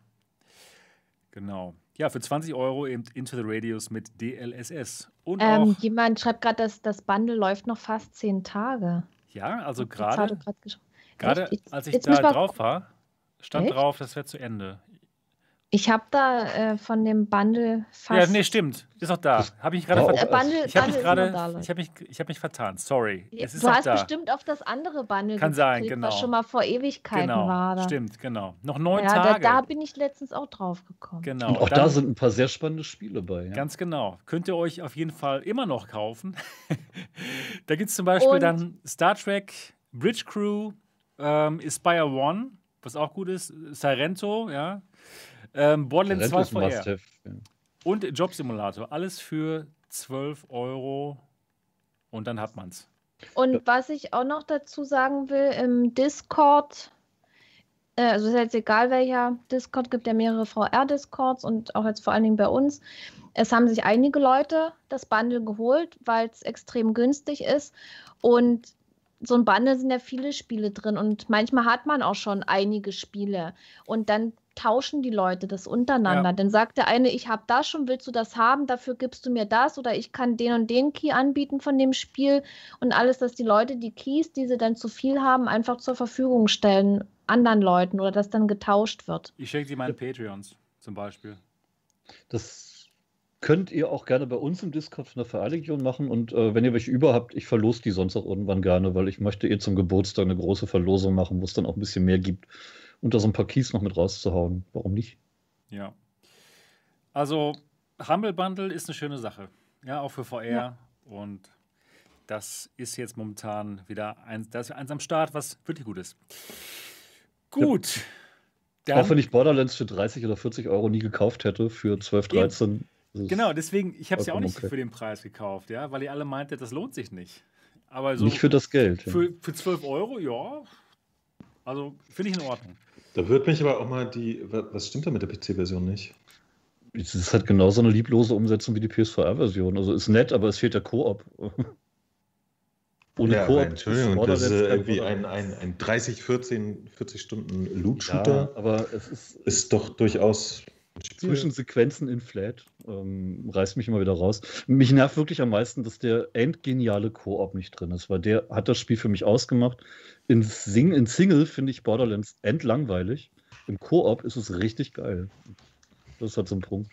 Genau. Ja, für 20 Euro eben Into the Radius mit DLSS. Und ähm, auch, jemand schreibt gerade, dass das Bundle läuft noch fast zehn Tage. Ja, also gerade, gerade als ich da drauf war, stand Echt? drauf, das wäre zu Ende. Ich habe da äh, von dem Bundle fast. Ja, nee, stimmt. Ist auch da. Habe ich gerade oh, vertan. Bundle, ich habe mich gerade. Ich habe mich, hab mich vertan. Sorry. Ja, du hast da. bestimmt auf das andere Bundle Kann sein, genau. was schon mal vor Ewigkeiten genau, war. Da. Stimmt, genau. Noch neun ja, Tage. Da, da, bin ich letztens auch drauf gekommen. Genau. Und auch Dann, da sind ein paar sehr spannende Spiele bei. Ja? Ganz genau. Könnt ihr euch auf jeden Fall immer noch kaufen. da gibt es zum Beispiel Und dann Star Trek, Bridge Crew, ähm, Aspire One, was auch gut ist, Sirento, ja. Ähm, Borderlands 2 VR. Ja. Und Job Simulator. Alles für 12 Euro und dann hat man's. Und was ich auch noch dazu sagen will, im Discord, äh, also ist jetzt egal welcher Discord, gibt ja mehrere VR-Discords und auch jetzt vor allen Dingen bei uns. Es haben sich einige Leute das Bundle geholt, weil es extrem günstig ist. Und so ein Bundle sind ja viele Spiele drin und manchmal hat man auch schon einige Spiele. Und dann tauschen die Leute das untereinander. Ja. Dann sagt der eine, ich habe das schon, willst du das haben, dafür gibst du mir das oder ich kann den und den Key anbieten von dem Spiel und alles, dass die Leute die Keys, die sie dann zu viel haben, einfach zur Verfügung stellen anderen Leuten oder dass dann getauscht wird. Ich schenke dir meine Patreons zum Beispiel. Das könnt ihr auch gerne bei uns im Discord von der Vereinigung machen und äh, wenn ihr welche über habt, ich verlose die sonst auch irgendwann gerne, weil ich möchte eh zum Geburtstag eine große Verlosung machen, wo es dann auch ein bisschen mehr gibt und da so ein paar Keys noch mit rauszuhauen. Warum nicht? Ja. Also, Humble Bundle ist eine schöne Sache. Ja, auch für VR. Ja. Und das ist jetzt momentan wieder eins, das ist eins am Start, was wirklich gut ist. Gut. Ja. Auch wenn ich Borderlands für 30 oder 40 Euro nie gekauft hätte, für 12, 13. Genau, deswegen, ich habe es ja auch nicht okay. für den Preis gekauft, ja, weil ihr alle meintet, das lohnt sich nicht. Aber so nicht für das Geld. Für, für 12 Euro, ja. Also finde ich in Ordnung. Da würde mich aber auch mal die, was stimmt da mit der PC-Version nicht? Es ist halt genauso eine lieblose Umsetzung wie die PS4-Version. Also ist nett, aber es fehlt der Koop. Ohne ja, Koop. Entschuldigung, das ist irgendwie ein, ein, ein 30, 14, 40 Stunden Loot-Shooter. Ja, aber es ist, ist doch durchaus. Zwischen Sequenzen in Flat ähm, reißt mich immer wieder raus. Mich nervt wirklich am meisten, dass der endgeniale Koop nicht drin ist, weil der hat das Spiel für mich ausgemacht. In, Sing in Single finde ich Borderlands endlangweilig. Im Koop ist es richtig geil. Das ist halt so ein Punkt.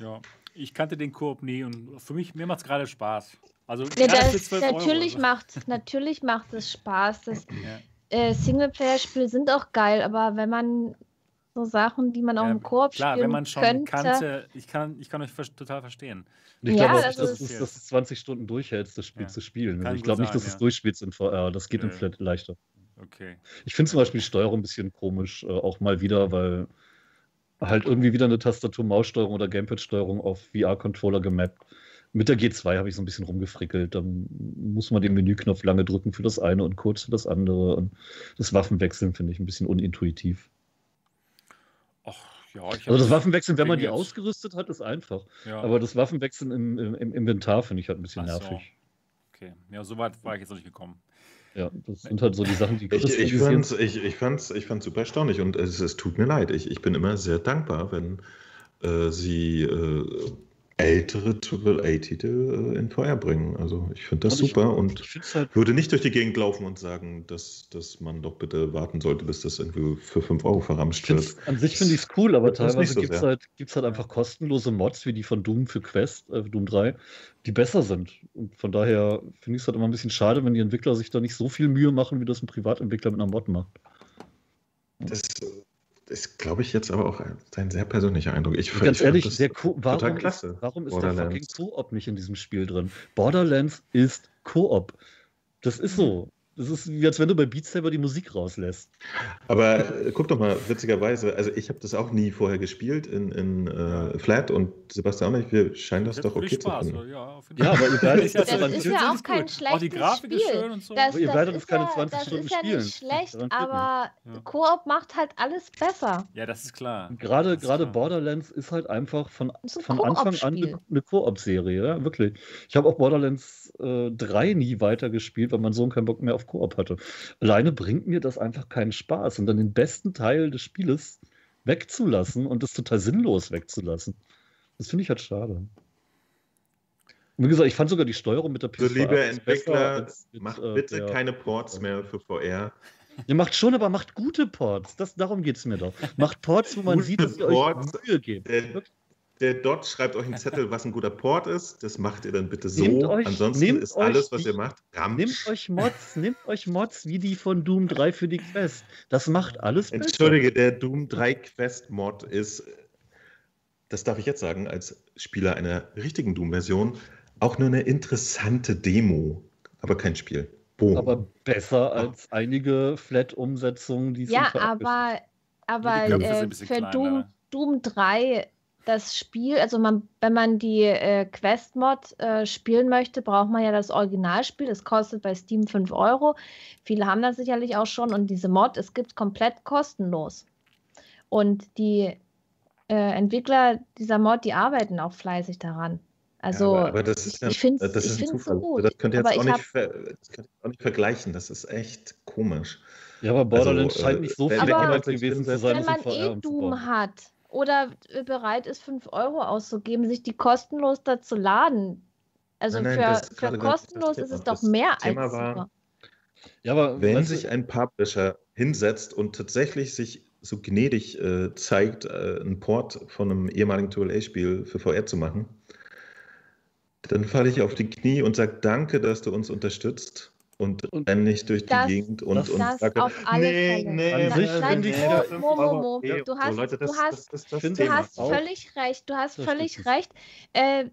Ja, ich kannte den Koop nie und für mich, mir macht es gerade Spaß. Also ja, das, natürlich, Euro, macht, natürlich macht es Spaß. Das, ja. äh, Singleplayer-Spiele sind auch geil, aber wenn man so Sachen, die man auch ja, im Koop klar, spielen wenn man schon könnte. kannte, ich kann, ich kann euch total verstehen. Und ich ja, glaube auch nicht, dass, ist, dass du 20 Stunden durchhältst, das Spiel ja. zu spielen. Also ich glaube nicht, dass du es durchspielst in VR. Das geht Nö. in Flat leichter. Okay. Ich finde zum Beispiel die Steuerung ein bisschen komisch, äh, auch mal wieder, weil halt irgendwie wieder eine Tastatur-Maus-Steuerung oder Gamepad-Steuerung auf VR-Controller gemappt. Mit der G2 habe ich so ein bisschen rumgefrickelt. Dann muss man den Menüknopf lange drücken für das eine und kurz für das andere. Und das Waffenwechseln finde ich ein bisschen unintuitiv. Ja, also das Waffenwechseln, wenn man die ausgerüstet hat, ist einfach. Ja. Aber das Waffenwechseln im, im, im Inventar finde ich halt ein bisschen Ach nervig. So. Okay, ja, so weit war ich jetzt noch nicht gekommen. Ja, das sind halt so die Sachen, die Ich, ich fand es ich, ich fand's, ich fand's super erstaunlich und es, es tut mir leid. Ich, ich bin immer sehr dankbar, wenn äh, sie äh, ältere AAA-Titel äh, in Feuer bringen. Also ich finde das und super ich, und ich halt würde nicht durch die Gegend laufen und sagen, dass, dass man doch bitte warten sollte, bis das irgendwie für 5 Euro verramscht wird. An sich finde ich es cool, aber teilweise so gibt es halt, halt einfach kostenlose Mods wie die von Doom für Quest, äh, Doom 3, die besser sind. Und von daher finde ich es halt immer ein bisschen schade, wenn die Entwickler sich da nicht so viel Mühe machen, wie das ein Privatentwickler mit einer Mod macht. Das ist, glaube ich, jetzt aber auch ein sehr persönlicher Eindruck. Ich, Ganz ich ehrlich, sehr warum, ist, warum ist der fucking Koop nicht in diesem Spiel drin? Borderlands ist Koop. Das ist so. Das ist wie als wenn du bei Beat Saber die Musik rauslässt. Aber äh, guck doch mal, witzigerweise, also ich habe das auch nie vorher gespielt in, in äh, Flat und Sebastian auch nicht. Wir scheinen das, das doch okay Spaß, zu finden. Ja, ja, aber ihr werdet das, das ist ja auch kein schlechtes auch die Grafik Spiel. Ist schön und so. Das, ihr werdet es keine 20 ja, Stunden spielen. Das ist ja nicht schlecht, aber ja. Koop macht halt alles besser. Ja, das ist klar. Gerade, gerade Borderlands ist halt einfach von, von Anfang an eine, eine Koop-Serie, ja, wirklich. Ich habe auch Borderlands äh, 3 nie weitergespielt, weil mein Sohn keinen Bock mehr auf Koop hatte. Alleine bringt mir das einfach keinen Spaß und dann den besten Teil des Spieles wegzulassen und das total sinnlos wegzulassen. Das finde ich halt schade. Und wie gesagt, ich fand sogar die Steuerung mit der PS4 so, liebe Entwickler, mit, macht äh, bitte der, keine Ports mehr für VR. Ihr macht schon, aber macht gute Ports. Das, darum geht es mir doch. Macht Ports, wo man sieht, dass ihr Ports, euch Mühe gebt. Der, der Dot schreibt euch einen Zettel, was ein guter Port ist. Das macht ihr dann bitte so. Euch, Ansonsten ist alles, was die, ihr macht, Ramsch. Nehmt euch Mods, nehmt euch Mods wie die von Doom 3 für die Quest. Das macht alles besser. Entschuldige, der Doom 3 Quest Mod ist, das darf ich jetzt sagen, als Spieler einer richtigen Doom-Version, auch nur eine interessante Demo, aber kein Spiel. Boom. Aber besser als einige Flat-Umsetzungen, die Ja, aber, aber äh, für Doom, Doom 3 das Spiel, also man, wenn man die äh, Quest-Mod äh, spielen möchte, braucht man ja das Originalspiel. Das kostet bei Steam 5 Euro. Viele haben das sicherlich auch schon. Und diese Mod, es gibt komplett kostenlos. Und die äh, Entwickler dieser Mod, die arbeiten auch fleißig daran. Also, ja, aber, aber, das ist ja, ich finde es so gut. Das könnt ihr jetzt auch nicht, ver, auch nicht, vergleichen. Das ist echt komisch. Ja, aber Borderlands also, scheint nicht so viel gewesen zu sein. Wenn man eh Doom hat, oder bereit ist, 5 Euro auszugeben, sich die kostenlos da zu laden. Also nein, nein, für, für kostenlos ist es doch mehr Thema als war, Ja, aber wenn sich ein Publisher hinsetzt und tatsächlich sich so gnädig äh, zeigt, äh, einen Port von einem ehemaligen AAA-Spiel für VR zu machen, dann falle ich auf die Knie und sage Danke, dass du uns unterstützt und, renne nicht durch das, die Gegend und, und das sage, auf alle nee, Fälle. nee, An sich finde ich ja, Mo, Mo, Mo, du hast, Leute, das, du hast, das, das, du hast völlig recht, du hast völlig recht. Äh,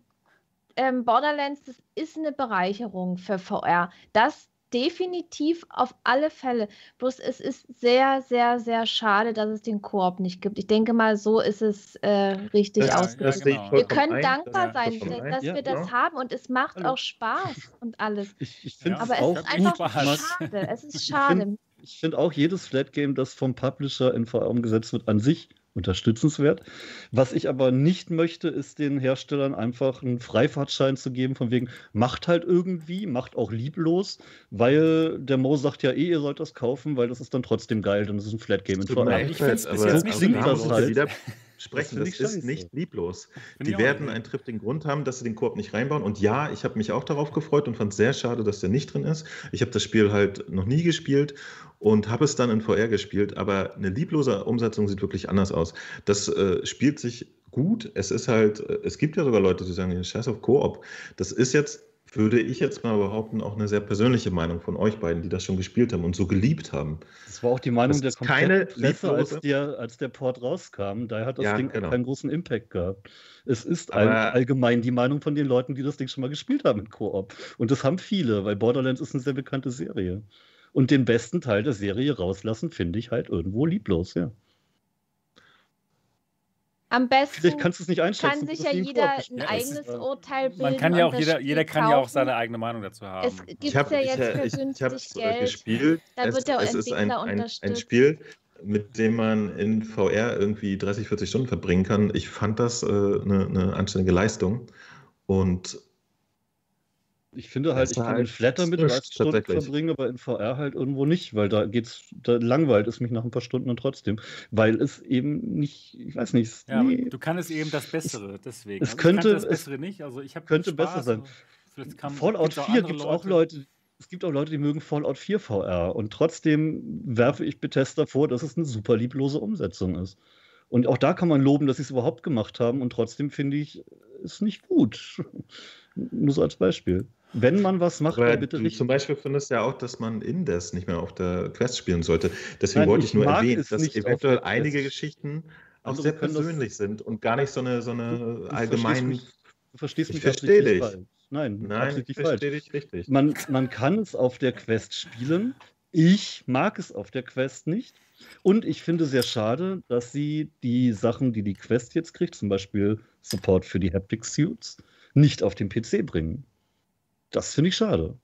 ähm, Borderlands, das ist eine Bereicherung für VR. Das definitiv auf alle Fälle. Bloß es ist sehr, sehr, sehr schade, dass es den Koop nicht gibt. Ich denke mal, so ist es äh, richtig ja, ausgedrückt. Ja, wir können ein, dankbar sein, dass, dass wir das ja. haben und es macht auch Spaß und alles. Ich, ich Aber es ist einfach schade. Es ist schade. Ich finde find auch jedes Flat Game, das vom Publisher in VR umgesetzt wird, an sich unterstützenswert. Was ich aber nicht möchte, ist den Herstellern einfach einen Freifahrtschein zu geben, von wegen, macht halt irgendwie, macht auch lieblos, weil der Mo sagt ja eh, ihr sollt das kaufen, weil das ist dann trotzdem geil, dann ist es ein Flat Game. Ich finde es bis jetzt nicht so das halt sprechen, das, das ist nicht lieblos. Find die werden einen triftigen Grund haben, dass sie den Koop nicht reinbauen. Und ja, ich habe mich auch darauf gefreut und fand es sehr schade, dass der nicht drin ist. Ich habe das Spiel halt noch nie gespielt und habe es dann in VR gespielt, aber eine lieblose Umsetzung sieht wirklich anders aus. Das äh, spielt sich gut. Es ist halt, äh, es gibt ja sogar Leute, die sagen, scheiß auf Koop. Das ist jetzt würde ich jetzt mal behaupten, auch eine sehr persönliche Meinung von euch beiden, die das schon gespielt haben und so geliebt haben. Das war auch die Meinung der kompletten Presse, als der, als der Port rauskam. Daher hat das ja, Ding genau. keinen großen Impact gehabt. Es ist all, allgemein die Meinung von den Leuten, die das Ding schon mal gespielt haben in Koop. Und das haben viele, weil Borderlands ist eine sehr bekannte Serie. Und den besten Teil der Serie rauslassen, finde ich halt irgendwo lieblos, ja. Am besten Vielleicht kannst du es nicht einschätzen. kann sich ja jeder ein ja, eigenes ist, Urteil bilden. Man kann ja auch jeder, jeder kann kaufen. ja auch seine eigene Meinung dazu haben. Es gibt ja jetzt für ich, günstig ich, Geld. gespielt. Da es, wird der es ist ein, ein, ein Spiel, mit dem man in VR irgendwie 30, 40 Stunden verbringen kann. Ich fand das äh, eine, eine anständige Leistung. Und ich finde halt, ich kann halt in Flatter mit 30 Stunden verbringen, aber in VR halt irgendwo nicht, weil da geht's, da langweilt es mich nach ein paar Stunden dann trotzdem, weil es eben nicht, ich weiß nicht. Ja, nee, du kannst eben das Bessere, deswegen. Es also könnte das Bessere nicht, also ich könnte besser sein. Fallout 4 gibt es auch Leute, es gibt auch Leute, die mögen Fallout 4 VR und trotzdem werfe ich Bethesda vor, dass es eine super lieblose Umsetzung ist. Und auch da kann man loben, dass sie es überhaupt gemacht haben und trotzdem finde ich es nicht gut. Nur so als Beispiel. Wenn man was macht, dann bitte nicht. Zum Beispiel findest du ja auch, dass man Indes nicht mehr auf der Quest spielen sollte. Deswegen Nein, wollte ich, ich nur erwähnen, dass eventuell einige Geschichten auch sehr persönlich sind und gar nicht so eine, so eine allgemeine. Du verstehst mich, ich verstehe dich. Falsch. Nein, Nein ich verstehe dich richtig. Man, man kann es auf der Quest spielen. Ich mag es auf der Quest nicht. Und ich finde sehr schade, dass sie die Sachen, die die Quest jetzt kriegt, zum Beispiel Support für die Haptic Suits, nicht auf den PC bringen. Das finde ich schade.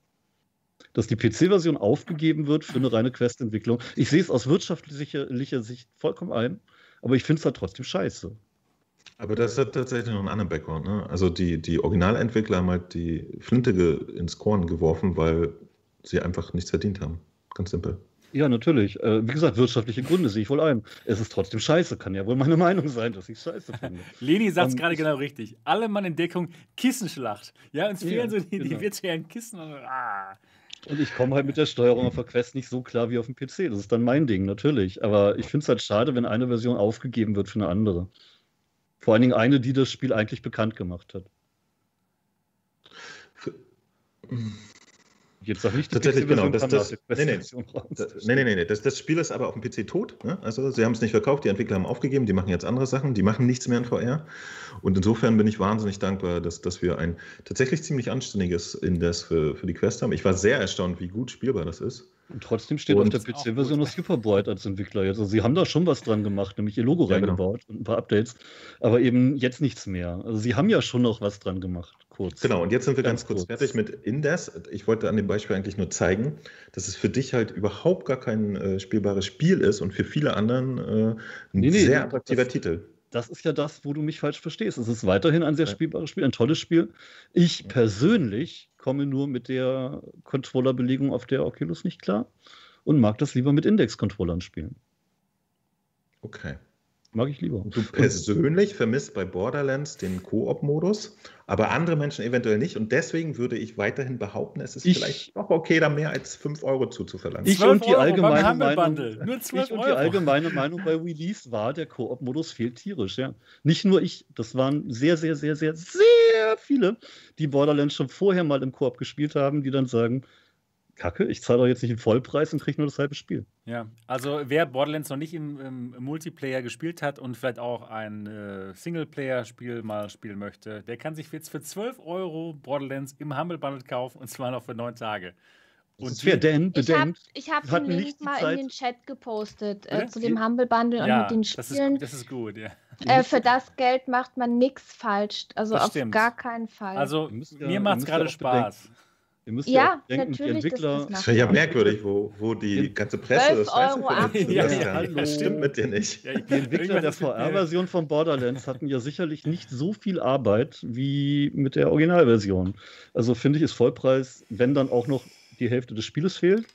Dass die PC-Version aufgegeben wird für eine reine Quest-Entwicklung. Ich sehe es aus wirtschaftlicher Sicht vollkommen ein, aber ich finde es halt trotzdem scheiße. Aber das hat tatsächlich noch einen anderen Background. Ne? Also die, die Originalentwickler haben halt die Flinte ins Korn geworfen, weil sie einfach nichts verdient haben. Ganz simpel. Ja, natürlich. Äh, wie gesagt, wirtschaftliche Gründe sehe ich wohl ein. Es ist trotzdem scheiße, kann ja wohl meine Meinung sein, dass ich es scheiße finde. Leni sagt es gerade genau richtig. Alle Mann in Deckung, Kissenschlacht. Ja, uns fehlen ja, so die, genau. die virtuellen Kissen. Und, ah. und ich komme halt mit der Steuerung auf der Quest nicht so klar wie auf dem PC. Das ist dann mein Ding, natürlich. Aber ich finde es halt schade, wenn eine Version aufgegeben wird für eine andere. Vor allen Dingen eine, die das Spiel eigentlich bekannt gemacht hat. Jetzt sag nicht, Tatsächlich, genau. Das, das, nee, nee, nee, nee, nee, Das, das Spiel ist aber auf dem PC tot. Ne? Also, sie haben es nicht verkauft, die Entwickler haben aufgegeben, die machen jetzt andere Sachen, die machen nichts mehr in VR. Und insofern bin ich wahnsinnig dankbar, dass, dass wir ein tatsächlich ziemlich anständiges Indes für, für die Quest haben. Ich war sehr erstaunt, wie gut spielbar das ist. Und trotzdem steht und auf der PC-Version noch Superbright als Entwickler jetzt. Also sie haben da schon was dran gemacht, nämlich ihr Logo ja, genau. reingebaut genau. und ein paar Updates, aber eben jetzt nichts mehr. Also sie haben ja schon noch was dran gemacht, kurz. Genau, und jetzt sind wir ganz, ganz kurz, kurz fertig mit Indes. Ich wollte an dem Beispiel eigentlich nur zeigen, dass es für dich halt überhaupt gar kein äh, spielbares Spiel ist und für viele anderen äh, ein nee, nee, sehr attraktiver das, Titel das ist ja das, wo du mich falsch verstehst. Es ist weiterhin ein sehr spielbares Spiel, ein tolles Spiel. Ich persönlich komme nur mit der Controllerbelegung auf der Oculus nicht klar und mag das lieber mit Index-Controllern spielen. Okay. Mag ich lieber. Du persönlich vermisst bei Borderlands den Koop-Modus, aber andere Menschen eventuell nicht. Und deswegen würde ich weiterhin behaupten, es ist ich, vielleicht doch okay, da mehr als 5 Euro zuzuverlangen. Ich und die allgemeine Meinung, Nur 12 ich und die allgemeine Meinung bei Release war, der Koop-Modus fehlt tierisch. Ja. Nicht nur ich, das waren sehr, sehr, sehr, sehr, sehr viele, die Borderlands schon vorher mal im Koop gespielt haben, die dann sagen, Kacke, ich zahle doch jetzt nicht den Vollpreis und kriege nur das halbe Spiel. Ja, also wer Borderlands noch nicht im, im Multiplayer gespielt hat und vielleicht auch ein äh, Singleplayer-Spiel mal spielen möchte, der kann sich jetzt für 12 Euro Borderlands im Humble Bundle kaufen und zwar noch für neun Tage. Und wer denn bedenkt, ich habe hab den Link mal Zeit. in den Chat gepostet äh, zu dem Humble Bundle ja, und mit den Spielen. Das ist, das ist gut, ja. Äh, für das Geld macht man nichts falsch. Also das auf stimmt. gar keinen Fall. Also ja, mir macht es gerade Spaß. Bedenken. Ihr müsst ja, ja denken, die Entwickler. Das, wäre ja merkwürdig, wo, wo die ganze Presse das scheiße findet. Ja, ja, ja, das stimmt mit dir nicht. die Entwickler der VR-Version von Borderlands hatten ja sicherlich nicht so viel Arbeit wie mit der Originalversion. Also finde ich, ist Vollpreis, wenn dann auch noch die Hälfte des Spieles fehlt,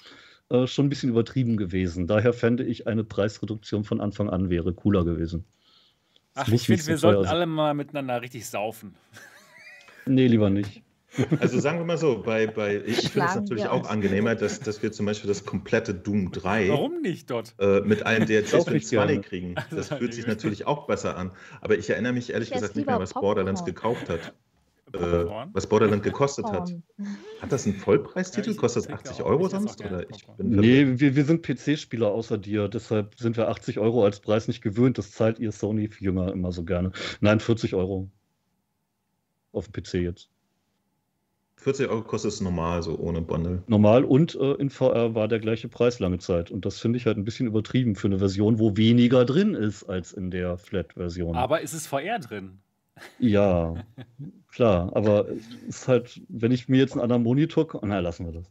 äh, schon ein bisschen übertrieben gewesen. Daher fände ich, eine Preisreduktion von Anfang an wäre cooler gewesen. Ach, ich finde, wir sollten alle mal miteinander richtig saufen. Nee, lieber nicht. Also sagen wir mal so, bei, bei ich finde es natürlich auch angenehmer, dass, dass wir zum Beispiel das komplette Doom 3 Warum nicht dort? Äh, mit allen DLCs für 20 kriegen. Das fühlt sich natürlich auch besser an. Aber ich erinnere mich ehrlich ich gesagt nicht mehr, was Popcorn. Borderlands gekauft hat. Äh, was Borderlands gekostet hat. Hat das einen Vollpreistitel? Kostet das 80 Euro sonst? Oder ich bin nee, wir, wir sind PC-Spieler außer dir, deshalb sind wir 80 Euro als Preis nicht gewöhnt. Das zahlt ihr Sony-Jünger immer so gerne. Nein, 40 Euro. Auf dem PC jetzt. 40 Euro kostet es normal, so ohne Bundle. Normal und äh, in VR war der gleiche Preis lange Zeit. Und das finde ich halt ein bisschen übertrieben für eine Version, wo weniger drin ist als in der Flat-Version. Aber ist es VR drin? Ja, klar. Aber es ist halt, wenn ich mir jetzt einen anderen Monitor. Na, lassen wir das.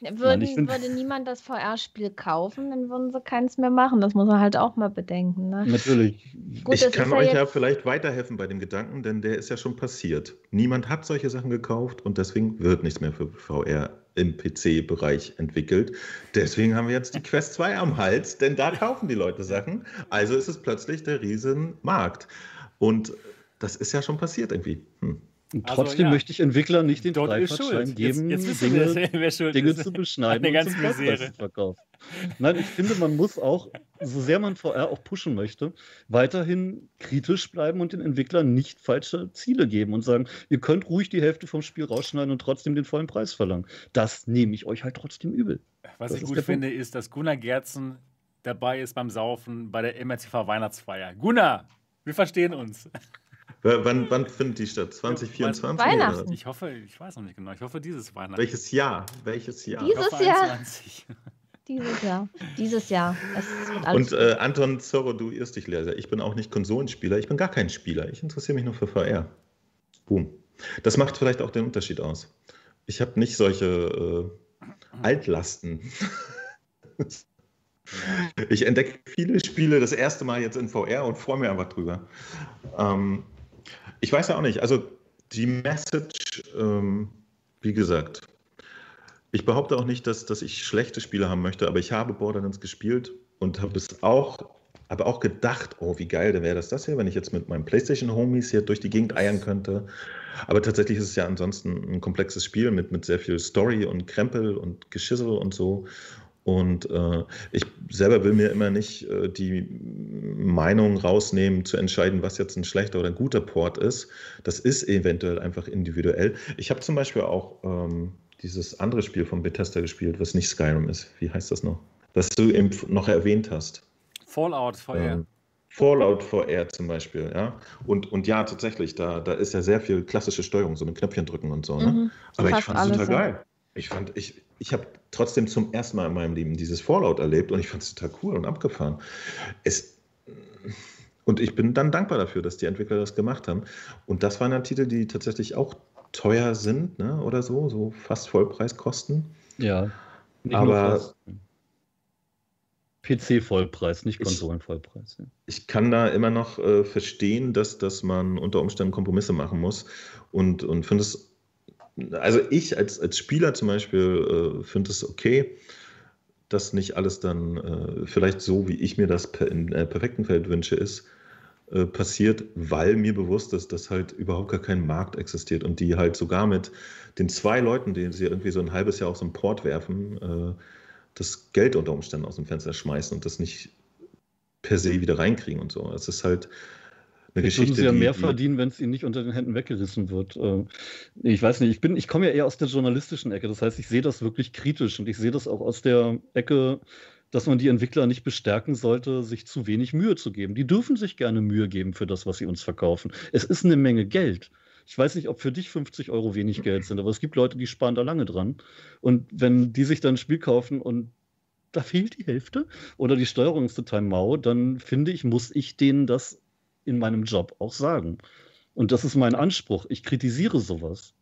Würden, Nein, würde niemand das VR-Spiel kaufen, dann würden sie keins mehr machen. Das muss man halt auch mal bedenken. Ne? Natürlich. Gut, ich kann euch ja, ja vielleicht weiterhelfen bei dem Gedanken, denn der ist ja schon passiert. Niemand hat solche Sachen gekauft und deswegen wird nichts mehr für VR im PC-Bereich entwickelt. Deswegen haben wir jetzt die Quest 2 am Hals, denn da kaufen die Leute Sachen. Also ist es plötzlich der Riesenmarkt. Und das ist ja schon passiert irgendwie. Hm. Und also, trotzdem ja. möchte ich Entwicklern nicht den Freifahrtschein geben, jetzt, jetzt Dinge, Dinge zu beschneiden und zum Preis zu verkaufen. Nein, ich finde, man muss auch, so sehr man VR auch pushen möchte, weiterhin kritisch bleiben und den Entwicklern nicht falsche Ziele geben und sagen, ihr könnt ruhig die Hälfte vom Spiel rausschneiden und trotzdem den vollen Preis verlangen. Das nehme ich euch halt trotzdem übel. Was das ich gut finde, Punkt. ist, dass Gunnar Gerzen dabei ist beim Saufen bei der MRTV Weihnachtsfeier. Gunnar, wir verstehen uns. Wann, wann findet die statt? 2024? Weihnachten. Ich hoffe, ich weiß noch nicht genau. Ich hoffe, dieses Weihnachten. Welches Jahr? Welches Jahr? Dieses Jahr. Dieses Jahr. Dieses Jahr. Und äh, Anton Zorro, du irrst dich leser. Ich bin auch nicht Konsolenspieler. Ich bin gar kein Spieler. Ich interessiere mich nur für VR. Boom. Das macht vielleicht auch den Unterschied aus. Ich habe nicht solche äh, Altlasten. ich entdecke viele Spiele das erste Mal jetzt in VR und freue mich einfach drüber. Ähm, ich weiß ja auch nicht. Also die Message, ähm, wie gesagt, ich behaupte auch nicht, dass, dass ich schlechte Spiele haben möchte, aber ich habe Borderlands gespielt und habe es auch, habe auch gedacht, oh, wie geil wäre das das hier, wenn ich jetzt mit meinen PlayStation-Homies hier durch die Gegend eiern könnte. Aber tatsächlich ist es ja ansonsten ein komplexes Spiel mit, mit sehr viel Story und Krempel und Geschissel und so. Und äh, ich selber will mir immer nicht äh, die Meinung rausnehmen, zu entscheiden, was jetzt ein schlechter oder ein guter Port ist. Das ist eventuell einfach individuell. Ich habe zum Beispiel auch ähm, dieses andere Spiel von Bethesda gespielt, was nicht Skyrim ist. Wie heißt das noch? Was du eben noch erwähnt hast. Fallout VR. Ähm, Fallout VR zum Beispiel, ja. Und, und ja, tatsächlich, da, da ist ja sehr viel klassische Steuerung, so mit Knöpfchen drücken und so. Ne? Mhm, Aber ich fand es total geil. Ich fand, ich, ich habe trotzdem zum ersten Mal in meinem Leben dieses Fallout erlebt und ich fand es total cool und abgefahren. Es, und ich bin dann dankbar dafür, dass die Entwickler das gemacht haben. Und das waren dann Titel, die tatsächlich auch teuer sind, ne, oder so, so fast Vollpreis kosten. Ja. Aber PC-Vollpreis, nicht Konsolen-Vollpreis. Ja. Ich kann da immer noch äh, verstehen, dass, dass man unter Umständen Kompromisse machen muss und, und finde es also ich als, als Spieler zum Beispiel äh, finde es okay, dass nicht alles dann äh, vielleicht so, wie ich mir das per, in äh, perfekten Feld wünsche, ist, äh, passiert, weil mir bewusst ist, dass halt überhaupt gar kein Markt existiert und die halt sogar mit den zwei Leuten, die sie irgendwie so ein halbes Jahr auf so einen Port werfen, äh, das Geld unter Umständen aus dem Fenster schmeißen und das nicht per se wieder reinkriegen und so. Es ist halt, eine Geschichte. Würden sie ja mehr die, verdienen, wenn es ihnen nicht unter den Händen weggerissen wird. Ähm, ich weiß nicht, ich bin, ich komme ja eher aus der journalistischen Ecke. Das heißt, ich sehe das wirklich kritisch und ich sehe das auch aus der Ecke, dass man die Entwickler nicht bestärken sollte, sich zu wenig Mühe zu geben. Die dürfen sich gerne Mühe geben für das, was sie uns verkaufen. Es ist eine Menge Geld. Ich weiß nicht, ob für dich 50 Euro wenig Geld sind, aber es gibt Leute, die sparen da lange dran. Und wenn die sich dann ein Spiel kaufen und da fehlt die Hälfte oder die Steuerung ist total mau, dann finde ich, muss ich denen das in meinem Job auch sagen. Und das ist mein Anspruch. Ich kritisiere sowas.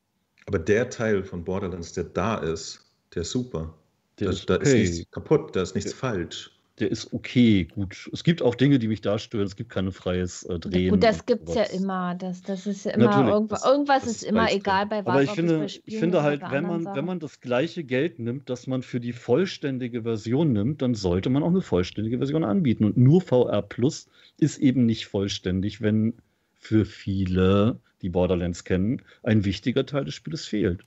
Aber der Teil von Borderlands, der da ist, der ist super. Der da ist, okay. da ist nichts kaputt, da ist nichts der, falsch. Der ist okay, gut. Es gibt auch Dinge, die mich da stören. Es gibt kein freies äh, Drehen. Gut, das gibt es ja immer. Das, das ist ja immer irgendwas, irgendwas das ist immer egal bei was. Aber ich finde, ich finde halt, wenn man, wenn man das gleiche Geld nimmt, das man für die vollständige Version nimmt, dann sollte man auch eine vollständige Version anbieten. Und nur VR Plus ist eben nicht vollständig, wenn für viele, die Borderlands kennen, ein wichtiger Teil des Spieles fehlt.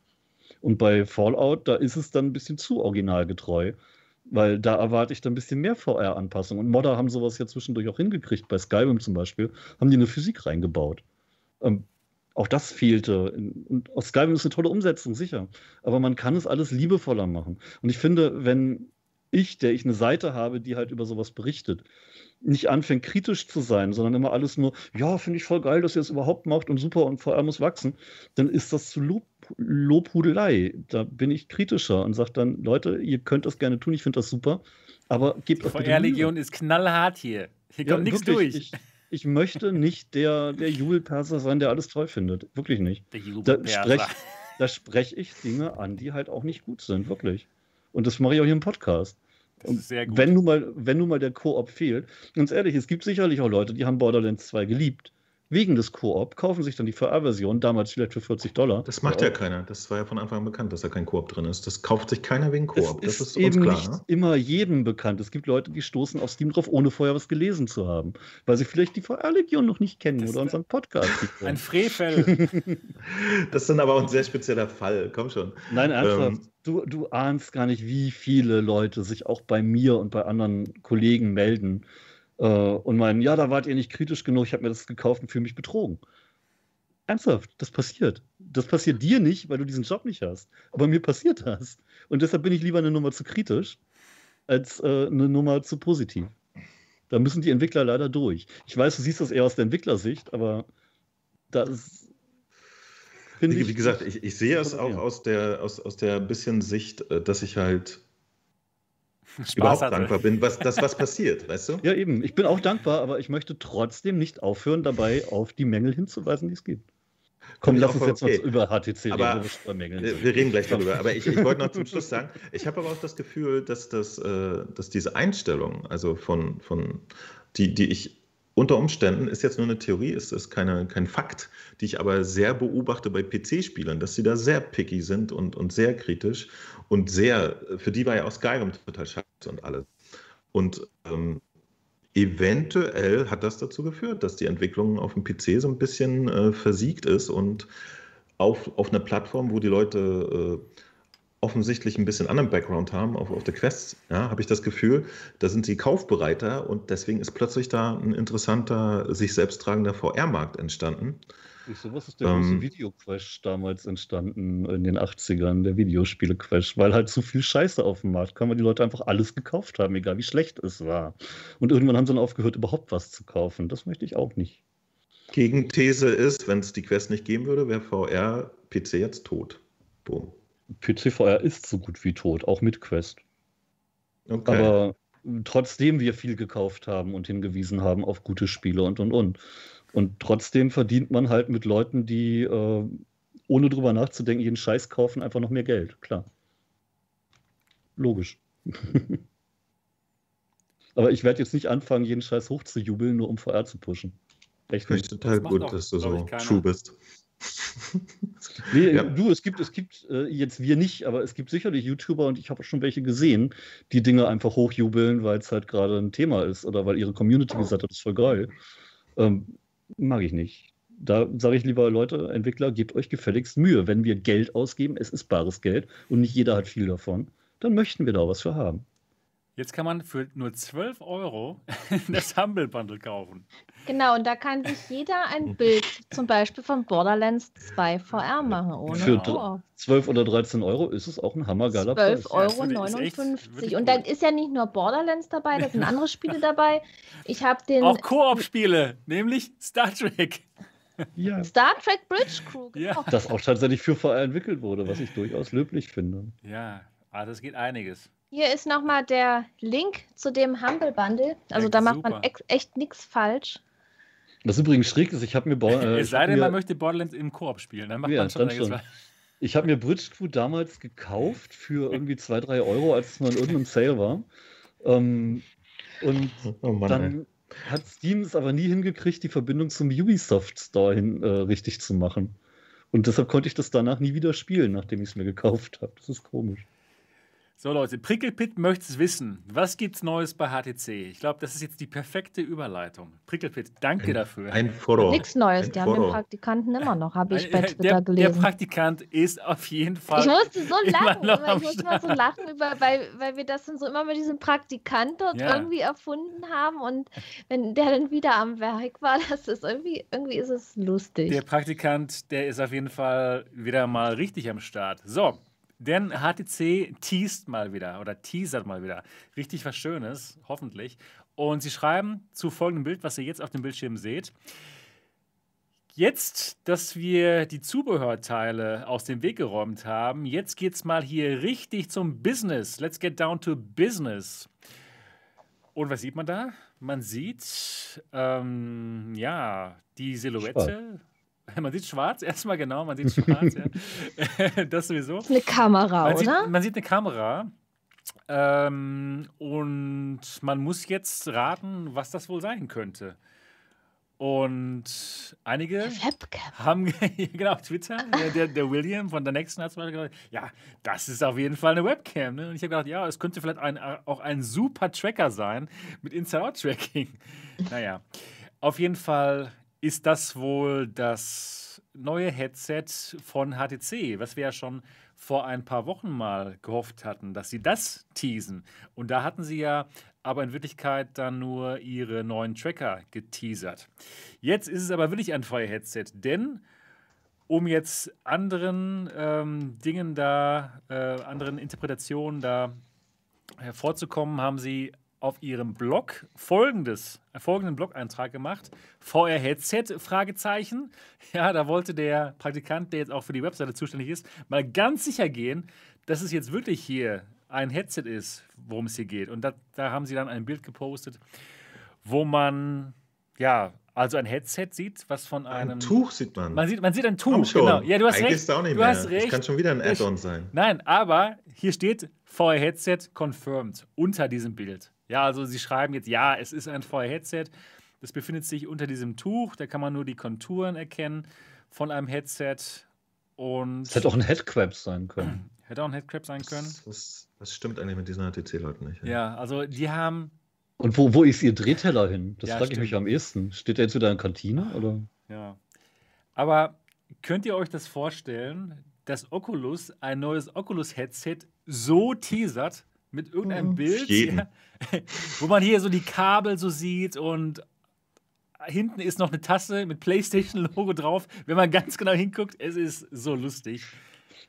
Und bei Fallout, da ist es dann ein bisschen zu originalgetreu, weil da erwarte ich dann ein bisschen mehr VR-Anpassung. Und Modder haben sowas ja zwischendurch auch hingekriegt. Bei Skyrim zum Beispiel haben die eine Physik reingebaut. Ähm, auch das fehlte. Und aus Skyrim ist eine tolle Umsetzung, sicher. Aber man kann es alles liebevoller machen. Und ich finde, wenn ich, der ich eine Seite habe, die halt über sowas berichtet, nicht anfängt, kritisch zu sein, sondern immer alles nur, ja, finde ich voll geil, dass ihr es überhaupt macht und super und VR muss wachsen, dann ist das zu Lob Lobhudelei. Da bin ich kritischer und sage dann, Leute, ihr könnt das gerne tun, ich finde das super, aber gebt Die VR-Legion ist knallhart hier. Hier kommt ja, nichts durch. Ich, ich, möchte nicht der, der Jubelperser sein, der alles toll findet. Wirklich nicht. Der Jubelperser. Da spreche da sprech ich Dinge an, die halt auch nicht gut sind, wirklich. Und das mache ich auch hier im Podcast. sehr gut. Wenn nun mal, wenn nun mal der Koop fehlt, ganz ehrlich, es gibt sicherlich auch Leute, die haben Borderlands 2 geliebt wegen des Koop, kaufen sich dann die VR-Version, damals vielleicht für 40 Dollar. Das macht ja keiner. Das war ja von Anfang an bekannt, dass da kein Koop drin ist. Das kauft sich keiner wegen Koop. Das ist, ist uns eben klar. nicht Ne? immer jedem bekannt. Es gibt Leute, die stoßen auf Steam drauf, ohne vorher was gelesen zu haben, weil sie vielleicht die VR-Legion noch nicht kennen Das oder unseren Podcast nicht Ein. Frevel. Das ist dann aber auch ein sehr spezieller Fall. Komm schon. Nein, ernsthaft. Ähm, Du, du ahnst gar nicht, wie viele Leute sich auch bei mir und bei anderen Kollegen melden äh, und meinen, ja, da wart ihr nicht kritisch genug, ich habe mir das gekauft und fühle mich betrogen. Ernsthaft, das passiert. Das passiert dir nicht, weil du diesen Job nicht hast. Aber mir passiert das. Und deshalb bin ich lieber eine Nummer zu kritisch, als äh, eine Nummer zu positiv. Da müssen die Entwickler leider durch. Ich weiß, du siehst das eher aus der Entwicklersicht, aber das finde Wie, ich. wie gesagt, ich, ich sehe es auch aus der, aus, aus der bisschen Sicht, äh, dass ich halt Spaß überhaupt hatte. dankbar bin, was, dass was passiert, weißt du? Ja, eben. Ich bin auch dankbar, aber ich möchte trotzdem nicht aufhören, dabei auf die Mängel hinzuweisen, die es gibt. Komm, lass uns jetzt okay. mal über HTC reden, Aber- wo wir sind. wir reden gleich darüber. Aber ich, ich wollte noch zum Schluss sagen, ich habe aber auch das Gefühl, dass, das, äh, dass diese Einstellung, also von, von die, die ich unter Umständen, ist jetzt nur eine Theorie, ist, ist keine, kein Fakt, die ich aber sehr beobachte bei PC-Spielern, dass sie da sehr picky sind und, und sehr kritisch und sehr, für die war ja auch Skyrim total scheiße und alles. Und ähm, eventuell hat das dazu geführt, dass die Entwicklung auf dem PC so ein bisschen äh, versiegt ist und auf, auf einer Plattform, wo die Leute äh, offensichtlich ein bisschen anderen Background haben, auf, auf der Quest, ja, habe ich das Gefühl, da sind sie kaufbereiter und deswegen ist plötzlich da ein interessanter, sich selbst tragender VR-Markt entstanden. So was ist der Ähm, große Videocrash damals entstanden in den 80ern, der Videospiele-Crash, weil halt zu viel Scheiße auf dem Markt kam, weil die Leute einfach alles gekauft haben, egal wie schlecht es war. Und irgendwann haben sie dann aufgehört, überhaupt was zu kaufen. Das möchte ich auch nicht. Gegenthese ist, wenn es die Quest nicht geben würde, wäre VR-PC jetzt tot. Boom. PC-VR ist so gut wie tot, auch mit Quest. Okay. Aber trotzdem wir viel gekauft haben und hingewiesen haben auf gute Spiele und und und. Und trotzdem verdient man halt mit Leuten, die äh, ohne drüber nachzudenken jeden Scheiß kaufen, einfach noch mehr Geld. Klar. Logisch. Aber ich werde jetzt nicht anfangen, jeden Scheiß hochzujubeln, nur um VR zu pushen. Echt Finde ich nicht. total gut, auch, dass du so true bist. Nee, Ja. Du, es gibt, es gibt äh, jetzt wir nicht, aber es gibt sicherlich YouTuber und ich habe schon welche gesehen, die Dinge einfach hochjubeln, weil es halt gerade ein Thema ist oder weil ihre Community gesagt hat, das ist voll geil. Ähm, mag ich nicht. Da sage ich lieber, Leute, Entwickler, gebt euch gefälligst Mühe. Wenn wir Geld ausgeben, es ist bares Geld und nicht jeder hat viel davon, dann möchten wir da was für haben. Jetzt kann man für nur 12 Euro das Humble Bundle kaufen. Genau, und da kann sich jeder ein Bild zum Beispiel von Borderlands 2 VR machen, ohne Für Koop. 12 oder 13 Euro ist es auch ein hammergeiler Preis. 12,59 Ja, das Euro. Und da cool. ist ja nicht nur Borderlands dabei, da sind andere Spiele dabei. Ich habe den Auch Koop-Spiele, nämlich Star Trek. Ja. Star Trek Bridge Crew. Ja. Genau. Das auch tatsächlich für VR entwickelt wurde, was ich durchaus löblich finde. Ja, also es geht einiges. Hier ist nochmal der Link zu dem Humble Bundle. Also Ja, da macht man super. ex echt nichts falsch. Was übrigens schräg ist, ich habe mir, Bo- äh, es sei denn, man möchte Borderlands im Koop spielen. Dann macht Ja, man schon schon. falsch. Ich habe mir Bridge Crew damals gekauft für irgendwie 2, 3 Euro, als es mal in irgendeinem Sale war. Ähm, und Oh Mann, ey. dann hat Steam es aber nie hingekriegt, die Verbindung zum Ubisoft Store hin äh, richtig zu machen. Und deshalb konnte ich das danach nie wieder spielen, nachdem ich es mir gekauft habe. Das ist komisch. So Leute, Prickelpit möchte es wissen. Was gibt's Neues bei HTC? Ich glaube, das ist jetzt die perfekte Überleitung. Prickelpit, danke Ein- dafür. Ein Foro. Nichts Neues. Ein Die haben den Foro. Praktikanten immer noch, habe ich bei Äh, Twitter der, der gelesen. Praktikant ist auf jeden Fall. Ich musste so lachen, immer, ich musste immer so lachen, über, weil, weil wir das dann so immer mit diesem Praktikant dort Ja. irgendwie erfunden haben und wenn der dann wieder am Werk war, das ist irgendwie, irgendwie ist es lustig. Der Praktikant, der ist auf jeden Fall wieder mal richtig am Start. So, denn HTC teast mal wieder oder teasert mal wieder richtig was Schönes, hoffentlich. Und sie schreiben zu folgendem Bild, was ihr jetzt auf dem Bildschirm seht. Jetzt, dass wir die Zubehörteile aus dem Weg geräumt haben, jetzt geht's mal hier richtig zum Business. Let's get down to business. Und was sieht man da? Man sieht, ähm, ja, die Silhouette. Man sieht schwarz, erstmal genau, man sieht schwarz, ja. Das sowieso. Eine Kamera, Man sieht, oder? man sieht eine Kamera Ähm, und man muss jetzt raten, was das wohl sein könnte. Und einige haben, genau, Twitter, der, der, der, William von der nächsten hat gesagt, ja, das ist auf jeden Fall eine Webcam. Ne? Und ich habe gedacht, ja, es könnte vielleicht ein, auch ein super Tracker sein mit Inside-Out-Tracking. naja, auf jeden Fall ist das wohl das neue Headset von HTC, was wir ja schon vor ein paar Wochen mal gehofft hatten, dass sie das teasen. Und da hatten sie ja aber in Wirklichkeit dann nur ihre neuen Tracker geteasert. Jetzt ist es aber wirklich ein Feuer-Headset, denn um jetzt anderen ähm, Dingen da, äh, anderen Interpretationen da hervorzukommen, haben sie auf ihrem Blog folgendes, äh, folgenden Blog-Eintrag gemacht. VR-Headset? Fragezeichen. Ja, da wollte der Praktikant, der jetzt auch für die Webseite zuständig ist, mal ganz sicher gehen, dass es jetzt wirklich hier ein Headset ist, worum es hier geht. Und da, da haben sie dann ein Bild gepostet, wo man, ja, also ein Headset sieht, was von einem. Ein Tuch sieht man. Man sieht, man sieht ein Tuch, schon. genau. Ja, du hast Eigentlich recht. Ist auch nicht du mehr. hast recht. Das kann schon wieder ein Add-on sein. Nein, aber hier steht VR-Headset confirmed unter diesem Bild. Ja, also sie schreiben jetzt, ja, es ist ein VR-Headset. Das befindet sich unter diesem Tuch. Da kann man nur die Konturen erkennen von einem Headset. Und es hätte auch ein Headcrab sein können. Hätte auch ein Headcrab sein können. Das, das stimmt eigentlich mit diesen HTC-Leuten nicht. Ja. ja, also die haben. Und wo, wo ist ihr Drehteller hin? Das ja, frage ich mich am ehesten. Steht der jetzt wieder in der Kantine? Oder? Ja. Aber könnt ihr euch das vorstellen, dass Oculus ein neues Oculus-Headset so teasert, mit irgendeinem mhm. Bild, ja, wo man hier so die Kabel so sieht und hinten ist noch eine Tasse mit PlayStation-Logo drauf. Wenn man ganz genau hinguckt, es ist so lustig.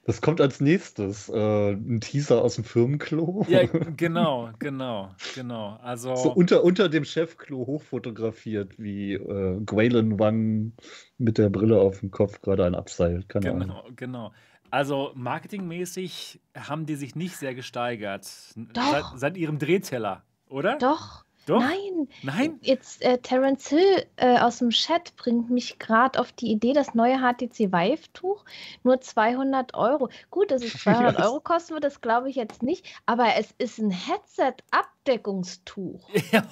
Das kommt als nächstes. Äh, ein Teaser aus dem Firmenklo. Ja, genau, genau, genau. Also so unter, unter dem Chefklo hochfotografiert, wie äh, Gwaylon Wang mit der Brille auf dem Kopf gerade ein abseilt. Keine genau, Ahnung. genau. Also marketingmäßig haben die sich nicht sehr gesteigert seit, seit, ihrem Drehteller, oder? Doch. Doch? Nein. Nein. Jetzt äh, Terence Hill äh, aus dem Chat bringt mich gerade auf die Idee, das neue HTC Vive Tuch nur 200 Euro. Gut, dass es 200 Euro kosten wird, das glaube ich jetzt nicht. Aber es ist ein Headset-Abdeckungstuch. ja,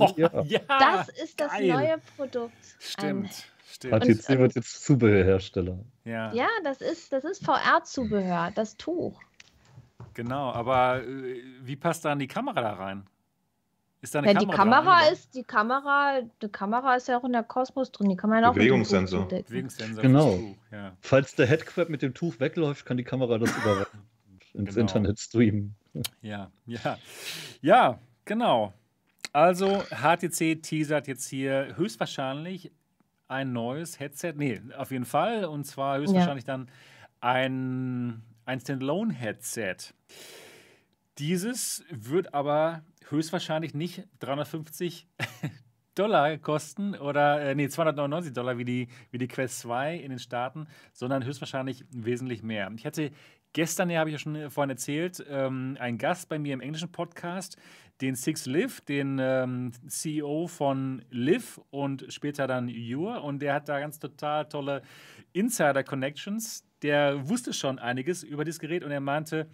ja, das ist das geil. neue Produkt. Stimmt. Ein Stimmt. HTC und, wird jetzt Zubehörhersteller. Ja, ja das ist, das ist VR-Zubehör, das Tuch. Genau, aber äh, wie passt dann die Kamera da rein? Ist da eine ja, Kamera die Kamera dran, ist, die Kamera, die Kamera ist ja auch in der Kosmos drin, die kann man auch Bewegungssensor. Bewegungssensor. Genau. Tuch, ja. Falls der Headcrab mit dem Tuch wegläuft, kann die Kamera das überwachen ins genau. Internet streamen. Ja, ja. Ja, genau. Also HTC teasert jetzt hier höchstwahrscheinlich ein neues Headset. Nee, auf jeden Fall. Und zwar höchstwahrscheinlich ja. dann ein, ein Standalone-Headset. Dieses wird aber höchstwahrscheinlich nicht 350 Dollar kosten oder äh, nee, 299 Dollar wie die, wie die Quest 2 in den Staaten, sondern höchstwahrscheinlich wesentlich mehr. Ich hatte gestern, ja, habe ich ja schon vorhin erzählt, ähm, einen Gast bei mir im englischen Podcast, den Six Liv, den ähm, CEO von Liv und später dann Your. Und der hat da ganz total tolle Insider-Connections. Der wusste schon einiges über dieses Gerät und er meinte,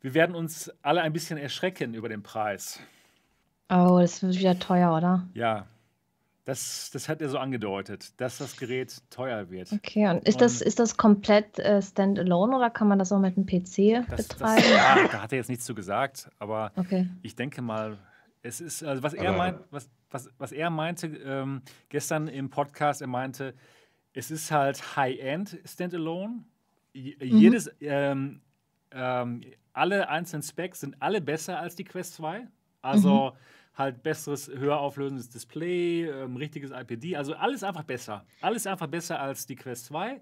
wir werden uns alle ein bisschen erschrecken über den Preis. Oh, das wird wieder teuer, oder? Ja, das, das hat er so angedeutet, dass das Gerät teuer wird. Okay, und ist, und das, ist das komplett äh, standalone oder kann man das auch mit einem PC das, betreiben? Das, ja, da hat er jetzt nichts zu gesagt, aber okay. ich denke mal, es ist, also was er meint, was, was, was er meinte ähm, gestern im Podcast, er meinte, es ist halt High-End Standalone. Mhm. Jedes, ähm, ähm, alle einzelnen Specs sind alle besser als die Quest 2. Also mhm halt besseres, höher auflösendes Display, ähm, richtiges IPD, also alles einfach besser. Alles einfach besser als die Quest 2.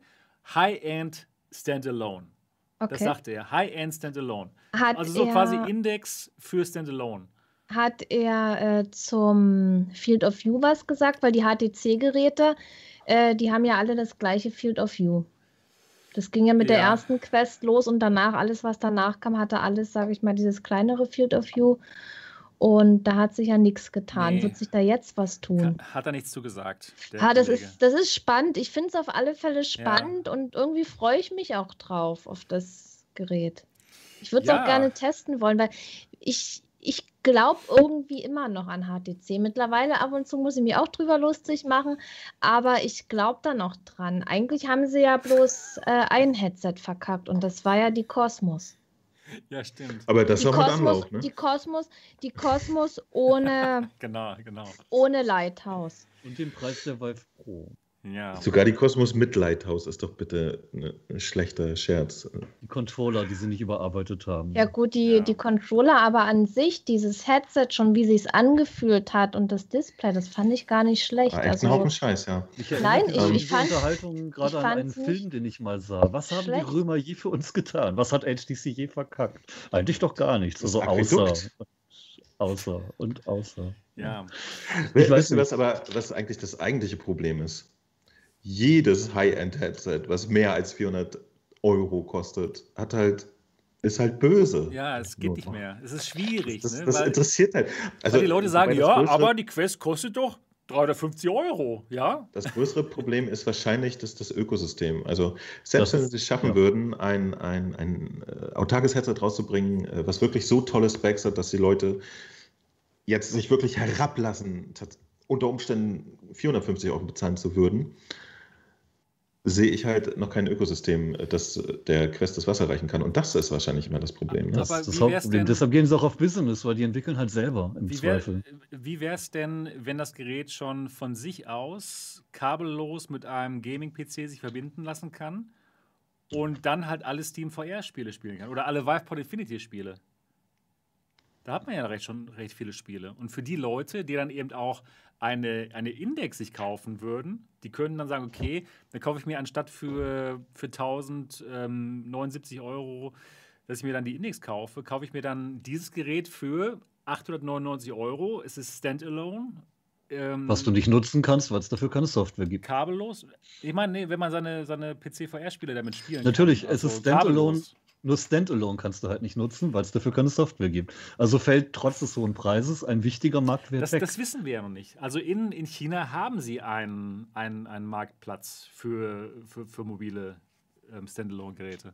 High-End Standalone. Okay. Das sagte er. High-End Standalone. Hat also so quasi Index für Standalone. Hat er äh, zum Field of View was gesagt? Weil die HTC-Geräte, äh, die haben ja alle das gleiche Field of View. Das ging ja mit ja. der ersten Quest los und danach, alles, was danach kam, hatte alles, sage ich mal, dieses kleinere Field of View. Und da hat sich ja nichts getan. Nee. Wird sich da jetzt was tun? Hat er nichts zu gesagt. Ah, das, ist, das ist spannend. Ich finde es auf alle Fälle spannend ja. und irgendwie freue ich mich auch drauf, auf das Gerät. Ich würde es ja. auch gerne testen wollen, weil ich, ich glaube irgendwie immer noch an HTC. Mittlerweile ab und zu muss ich mich auch drüber lustig machen, aber ich glaube da noch dran. Eigentlich haben sie ja bloß äh, ein Headset verkackt und das war ja die Cosmos. Ja, stimmt. Aber das die mit Cosmos, Anlauf, ne? Die Cosmos, die Cosmos ohne, genau, genau. ohne Lighthouse. Und den Preis der Vive Pro. Ja. Sogar die Cosmos mit Lighthouse ist doch bitte ein schlechter Scherz. Die Controller, die sie nicht überarbeitet haben. Ja gut, die, Ja. die Controller, aber an sich, dieses Headset schon, wie sich angefühlt hat und das Display, das fand ich gar nicht schlecht. Ah, echt Also, ein Haufen Scheiß, ja. Ich Nein, erinnere ich- mich ich fand- Unterhaltung gerade an einen Film, den ich mal sah. Was haben schlecht. die Römer je für uns getan? Was hat HTC je verkackt? Eigentlich doch gar nichts. Das Also außer, außer und außer. ja. Ich ihr, nicht. was aber was eigentlich das eigentliche Problem ist? Jedes High-End-Headset, was mehr als 400 Euro kostet, hat halt, ist halt böse. Ja, es geht nicht mehr. Es ist schwierig, Das, ne? das weil, interessiert halt. Also, weil die Leute sagen, ja, größere- aber die Quest kostet doch 350 Euro, ja? Das größere Problem ist wahrscheinlich das, das Ökosystem. Also selbst Das wenn sie es schaffen ja. würden, ein, ein, ein äh, autarkes Headset rauszubringen, äh, was wirklich so tolle Specs hat, dass die Leute jetzt sich wirklich herablassen, unter Umständen 450 Euro bezahlen zu würden, sehe ich halt noch kein Ökosystem, äh, das äh, der Quest das Wasser reichen kann. Und das ist wahrscheinlich immer das Problem. Ne? Das ist das wie Hauptproblem. denn- Deshalb gehen sie auch auf Business, weil die entwickeln halt selber im Wie wäre Zweifel. es denn, wenn das Gerät schon von sich aus kabellos mit einem Gaming-PC sich verbinden lassen kann und dann halt alle Steam VR-Spiele spielen kann oder alle Vive Pod Infinity-Spiele? Da hat man ja recht, schon recht viele Spiele. Und für die Leute, die dann eben auch eine, eine Index sich kaufen würden, die können dann sagen, okay, dann kaufe ich mir anstatt für, für 1079 Euro, dass ich mir dann die Index kaufe, kaufe ich mir dann dieses Gerät für 899 Euro. Es ist Standalone. Ähm, Was du nicht nutzen kannst, weil es dafür keine Software gibt. kabellos. Ich meine, nee, wenn man seine, seine PC-VR-Spiele damit spielen Natürlich, kann. es ist Standalone. kabellos. Nur Standalone kannst du halt nicht nutzen, weil es dafür keine Software gibt. Also fällt trotz des hohen Preises ein wichtiger Marktwert Das, weg. das wissen wir ja noch nicht. Also in, in China haben sie einen, einen, einen Marktplatz für, für, für mobile ähm, Standalone-Geräte.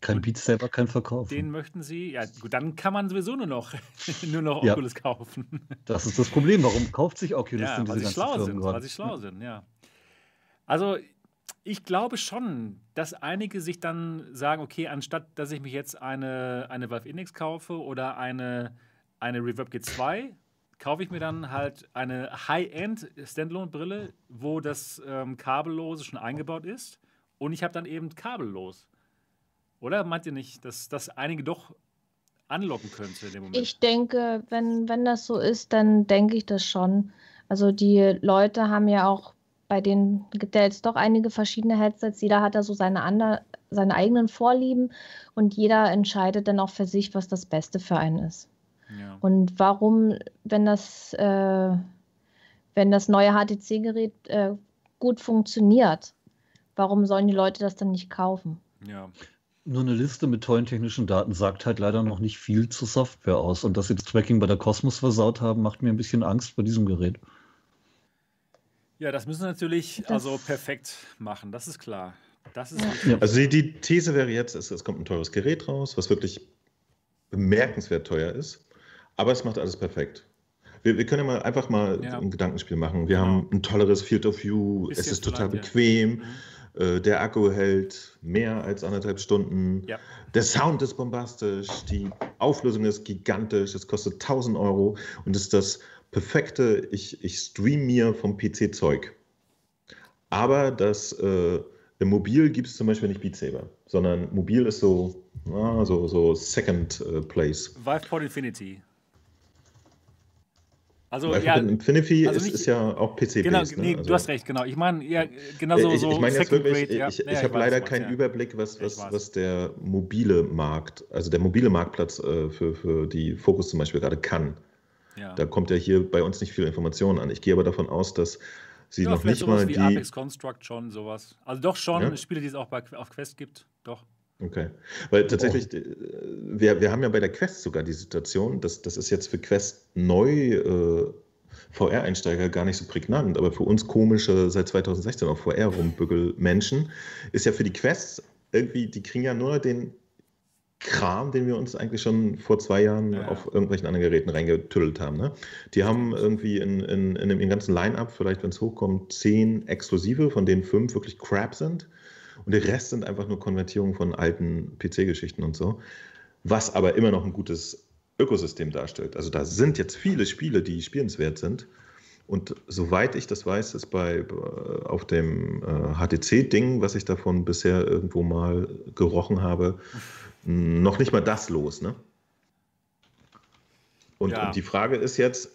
kein Beat Saber, kein Verkauf. Den möchten sie, ja gut, dann kann man sowieso nur noch, nur noch Ja. Oculus kaufen. Das ist das Problem. Warum kauft sich Oculus ja, denn weil diese sie ganzen schlau Firmen sind, gerade? weil sie schlau sind, ja. Also ich glaube schon, dass einige sich dann sagen, okay, anstatt dass ich mich jetzt eine, eine Valve Index kaufe oder eine, eine Reverb G2, kaufe ich mir dann halt eine High-End Standalone-Brille, wo das ähm, Kabellose schon eingebaut ist und ich habe dann eben kabellos. Oder meint ihr nicht, dass das einige doch anlocken könnte in dem Moment? Ich denke, wenn, wenn das so ist, dann denke ich das schon. Also die Leute haben ja auch, bei denen gibt ja jetzt doch einige verschiedene Headsets, jeder hat da so seine, ander, seine eigenen Vorlieben und jeder entscheidet dann auch für sich, was das Beste für einen ist. ja. Und warum, wenn das, äh, wenn das neue HTC-Gerät äh, gut funktioniert, warum sollen die Leute das dann nicht kaufen? ja. Nur eine Liste mit tollen technischen Daten sagt halt leider noch nicht viel zur Software aus. Und dass sie das Tracking bei der Cosmos versaut haben, macht mir ein bisschen Angst bei diesem Gerät. Ja, das müssen sie natürlich Das- also perfekt machen, das ist klar. Das ist Ja. Ja. Also die, die These wäre jetzt, es, es kommt ein teures Gerät raus, was wirklich bemerkenswert teuer ist, aber es macht alles perfekt. Wir, wir können ja mal einfach mal Ja. ein Gedankenspiel machen. Wir Genau. haben ein tolleres Field of View, Ist es ist total ja. bequem, Mhm. äh, der Akku hält mehr als anderthalb Stunden, Ja. der Sound ist bombastisch, die Auflösung ist gigantisch, es kostet 1000 Euro und ist das perfekte, ich, ich stream mir vom PC Zeug. Aber das äh, im Mobil gibt es zum Beispiel nicht Beat Saber, sondern mobil ist so, na, so, so Second äh, Place. Vive Pod Infinity. Also, ja, Infinity also ist, nicht- ist ja auch PC-based. genau, ne? nee, Also- du hast recht, genau. Ich meine, ja, genau so, ich, so ich meine jetzt wirklich, Grade, ich, Ja, ich habe weiß, leider was keinen. Überblick, was, Ich was, was der mobile Markt, also der mobile Marktplatz äh, für, für die Fokus zum Beispiel gerade kann. Ja. Da kommt ja hier bei uns nicht viel Information an. Ich gehe aber davon aus, dass sie ja, noch nicht mal wie die. Apex Construct schon, sowas. Also doch schon Ja? Spiele, die es auch bei, auf Quest gibt, doch. Okay. Weil tatsächlich, äh, wir, wir haben ja bei der Quest sogar die Situation, dass das ist jetzt für Quest neu äh, VR-Einsteiger gar nicht so prägnant, aber für uns komische seit 2016 auf VR rumbügel Menschen ist ja für die Quest irgendwie, die kriegen ja nur den Kram, den wir uns eigentlich schon vor zwei Jahren ja. auf irgendwelchen anderen Geräten reingetüttelt haben. Ne? Die haben irgendwie in, in, in dem ganzen Line-Up, vielleicht wenn es hochkommt, zehn exklusive, von denen fünf wirklich Crap sind. Und der Rest sind einfach nur Konvertierungen von alten PC-Geschichten und so. Was aber immer noch ein gutes Ökosystem darstellt. Also da sind jetzt viele Spiele, die spielenswert sind. Und soweit ich das weiß, ist bei äh, auf dem äh, HTC-Ding, was ich davon bisher irgendwo mal gerochen habe, noch nicht mal das los. Ne? Und, ja. und die Frage ist jetzt,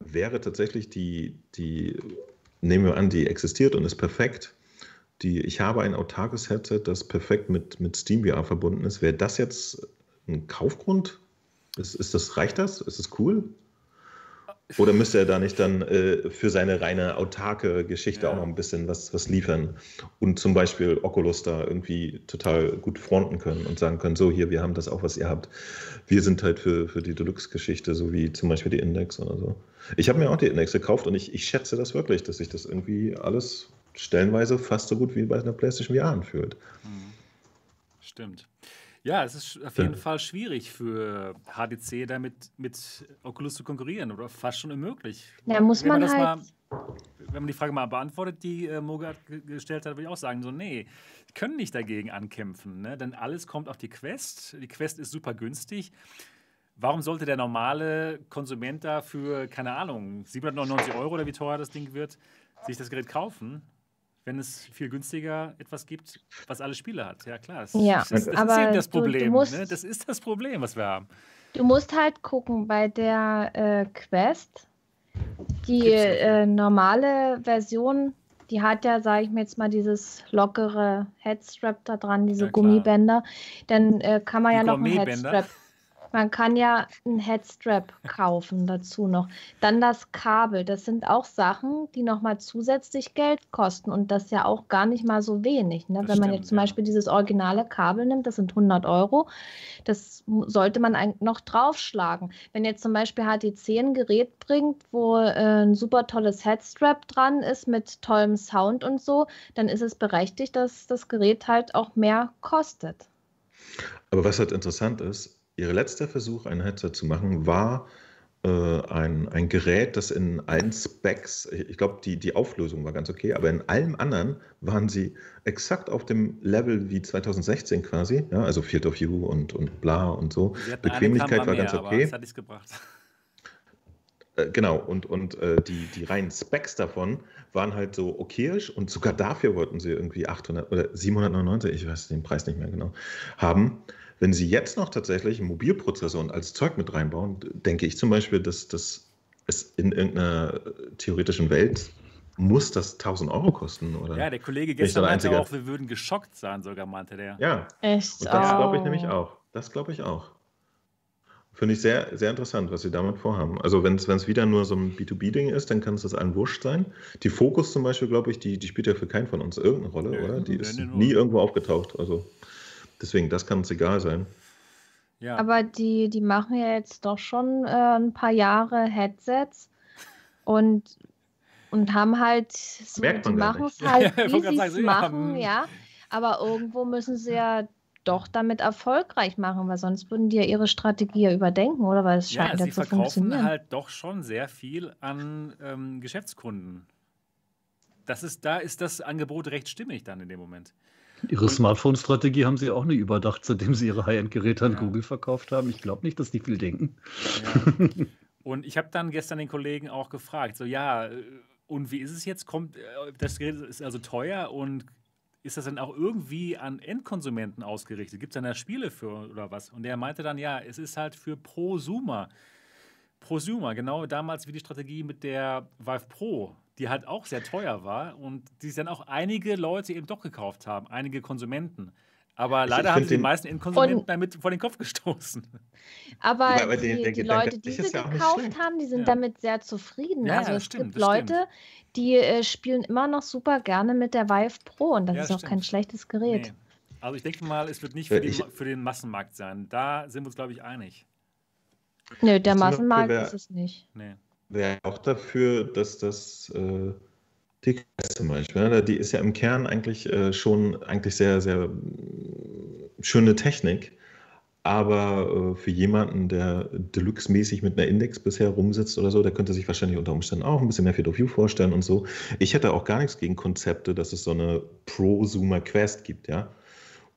wäre tatsächlich die, die, nehmen wir an, die existiert und ist perfekt. Die, ich habe ein autarkes Headset, das perfekt mit, mit SteamVR verbunden ist. Wäre das jetzt ein Kaufgrund? Ist, ist das, reicht das? Ist es cool? Oder müsste er da nicht dann äh, für seine reine autarke Geschichte ja. auch noch ein bisschen was, was liefern und zum Beispiel Oculus da irgendwie total gut fronten können und sagen können, so hier, wir haben das auch, was ihr habt. Wir sind halt für, für die Deluxe-Geschichte, so wie zum Beispiel die Index oder so. Ich habe mir auch die Index gekauft und ich, ich schätze das wirklich, dass sich das irgendwie alles stellenweise fast so gut wie bei einer PlayStation VR anfühlt. Hm. Stimmt. Ja, es ist auf jeden ja. Fall schwierig für HDC damit mit Oculus zu konkurrieren oder fast schon unmöglich. Ja, muss wenn man, man halt. Mal, wenn man die Frage mal beantwortet, die äh, Mogat gestellt hat, würde ich auch sagen, so, nee, können nicht dagegen ankämpfen, ne? denn alles kommt auf die Quest. Die Quest ist super günstig. Warum sollte der normale Konsument da für, keine Ahnung, 799 Euro oder wie teuer das Ding wird, sich das Gerät kaufen? Wenn es viel günstiger etwas gibt, was alle Spiele hat. Ja, klar. Das, ja, das, das, aber ist eben das Problem. Du, du musst, ne? Das ist das Problem, was wir haben. Du musst halt gucken, bei der äh, Quest, die äh, normale Version, die hat ja, sage ich mir jetzt mal, dieses lockere Headstrap da dran, diese ja, Gummibänder. Dann äh, kann man die ja noch ein Headstrap. Man kann ja ein Headstrap kaufen dazu noch. Dann das Kabel. Das sind auch Sachen, die nochmal zusätzlich Geld kosten und das ja auch gar nicht mal so wenig. Ne? Wenn stimmt, man jetzt zum ja. Beispiel dieses originale Kabel nimmt, das sind 100 Euro. Das sollte man eigentlich noch draufschlagen. Wenn jetzt zum Beispiel HTC ein Gerät bringt, wo äh, ein super tolles Headstrap dran ist mit tollem Sound und so, dann ist es berechtigt, dass das Gerät halt auch mehr kostet. Aber was halt interessant ist, Ihr letzter Versuch, ein Headset zu machen, war äh, ein, ein Gerät, das in allen Specs, ich glaube, die, die Auflösung war ganz okay, aber in allem anderen waren sie exakt auf dem Level wie 2016 quasi, ja, also Field of View und, und bla und so. Bequemlichkeit war ganz okay. Das hat nichts gebracht. Äh, genau, und, und äh, die, die reinen Specs davon waren halt so okayisch und sogar dafür wollten sie irgendwie 800 oder 799, ich weiß den Preis nicht mehr genau, haben. Wenn Sie jetzt noch tatsächlich einen Mobilprozessor und als Zeug mit reinbauen, denke ich zum Beispiel, dass das es in irgendeiner theoretischen Welt muss das 1000 Euro kosten, oder? Ja, der Kollege gestern meinte auch, wir würden geschockt sein, sogar meinte der. Ja, echt. Und das oh. glaube ich nämlich auch. Das glaube ich auch. Finde ich sehr, sehr interessant, was sie damit vorhaben. Also wenn es wieder nur so ein B2B-Ding ist, dann kann es das allen wurscht sein. Die Fokus zum Beispiel, glaube ich, die, die spielt ja für keinen von uns irgendeine Rolle, ja, oder? Die ist nie irgendwo aufgetaucht. Also Deswegen, das kann uns egal sein. Ja. Aber die, die machen ja jetzt doch schon äh, ein paar Jahre Headsets und, und haben halt so, Merkt man die machen es halt, wie sie es machen, ja. Aber irgendwo müssen sie ja doch damit erfolgreich machen, weil sonst würden die ja ihre Strategie ja überdenken, oder? Weil es scheint ja, ja zu funktionieren. halt doch schon sehr viel an ähm, Geschäftskunden. Das ist, da ist das Angebot recht stimmig dann in dem Moment. Ihre Smartphone-Strategie haben Sie auch nicht überdacht, seitdem Sie Ihre High-End-Geräte an ja. Google verkauft haben. Ich glaube nicht, dass die viel denken. Ja. Und ich habe dann gestern den Kollegen auch gefragt, so ja, äh, und wie ist es jetzt? Kommt äh, das Gerät ist also teuer und ist das dann auch irgendwie an Endkonsumenten ausgerichtet? Gibt es dann da Spiele für oder was? Und er meinte dann, ja, es ist halt für Prosumer. Prosumer, genau damals wie die Strategie mit der Vive Pro die halt auch sehr teuer war und die dann auch einige Leute eben doch gekauft haben, einige Konsumenten. Aber leider haben die meisten Endkonsumenten damit vor den Kopf gestoßen. Aber, aber die, die, die Leute, die sie ja gekauft haben, die sind ja. damit sehr zufrieden. Ja, also es stimmt, gibt Leute, die äh, spielen immer noch super gerne mit der Vive Pro und das ist auch stimmt. kein schlechtes Gerät. Nee. Also ich denke mal, es wird nicht für, den, für den Massenmarkt sein. Da sind wir uns, glaube ich, einig. Nö, der Massenmarkt ist es nicht. Nee wäre auch dafür, dass das äh, die Quest zum Beispiel, ne? die ist ja im Kern eigentlich äh, schon eigentlich sehr, sehr schöne Technik, Aber äh, für jemanden, der Deluxe-mäßig mit einer Index bisher rumsitzt oder so, der könnte sich wahrscheinlich unter Umständen auch ein bisschen mehr Field of View vorstellen und so. Ich hätte auch gar nichts gegen Konzepte, dass es so eine Prosumer-Quest gibt, ja.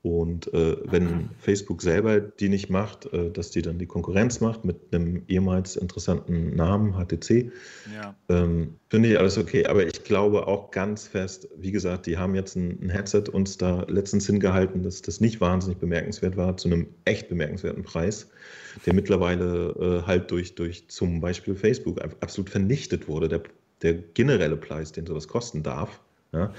Und äh, wenn Facebook selber die nicht macht, äh, dass die dann die Konkurrenz macht mit einem ehemals interessanten Namen, HTC, ja. ähm, finde ich alles okay. Aber ich glaube auch ganz fest, wie gesagt, die haben jetzt ein, ein, Headset uns da letztens hingehalten, dass das nicht wahnsinnig bemerkenswert war, zu einem echt bemerkenswerten Preis, der mittlerweile äh, halt durch, durch zum Beispiel Facebook absolut vernichtet wurde, der, der generelle Preis, den sowas kosten darf. Ja.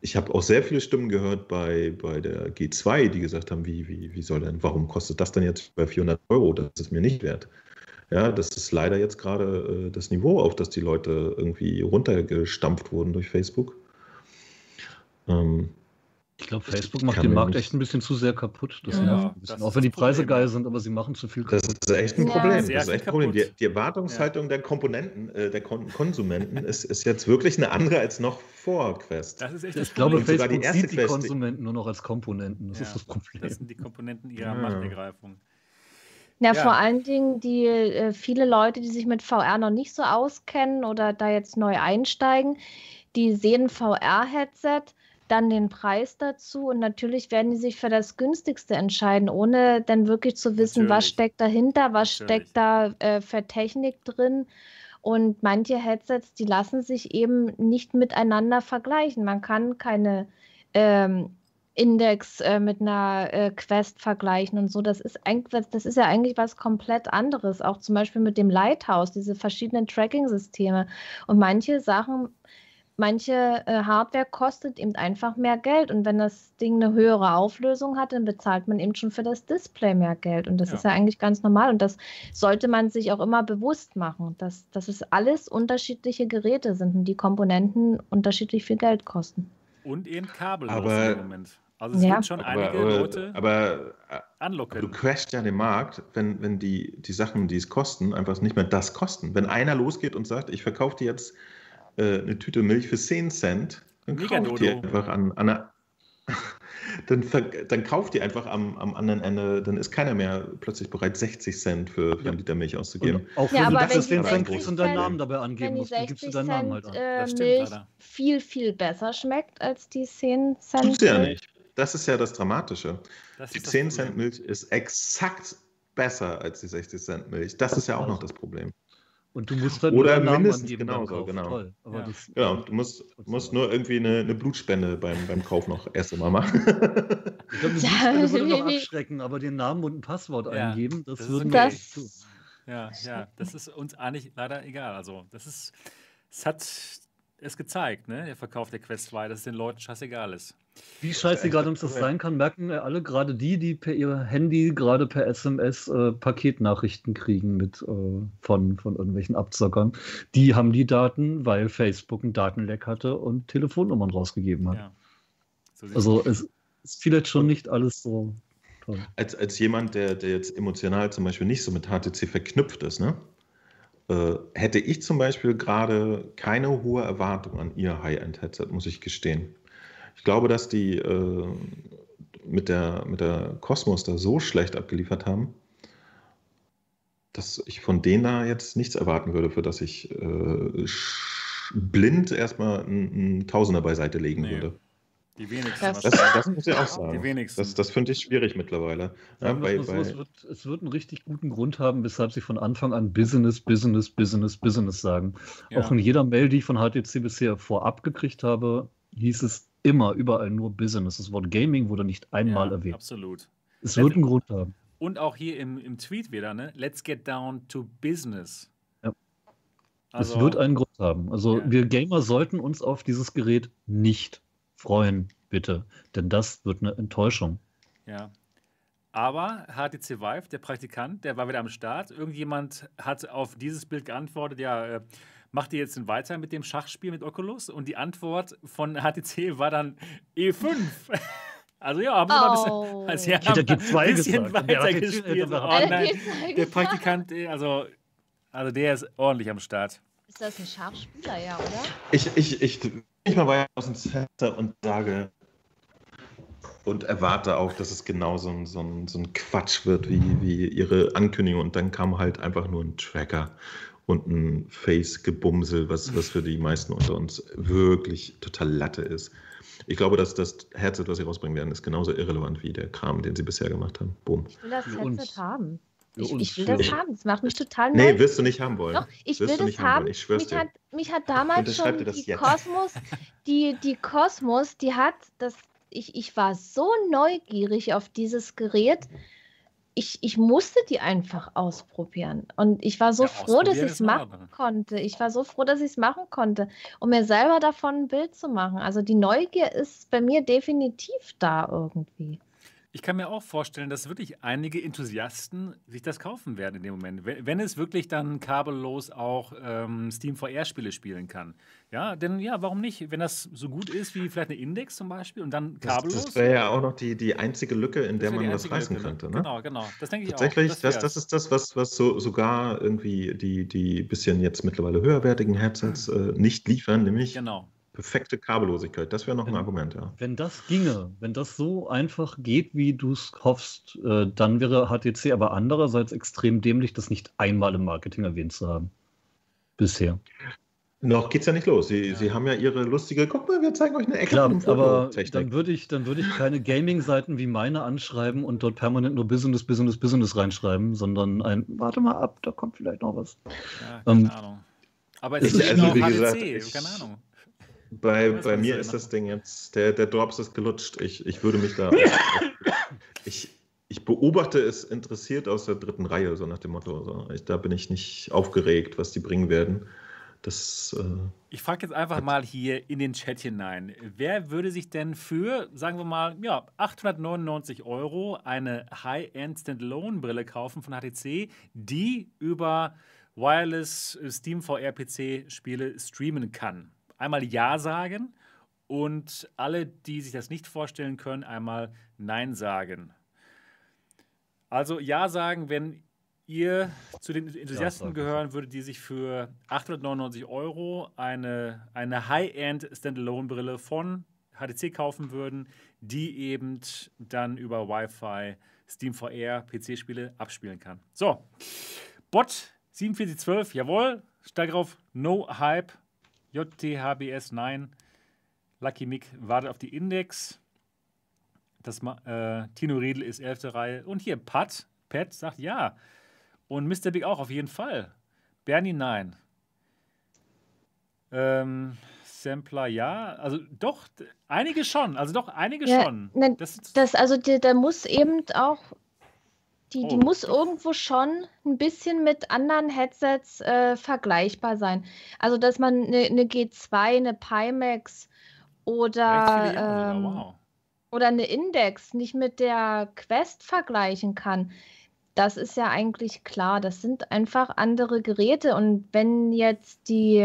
Ich habe auch sehr viele Stimmen gehört bei, bei der G2, die gesagt haben, wie, wie, wie soll denn, warum kostet das denn jetzt bei 400 Euro? Das ist mir nicht wert. Ja, das ist leider jetzt gerade äh, das Niveau, auf das die Leute irgendwie runtergestampft wurden durch Facebook. Ähm, ich glaube, Facebook macht den Markt echt ein bisschen zu sehr kaputt. Das ja, das Auch wenn die Preise Problem. geil sind, aber sie machen zu viel kaputt. Das ist echt ein Problem. Ja. Das ist echt ein Problem. Die, die Erwartungshaltung ja. der Komponenten, äh, der Kon Konsumenten ist, ist jetzt wirklich eine andere als noch vor Quest. Das ist echt das ich glaube, Facebook die sieht die Konsumenten nur noch als Komponenten. Das ist das Problem. Das sind die Komponenten ihrer Machtergreifung. Ja, ja, vor allen Dingen die äh, viele Leute, die sich mit VR noch nicht so auskennen oder da jetzt neu einsteigen, die sehen VR-Headset dann den Preis dazu und natürlich werden die sich für das günstigste entscheiden, ohne dann wirklich zu wissen, natürlich. was steckt dahinter, was natürlich. steckt da äh, für Technik drin. Und manche Headsets, die lassen sich eben nicht miteinander vergleichen. Man kann keine ähm, Index äh, mit einer äh, Quest vergleichen und so. Das ist, eigentlich, das ist ja eigentlich was komplett anderes. Auch zum Beispiel mit dem Lighthouse, diese verschiedenen Tracking-Systeme. Und manche Sachen manche äh, Hardware kostet eben einfach mehr Geld und wenn das Ding eine höhere Auflösung hat, dann bezahlt man eben schon für das Display mehr Geld und das ja. ist ja eigentlich ganz normal und das sollte man sich auch immer bewusst machen, dass, dass es alles unterschiedliche Geräte sind und die Komponenten unterschiedlich viel Geld kosten. Und eben Kabel aber, im Moment. Also es ja. wird schon aber, einige aber, Leute aber, äh, anlocken. Du crashst ja den Markt, wenn, wenn die, die Sachen, die es kosten, einfach nicht mehr das kosten. Wenn einer losgeht und sagt, ich verkaufe dir jetzt äh, eine Tüte Milch für 10 Cent, dann Mega kauft die einfach an, an einer, dann, dann kauft die einfach am, am anderen Ende, dann ist keiner mehr plötzlich bereit, 60 Cent für, für einen Liter Milch auszugeben. Und auch ja, wenn du das 10 Cent kriegst und deinen Namen dabei angeben musst, dann gibst du deinen Namen halt an. Äh, Milch viel, viel besser schmeckt als die 10 Cent. Tut's ja nicht. Das ist ja das Dramatische. Das die 10 Cent Milch ist exakt besser als die 60 Cent Milch. Das ist ja auch noch das Problem. Und du musst dann Oder mindestens genauso, genau. Toll. Aber ja. Das, genau, du musst, musst nur irgendwie eine, eine, Blutspende beim, beim Kauf noch erst einmal machen. ich glaube, eine Blutspende würde noch abschrecken, aber den Namen und ein Passwort ja, eingeben, das, das würden wir echt tun. Ja, ja, das ist uns eigentlich leider egal. Also, das ist, es hat es gezeigt, ne? Der Verkauf der Quest 2, dass es den Leuten scheißegal ist. Wie scheißegal uns das sein kann, merken alle gerade die, die per ihr Handy gerade per SMS äh, Paketnachrichten kriegen mit äh, von, von irgendwelchen Abzockern. Die haben die Daten, weil Facebook einen Datenleck hatte und Telefonnummern rausgegeben hat. Ja. So also es ist vielleicht schon nicht alles so toll. Als, als jemand, der, der jetzt emotional zum Beispiel nicht so mit HTC verknüpft ist, ne? Äh, hätte ich zum Beispiel gerade keine hohe Erwartung an ihr High-End-Headset, muss ich gestehen. Ich glaube, dass die äh, mit, der, mit der Cosmos da so schlecht abgeliefert haben, dass ich von denen da jetzt nichts erwarten würde, für das ich äh, blind erstmal einen Tausender beiseite legen nee. würde. Die wenigsten. Das, das, muss ich auch sagen. Die wenigsten. Das, das finde ich schwierig mittlerweile. Ja, bei, bei es, wird, es, wird, einen richtig guten Grund haben, weshalb sie von Anfang an Business, Business, Business, Business sagen. Ja. Auch in jeder Mail, die ich von HTC bisher vorab gekriegt habe, hieß es immer überall nur Business. Das Wort Gaming wurde nicht einmal ja, erwähnt. Absolut. Es wird einen Grund haben. Und auch hier im, im Tweet wieder, ne? Let's get down to business. Ja. Also, es wird einen Grund haben. Also wir Gamer sollten uns auf dieses Gerät nicht freuen, bitte. Denn das wird eine Enttäuschung. Ja. Aber HTC Vive, der Praktikant, der war wieder am Start. Irgendjemand hat auf dieses Bild geantwortet, ja, äh, macht ihr jetzt weiter mit dem Schachspiel mit Oculus? Und die Antwort von HTC war dann E5. Also ja, haben sie oh. mal ein bisschen, also, ja, zwei ein bisschen gesagt. weiter gespielt. Oh, nein, der Praktikant, äh, also, also der ist ordentlich am Start. Ist das ein Schachspieler, ja, oder? Ich, ich, ich, ich mal weiter aus dem Fenster und sage, und erwarte auch, dass es genau so ein, so ein, so ein Quatsch wird wie, wie ihre Ankündigung. Und dann kam halt einfach nur ein Tracker und ein Face-Gebumsel, was, was für die meisten unter uns wirklich total Latte ist. Ich glaube, dass das Headset, was sie rausbringen werden, ist genauso irrelevant wie der Kram, den sie bisher gemacht haben. Boom. Ich will das Headset uns. haben. Ich, ich will das haben. Das macht mich total Nee, neu. wirst du nicht haben wollen. Doch, ich Wirst will du das nicht haben haben. wollen, ich schwör's mich, dir. hat, mich hat damals schon die jetzt. Kosmos, die, die Kosmos, die hat das, ich, ich war so neugierig auf dieses Gerät. Ich, ich musste die einfach ausprobieren. Und ich war so Ja, froh, dass ich es machen Ordnung. konnte. Ich war so froh, dass ich es machen konnte, um mir selber davon ein Bild zu machen. Also die Neugier ist bei mir definitiv da irgendwie. Ich kann mir auch vorstellen, dass wirklich einige Enthusiasten sich das kaufen werden in dem Moment, wenn, wenn es wirklich dann kabellos auch ähm, Steam VR-Spiele spielen kann. Ja, denn ja, warum nicht? Wenn das so gut ist wie vielleicht eine Index zum Beispiel und dann Das, kabellos. das wäre ja auch noch die, die einzige Lücke, in das der man was einzige reißen Lücke, könnte. Ne? Genau, genau. Das denke ich Tatsächlich, auch. das, das ist das, was, was so, sogar irgendwie die, die bisschen jetzt mittlerweile höherwertigen Headsets äh, nicht liefern, nämlich Genau. Perfekte Kabellosigkeit. Das wäre noch ein Wenn- Argument, ja. Wenn das ginge, wenn das so einfach geht, wie du es hoffst, äh, dann wäre HTC aber andererseits extrem dämlich, das nicht einmal im Marketing erwähnt zu haben. Bisher. Noch geht's ja nicht los. Sie, Ja. Sie haben ja Ihre lustige, guck mal, wir zeigen euch eine Ecke Klar, aber dann würde ich, dann würde ich keine Gaming-Seiten wie meine anschreiben und dort permanent nur Business, Business, Business reinschreiben, sondern ein, warte mal ab, da kommt vielleicht noch was. Ja, keine Ähm, Ahnung. Aber es ist also, nur wie HTC, gesagt, ich- keine Ahnung. Bei, bei mir ist das Ding jetzt, der, der Drops ist gelutscht. Ich, ich würde mich da. ich, ich beobachte es interessiert aus der dritten Reihe, so nach dem Motto. So. Ich, da bin ich nicht aufgeregt, was die bringen werden. Das, äh, Ich frage jetzt einfach mal hier in den Chat hinein. Wer würde sich denn für, sagen wir mal, ja, 899 Euro eine High-End Standalone-Brille kaufen von HTC, die über Wireless äh, Steam VR PC Spiele streamen kann? Einmal Ja sagen und alle, die sich das nicht vorstellen können, einmal Nein sagen. Also Ja sagen, wenn ihr zu den Enthusiasten gehören würdet, die sich für 899 Euro eine, eine High-End Standalone-Brille von HTC kaufen würden, die eben dann über Wi-Fi Steam VR PC-Spiele abspielen kann. So, Bot 4712, jawohl, steig auf No Hype, JTHBS 9, Lucky Mick wartet auf die Index. Das, äh, Tino Riedel ist 11. Reihe. Und hier Pat, Pat sagt ja. Und Mr. Big auch, auf jeden Fall. Bernie, nein. Ähm, Sampler, ja. Also doch, einige schon. Also doch, einige Ja, schon. ne, Das, Das, also die, da muss eben auch, die, die Oh. muss irgendwo schon ein bisschen mit anderen Headsets äh, vergleichbar sein. Also dass man eine, eine G2, eine Pimax oder, ähm, wow. oder eine Index nicht mit der Quest vergleichen kann. Das ist ja eigentlich klar. Das sind einfach andere Geräte. Und wenn jetzt die,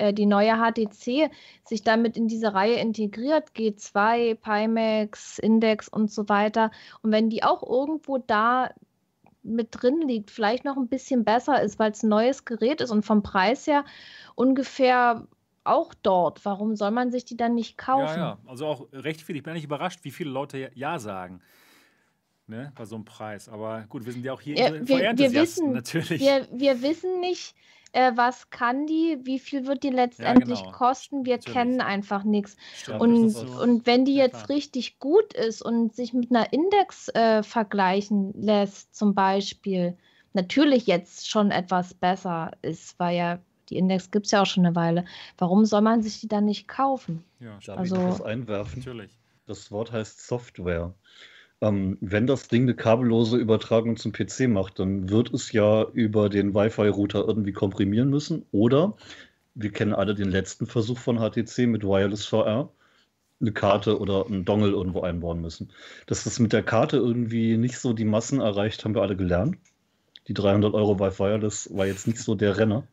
äh, die neue HTC sich damit in diese Reihe integriert, G2, Pimax, Index und so weiter, und wenn die auch irgendwo da mit drin liegt, vielleicht noch ein bisschen besser ist, weil es ein neues Gerät ist und vom Preis her ungefähr auch dort, warum soll man sich die dann nicht kaufen? Ja, ja, also auch recht viel. Ich bin eigentlich überrascht, wie viele Leute Ja- sagen. Ne, bei so einem Preis. Aber gut, wir sind ja auch hier Ja, wir- wir wissen- natürlich. Wir, wir wissen nicht, äh, was kann die, wie viel wird die letztendlich genau. kosten. Wir Natürlich. kennen einfach nichts. Und, das so- und wenn die ja, jetzt klar. richtig gut ist und sich mit einer Index äh, vergleichen lässt, zum Beispiel, natürlich jetzt schon etwas besser ist, weil ja die Index gibt es ja auch schon eine Weile. Warum soll man sich die dann nicht kaufen? Ja, Darf ich Also- noch was einwerfen? Natürlich. Das Wort heißt Software. Ähm, wenn das Ding eine kabellose Übertragung zum PC macht, dann wird es ja über den Wi-Fi-Router irgendwie komprimieren müssen. Oder wir kennen alle den letzten Versuch von HTC mit Wireless VR, eine Karte oder einen Dongle irgendwo einbauen müssen. Dass das mit der Karte irgendwie nicht so die Massen erreicht, haben wir alle gelernt. Die 300 Euro bei Wireless war jetzt nicht so der Renner.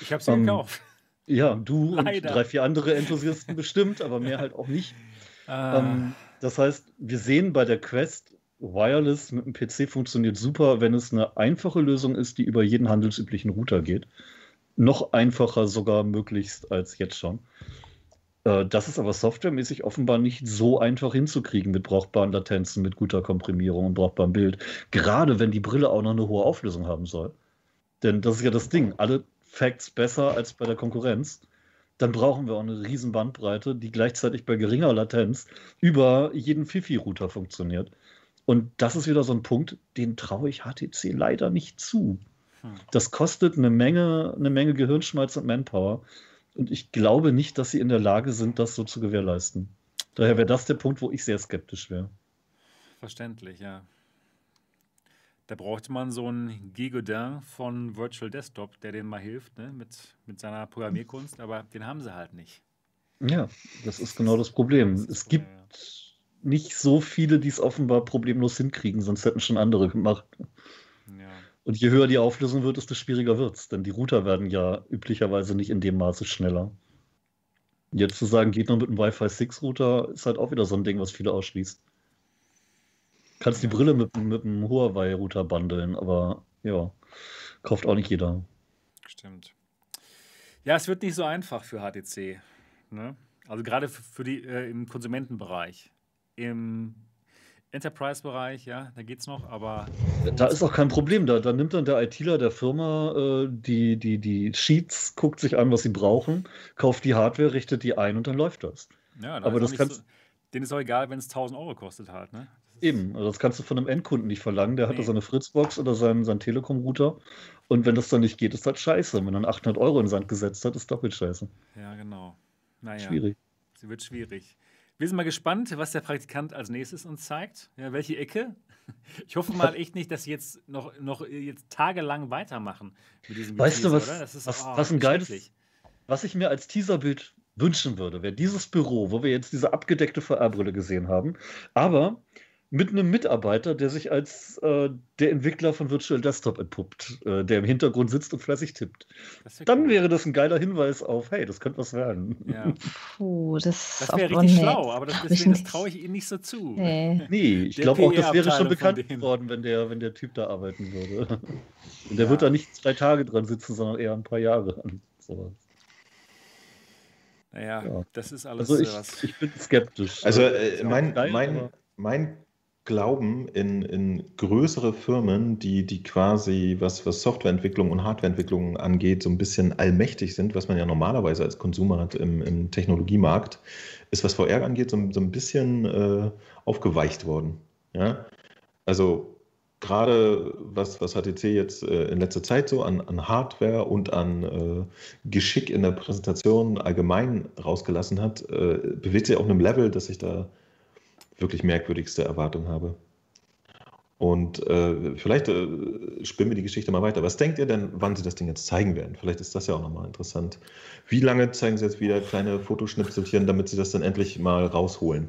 Ich habe sie Ähm, gekauft. Ja, du Leider. und drei, vier andere Enthusiasten bestimmt, aber mehr halt auch nicht. Ah, Ähm, das heißt, wir sehen bei der Quest, Wireless mit dem PC funktioniert super, wenn es eine einfache Lösung ist, die über jeden handelsüblichen Router geht. Noch einfacher sogar möglichst als jetzt schon. Äh, das ist aber softwaremäßig offenbar nicht so einfach hinzukriegen mit brauchbaren Latenzen, mit guter Komprimierung und brauchbarem Bild. Gerade wenn die Brille auch noch eine hohe Auflösung haben soll. Denn das ist ja das Ding. Alle Facts besser als bei der Konkurrenz. Dann brauchen wir auch eine riesen Bandbreite, die gleichzeitig bei geringer Latenz über jeden Fifi-Router funktioniert. Und das ist wieder so ein Punkt, den traue ich HTC leider nicht zu. Hm. Das kostet eine Menge, eine Menge Gehirnschmalz und Manpower. Und ich glaube nicht, dass sie in der Lage sind, das so zu gewährleisten. Daher wäre das der Punkt, wo ich sehr skeptisch wäre. Verständlich, ja. Da brauchte man so einen Guy Godin von Virtual Desktop, der denen mal hilft ne? mit, mit seiner Programmierkunst, aber den haben sie halt nicht. Ja, das ist genau das Problem. Das es gibt ja. nicht so viele, die es offenbar problemlos hinkriegen, sonst hätten schon andere gemacht. Und je höher die Auflösung wird, desto schwieriger wird es. Denn die Router werden ja üblicherweise nicht in dem Maße schneller. Jetzt zu sagen, geht nur mit einem Wi-Fi 6 Router, ist halt auch wieder so ein Ding, was viele ausschließt. Kannst die Brille mit, mit einem Huawei Router bundeln, aber ja, kauft auch nicht jeder. Stimmt. Ja, es wird nicht so einfach für HTC. Ne? Also gerade für die äh, im Konsumentenbereich. Im Enterprise-Bereich, ja, da geht es noch, aber. Da ist auch kein Problem. Da, da nimmt dann der ITler der Firma äh, die, die, die Sheets, guckt sich an, was sie brauchen, kauft die Hardware, richtet die ein und dann läuft das. Ja, da aber das kannst. So, denen ist auch egal, wenn es 1000 Euro kostet halt, ne? Eben, also das kannst du von einem Endkunden nicht verlangen. Der nee. hat da seine Fritzbox oder seinen, seinen Telekom-Router. Und wenn das dann nicht geht, ist das scheiße. Wenn er 800 Euro in den Sand gesetzt hat, ist doppelt scheiße. Ja, genau. Naja, schwierig. Sie wird schwierig. Wir sind mal gespannt, was der Praktikant als nächstes uns zeigt. Ja, welche Ecke? Ich hoffe mal echt nicht, dass sie jetzt noch, noch jetzt tagelang weitermachen mit diesem Weißt Teaser, du, was, das ist, was, oh, was ein geiles, was ich mir als Teaserbild wünschen würde, wäre dieses Büro, wo wir jetzt diese abgedeckte VR-Brille gesehen haben, aber mit einem Mitarbeiter, der sich als äh, der Entwickler von Virtual Desktop entpuppt, äh, der im Hintergrund sitzt und fleißig tippt. Dann cool. wäre das ein geiler Hinweis auf, hey, das könnte was werden. Ja. Puh, das, das wäre richtig schlau, aber das, das, das traue ich Ihnen nicht so zu. Nee, nee ich glaube auch, das wäre schon bekannt geworden, wenn der, wenn der Typ da arbeiten würde. Und der ja. wird da nicht zwei Tage dran sitzen, sondern eher ein paar Jahre an sowas. Naja, ja. das ist alles also ich, was. Ich bin skeptisch. Also äh, mein, mein, mein Glauben in, in größere Firmen, die, die quasi, was, was Softwareentwicklung und Hardwareentwicklung angeht, so ein bisschen allmächtig sind, was man ja normalerweise als Konsumer hat im, im Technologiemarkt, ist, was VR angeht, so, so ein bisschen äh, aufgeweicht worden. Ja? Also gerade was, was HTC jetzt äh, in letzter Zeit so an, an Hardware und an äh, Geschick in der Präsentation allgemein rausgelassen hat, äh, bewegt sich auf einem Level, dass ich da wirklich merkwürdigste Erwartung habe. Und äh, vielleicht äh, spinnen wir die Geschichte mal weiter. Was denkt ihr denn, wann sie das Ding jetzt zeigen werden? Vielleicht ist das ja auch nochmal interessant. Wie lange zeigen sie jetzt wieder kleine Fotoschnipselchen, damit sie das dann endlich mal rausholen?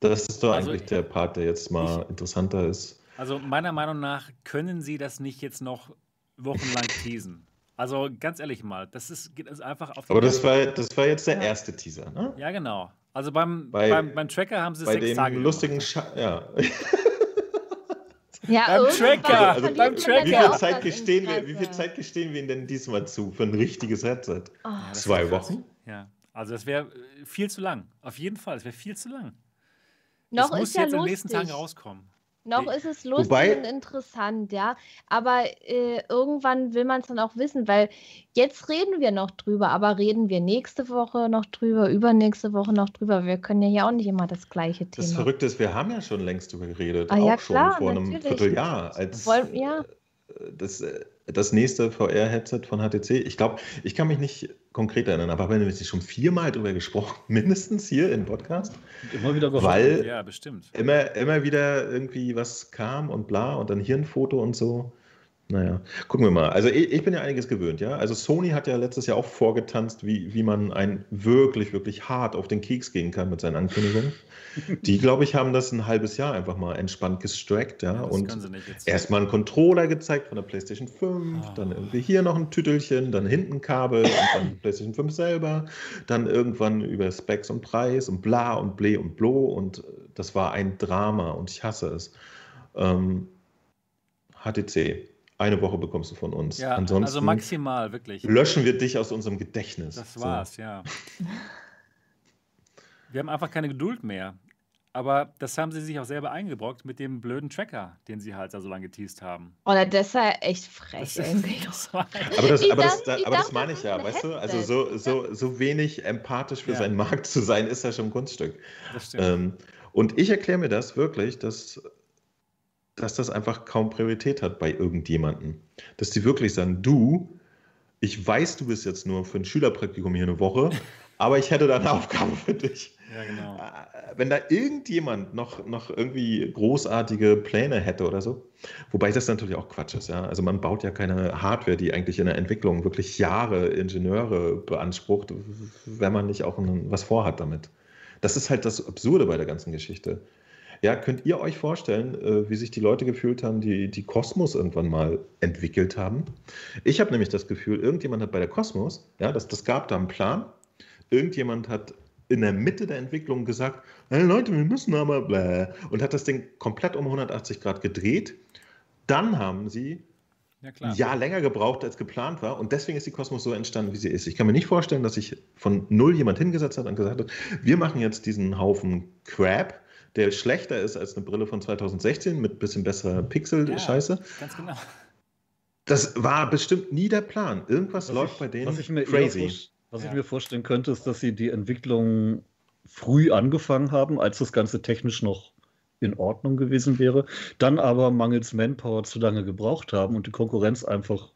Das ist doch also, eigentlich der Part, der jetzt mal ich, interessanter ist. Also meiner Meinung nach können sie das nicht jetzt noch wochenlang teasen. Also ganz ehrlich mal, das ist, geht also einfach auf. Aber das war, das war jetzt der ja. erste Teaser, ne? Ja, genau. Also beim, bei, beim, beim Tracker haben sie bei sechs dem Tage. lustigen Scha ja. Ja, beim Tracker. Also, beim Tracker. Wie viel, Zeit gestehen wir, wie viel Zeit gestehen wir Ihnen denn diesmal zu für ein richtiges Headset? Oh. Ja, Zwei Wochen? Ja, also das wäre äh, viel zu lang. Auf jeden Fall, es wäre viel zu lang. Noch muss ist ja jetzt lustig. in den nächsten Tagen rauskommen. Noch ist es lustig Wobei, und interessant, ja. Aber äh, irgendwann will man es dann auch wissen, weil jetzt reden wir noch drüber, aber reden wir nächste Woche noch drüber, übernächste Woche noch drüber. Wir können ja hier auch nicht immer das gleiche Thema. Das Verrückte ist, wir haben ja schon längst drüber geredet, ah, auch ja, schon klar, vor einem natürlich. Vierteljahr. Als, Wollen, ja. Äh, das, äh, das nächste VR-Headset von HTC. Ich glaube, ich kann mich nicht konkret erinnern, aber haben wir nämlich schon viermal darüber gesprochen, mindestens hier im Podcast. Immer wieder gehofft. Weil ja, bestimmt. Immer, immer wieder irgendwie was kam und bla und dann hier ein Foto und so. Naja, gucken wir mal. Also ich, ich, bin ja einiges gewöhnt, ja. Also Sony hat ja letztes Jahr auch vorgetanzt, wie, wie man ein wirklich, wirklich hart auf den Keks gehen kann mit seinen Ankündigungen. Die, glaube ich, haben das ein halbes Jahr einfach mal entspannt gestrackt, ja. ja und erstmal einen Controller gezeigt von der PlayStation 5, oh. Ah. dann irgendwie hier noch ein Tüttelchen, dann hinten Kabel und dann PlayStation 5 selber, dann irgendwann über Specs und Preis und bla und ble und blo und das war ein Drama und ich hasse es. Ähm, HTC eine Woche bekommst du von uns. Ja, Ansonsten also maximal, wirklich. Löschen wir dich aus unserem Gedächtnis. Das war's, so. ja. Wir haben einfach keine Geduld mehr. Aber das haben sie sich auch selber eingebrockt mit dem blöden Tracker, den sie halt so lange geteased haben. Oder das ist ja echt frech Das- irgendwie. Aber das, Ich aber das, dachte- ich aber das meine das ich ja, weißt du? Also so, so, so wenig empathisch für Ja. seinen Markt zu sein, ist ja schon ein Kunststück. Das stimmt. Ähm, und ich erkläre mir das wirklich, dass, dass das einfach kaum Priorität hat bei irgendjemandem. Dass die wirklich sagen, du, ich weiß, du bist jetzt nur für ein Schülerpraktikum hier eine Woche, aber ich hätte da eine Aufgabe für dich. ja, genau. Äh, Wenn da irgendjemand noch, noch irgendwie großartige Pläne hätte oder so, wobei das natürlich auch Quatsch ist, ja. Also man baut ja keine Hardware, die eigentlich in der Entwicklung wirklich Jahre Ingenieure beansprucht, wenn man nicht auch ein, was vorhat damit. Das ist halt das Absurde bei der ganzen Geschichte. Ja, könnt ihr euch vorstellen, äh, wie sich die Leute gefühlt haben, die die Kosmos irgendwann mal entwickelt haben? Ich habe nämlich das Gefühl, irgendjemand hat bei der Kosmos, ja, das, das gab da einen Plan, irgendjemand hat in der Mitte der Entwicklung gesagt, hey Leute, wir müssen aber bläh, und hat das Ding komplett um 180 Grad gedreht. Dann haben sie Ja, ein Jahr länger gebraucht, als geplant war. Und deswegen ist die Kosmos so entstanden, wie sie ist. Ich kann mir nicht vorstellen, dass sich von null jemand hingesetzt hat und gesagt hat, wir machen jetzt diesen Haufen Crap, der schlechter ist als eine Brille von 2016 mit bisschen besserer Pixel-Scheiße. Ganz genau. Das war bestimmt nie der Plan. Irgendwas Was läuft ich- bei denen was ich mir crazy. Was Ja. ich mir vorstellen könnte, ist, dass sie die Entwicklung früh angefangen haben, als das Ganze technisch noch in Ordnung gewesen wäre, dann aber mangels Manpower zu lange gebraucht haben und die Konkurrenz einfach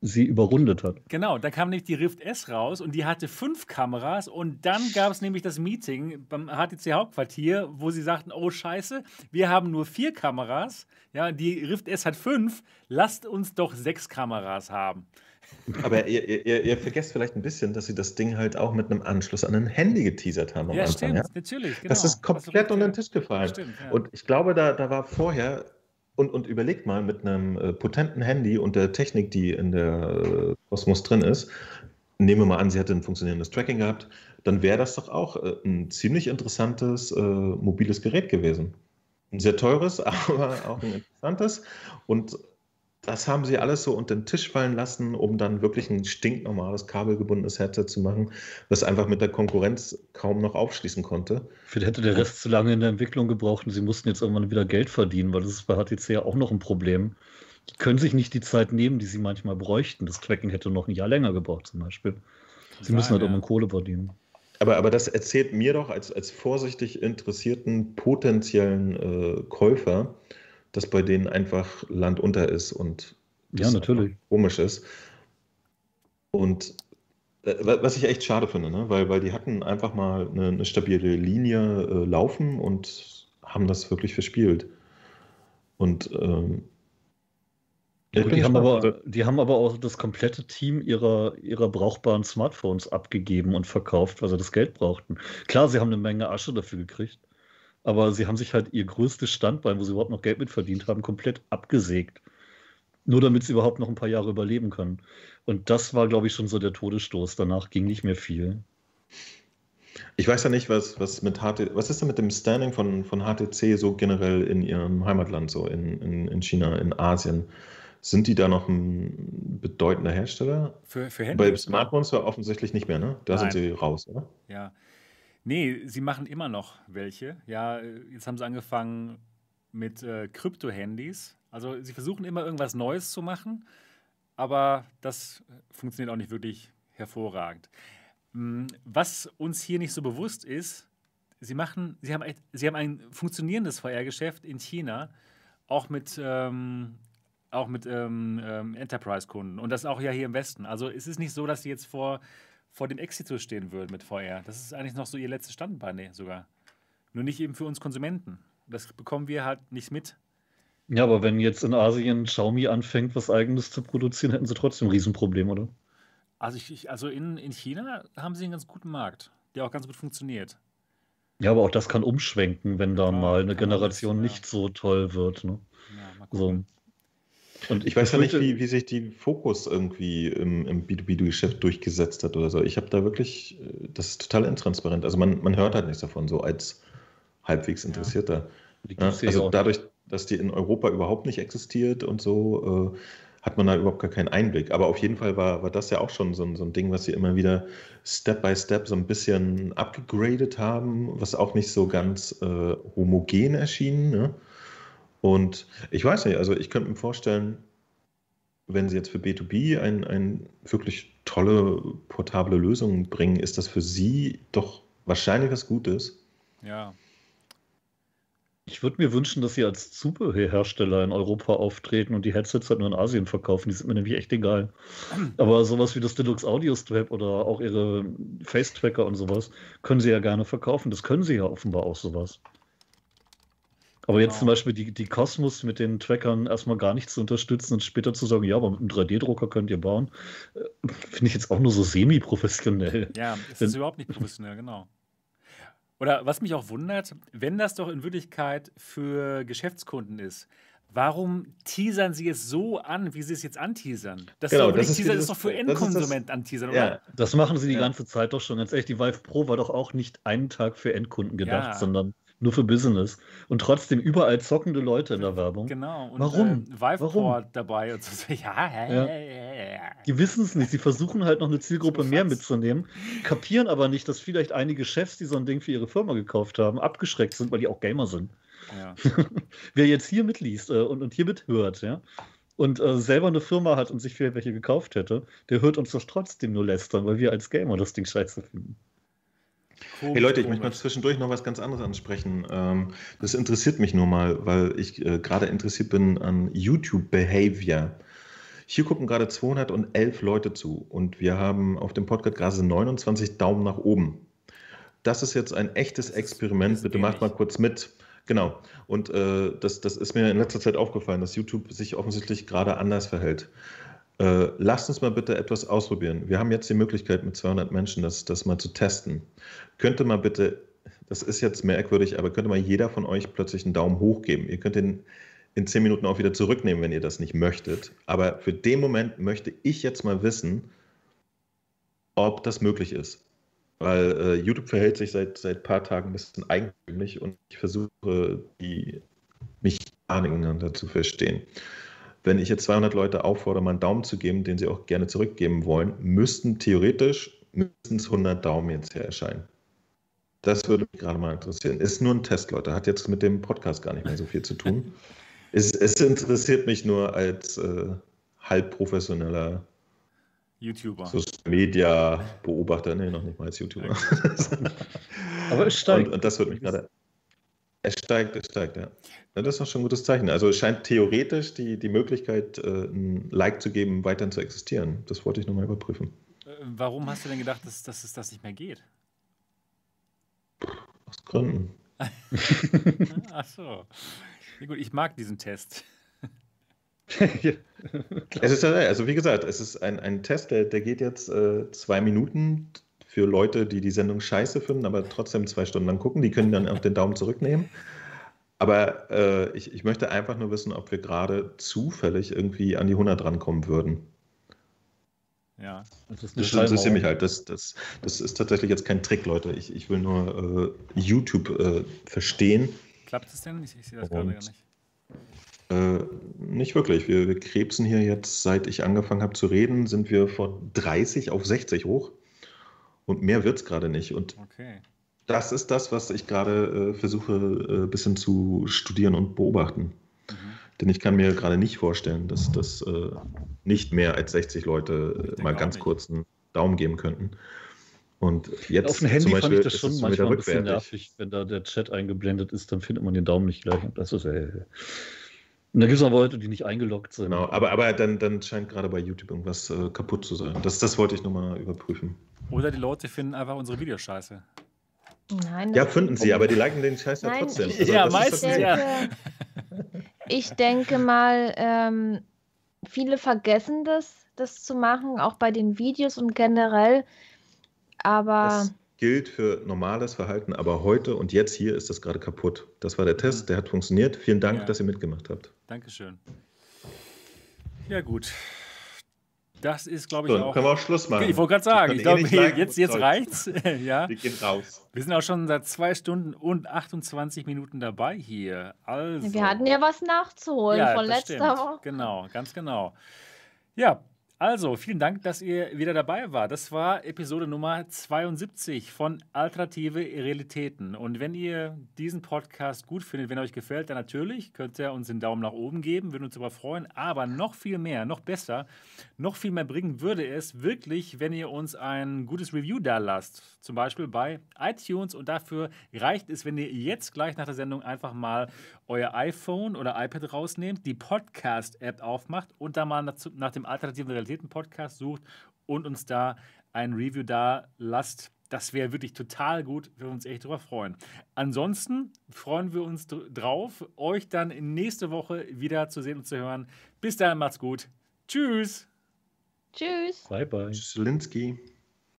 sie überrundet hat. Genau, da kam nämlich die Rift S raus und die hatte fünf Kameras und dann gab es nämlich das Meeting beim HTC Hauptquartier, wo sie sagten, oh scheiße, wir haben nur vier Kameras, ja, die Rift S hat fünf, lasst uns doch sechs Kameras haben. Aber ihr, ihr, ihr- vergesst vielleicht ein bisschen, dass sie das Ding halt auch mit einem Anschluss an ein Handy geteasert haben am ja, Anfang. stimmt, Ja? natürlich. Genau. Das ist komplett unter den. Tisch gefallen. Stimmt, ja. Und ich glaube, da, da war vorher, und, und überlegt mal, mit einem äh, potenten Handy und der Technik, die in der äh, Cosmos drin ist, nehmen wir mal an, sie hätte ein funktionierendes Tracking gehabt, dann wäre das doch auch äh, ein ziemlich interessantes äh, mobiles Gerät gewesen. Ein sehr teures, aber auch ein interessantes. Und das haben sie alles so unter den Tisch fallen lassen, um dann wirklich ein stinknormales kabelgebundenes Headset zu machen, das einfach mit der Konkurrenz kaum noch aufschließen konnte. Vielleicht hätte der Rest zu lange in der Entwicklung gebraucht und sie mussten jetzt irgendwann wieder Geld verdienen, weil das ist bei HTC ja auch noch ein Problem. Die können sich nicht die Zeit nehmen, die sie manchmal bräuchten. Das Tracking hätte noch ein Jahr länger gebraucht zum Beispiel. Sie müssen halt ja. irgendwann Kohle verdienen. Aber, aber das erzählt mir doch als, als vorsichtig interessierten potenziellen äh, Käufer, dass bei denen einfach Land unter ist und Ja, das natürlich. einfach komisch ist. Und äh, wa- was ich echt schade finde, ne? weil, weil die hatten einfach mal eine, eine stabile Linie äh, laufen und haben das wirklich verspielt. Und ähm, ja, die, haben aber, die haben aber auch das komplette Team ihrer, ihrer brauchbaren Smartphones abgegeben und verkauft, weil sie das Geld brauchten. Klar, sie haben eine Menge Asche dafür gekriegt, aber sie haben sich halt ihr größtes Standbein, wo sie überhaupt noch Geld mit verdient haben, komplett abgesägt. Nur damit sie überhaupt noch ein paar Jahre überleben können. Und das war, glaube ich, schon so der Todesstoß. Danach ging nicht mehr viel. Ich weiß ja nicht, was, was mit HTC, was ist denn mit dem Standing von, von HTC so generell in ihrem Heimatland, so in, in, in China, in Asien? Sind die da noch ein bedeutender Hersteller? Für, für Bei Handys. Smartphones ja offensichtlich nicht mehr, ne? Da sind Nein. sie raus, oder? Ja. Nee, sie machen immer noch welche. Ja, äh, jetzt haben sie angefangen mit äh, Krypto-Handys. Also sie versuchen immer irgendwas Neues zu machen, aber das funktioniert auch nicht wirklich hervorragend. Mm, Was uns hier nicht so bewusst ist, sie machen, sie haben, sie haben ein funktionierendes VR-Geschäft in China, auch mit, ähm, mit ähm, ähm, Enterprise-Kunden und das auch ja hier im Westen. Also es ist nicht so, dass sie jetzt vor, vor dem Exitus stehen würden mit VR. Das ist eigentlich noch so ihr letztes Standbein nee, sogar. Nur nicht eben für uns Konsumenten. Das bekommen wir halt nicht mit. Ja, aber wenn jetzt in Asien Xiaomi anfängt, was Eigenes zu produzieren, hätten sie trotzdem ein Riesenproblem, oder? Also, ich, also in, in China haben sie einen ganz guten Markt, der auch ganz gut funktioniert. Ja, aber auch das kann umschwenken, wenn da Klar, mal eine alles, Generation ja. nicht so toll wird. Ne? Ja, mal So. Und Ich weiß ja nicht, wie, wie sich die Fokus irgendwie im, im B2B-Geschäft durchgesetzt hat oder so. Ich habe da wirklich, äh, das ist total intransparent. Also man, man hört halt nichts davon, so als halbwegs Interessierter. Ja, ja also auch dadurch, dass die in Europa überhaupt nicht existiert und so, äh, hat man da überhaupt gar keinen Einblick. Aber auf jeden Fall war, war das ja auch schon so ein, so ein Ding, was sie immer wieder Step by Step so ein bisschen abgegradet haben, was auch nicht so ganz äh, homogen erschien. Ne? Und ich weiß nicht, also ich könnte mir vorstellen, wenn sie jetzt für B2B ein, ein wirklich tolle portable Lösung bringen, ist das für sie doch wahrscheinlich was Gutes. Ja. Ich würde mir wünschen, dass sie als Zubehörhersteller in Europa auftreten und die Headsets halt nur in Asien verkaufen. Die sind mir nämlich echt egal. Aber sowas wie das Deluxe Audio Strap oder auch ihre Face Tracker und sowas können sie ja gerne verkaufen. Das können sie ja offenbar auch sowas. Aber jetzt zum Beispiel die, die Cosmos mit den Trackern erstmal gar nicht zu unterstützen und später zu sagen, ja, aber mit einem 3D-Drucker könnt ihr bauen, äh, finde ich jetzt auch nur so semi-professionell. Ja, es ist überhaupt nicht professionell, genau. Oder was mich auch wundert, wenn das doch in Wirklichkeit für Geschäftskunden ist, warum teasern sie es so an, wie sie es jetzt anteasern? Das, genau, ist, Teaser, das ist doch für Endkonsumenten anteasern, oder? Ja, das machen sie die ja. ganze Zeit doch schon. Ganz ehrlich, die Vive Pro war doch auch nicht einen Tag für Endkunden gedacht, ja. sondern nur für Business. Und trotzdem überall zockende Leute in der Werbung. Genau. Und, Warum? Äh, Warum? dabei und so. Ja, ja, ja. Die wissen es nicht. Sie versuchen halt noch eine Zielgruppe mehr mitzunehmen, kapieren aber nicht, dass vielleicht einige Chefs, die so ein Ding für ihre Firma gekauft haben, abgeschreckt sind, weil die auch Gamer sind. Ja. Wer jetzt hier mitliest äh, und, und hier mithört, ja, und äh, selber eine Firma hat und sich für welche gekauft hätte, der hört uns doch trotzdem nur lästern, weil wir als Gamer das Ding scheiße finden. Komisch, hey Leute, ich möchte mal zwischendurch noch was ganz anderes ansprechen. Ähm, das interessiert mich nur mal, weil ich äh, gerade interessiert bin an YouTube Behavior. Hier gucken gerade 211 Leute zu und wir haben auf dem Podcast gerade 29 Daumen nach oben. Das ist jetzt ein echtes Experiment. Bitte macht mal kurz mit. Genau. Und äh, das, das ist mir in letzter Zeit aufgefallen, dass YouTube sich offensichtlich gerade anders verhält. Äh, lasst uns mal bitte etwas ausprobieren. Wir haben jetzt die Möglichkeit, mit 200 Menschen das, das mal zu testen. Könnte mal bitte, das ist jetzt merkwürdig, aber könnte mal jeder von euch plötzlich einen Daumen hoch geben. Ihr könnt den in 10 Minuten auch wieder zurücknehmen, wenn ihr das nicht möchtet. Aber für den Moment möchte ich jetzt mal wissen, ob das möglich ist. Weil äh, YouTube verhält sich seit, ein paar Tagen ein bisschen eigentümlich und ich versuche, die Mechaniken zu verstehen wenn ich jetzt 200 Leute auffordere, mal einen Daumen zu geben, den sie auch gerne zurückgeben wollen, müssten theoretisch mindestens 100 Daumen jetzt hier erscheinen. Das würde mich gerade mal interessieren. Ist nur ein Test, Leute. Hat jetzt mit dem Podcast gar nicht mehr so viel zu tun. es, es interessiert mich nur als äh, halb professioneller YouTuber. Social Media Beobachter. Nee, noch nicht mal als YouTuber. Aber es steigt. Und, und das würde mich gerade. Es steigt, es steigt, ja. Ja. Das ist doch schon ein gutes Zeichen. Also es scheint theoretisch die, die Möglichkeit, äh, ein Like zu geben, weiterhin zu existieren. Das wollte ich nochmal überprüfen. Äh, warum hast du denn gedacht, dass, dass es das nicht mehr geht? Aus Gründen. Ach so. Ja, gut, ich mag diesen Test. es ist also wie gesagt, es ist ein, ein Test, der, der geht jetzt äh, zwei Minuten für Leute, die die Sendung scheiße finden, aber trotzdem zwei Stunden lang gucken. Die können dann auch den Daumen zurücknehmen. Aber äh, ich, ich möchte einfach nur wissen, ob wir gerade zufällig irgendwie an die 100 rankommen würden. Ja. Das, ist das interessiert mich halt. Das, das, das ist tatsächlich jetzt kein Trick, Leute. Ich, ich will nur äh, YouTube äh, verstehen. Klappt es denn? Ich, ich sehe das gerade gar nicht. Äh, nicht wirklich. Wir, wir krebsen hier jetzt, seit ich angefangen habe zu reden, sind wir von 30 auf 60 hoch. Und mehr wird es gerade nicht. Und okay. Das ist das, was ich gerade äh, versuche, ein äh, bisschen zu studieren und beobachten. Mhm. Denn ich kann mir gerade nicht vorstellen, dass das äh, nicht mehr als 60 Leute äh, mal ganz nicht. kurz einen Daumen geben könnten. Und jetzt auf dem Handy Beispiel, fand ich das schon manchmal ein bisschen nervig, wenn da der Chat eingeblendet ist, dann findet man den Daumen nicht gleich. Und das ist äh, und da gibt es auch Leute, die nicht eingeloggt sind. Genau, aber, aber dann, dann scheint gerade bei YouTube irgendwas äh, kaputt zu sein. Das, das wollte ich nochmal überprüfen. Oder die Leute finden einfach unsere Videos scheiße. Nein. Ja, finden sie, aber die liken den Scheiß ja trotzdem. Also, ja, meistens denke, ja. Ich denke mal, ähm, viele vergessen das, das zu machen, auch bei den Videos und generell. Aber. Das gilt für normales Verhalten, aber heute und jetzt hier ist das gerade kaputt. Das war der. Test, der hat funktioniert. Vielen Dank, ja. dass ihr mitgemacht habt. Dankeschön. Ja, gut. Das ist, glaube ich, so, auch. Können wir auch Schluss machen. Ich wollte gerade sagen, ich glaube, eh jetzt, jetzt reicht's. ja. Wir gehen raus. Wir sind auch schon seit zwei Stunden und 28 Minuten dabei hier. Also, wir hatten ja was nachzuholen ja, von letzter stimmt. Woche. Genau, ganz genau. Ja, also, vielen Dank, dass ihr wieder dabei wart. Das war Episode Nummer 72 von Alternative Realitäten. Und wenn ihr diesen Podcast gut findet, wenn er euch gefällt, dann natürlich könnt ihr uns den Daumen nach oben geben, würden uns darüber freuen. Aber noch viel mehr, noch besser, noch viel mehr bringen würde es wirklich, wenn ihr uns ein gutes Review da lasst. Zum Beispiel bei iTunes. Und dafür reicht es, wenn ihr jetzt gleich nach der Sendung einfach mal euer iPhone oder iPad rausnehmt, die Podcast-App aufmacht und da mal nach, nach dem alternativen Realitäten-Podcast sucht und uns da ein Review da lasst. Das wäre wirklich total gut. Wir würden uns echt darüber freuen. Ansonsten freuen wir uns drauf, euch dann nächste Woche wieder zu sehen und zu hören. Bis dahin, macht's gut. Tschüss. Tschüss. Bye, bye. Tschüss, Linsky.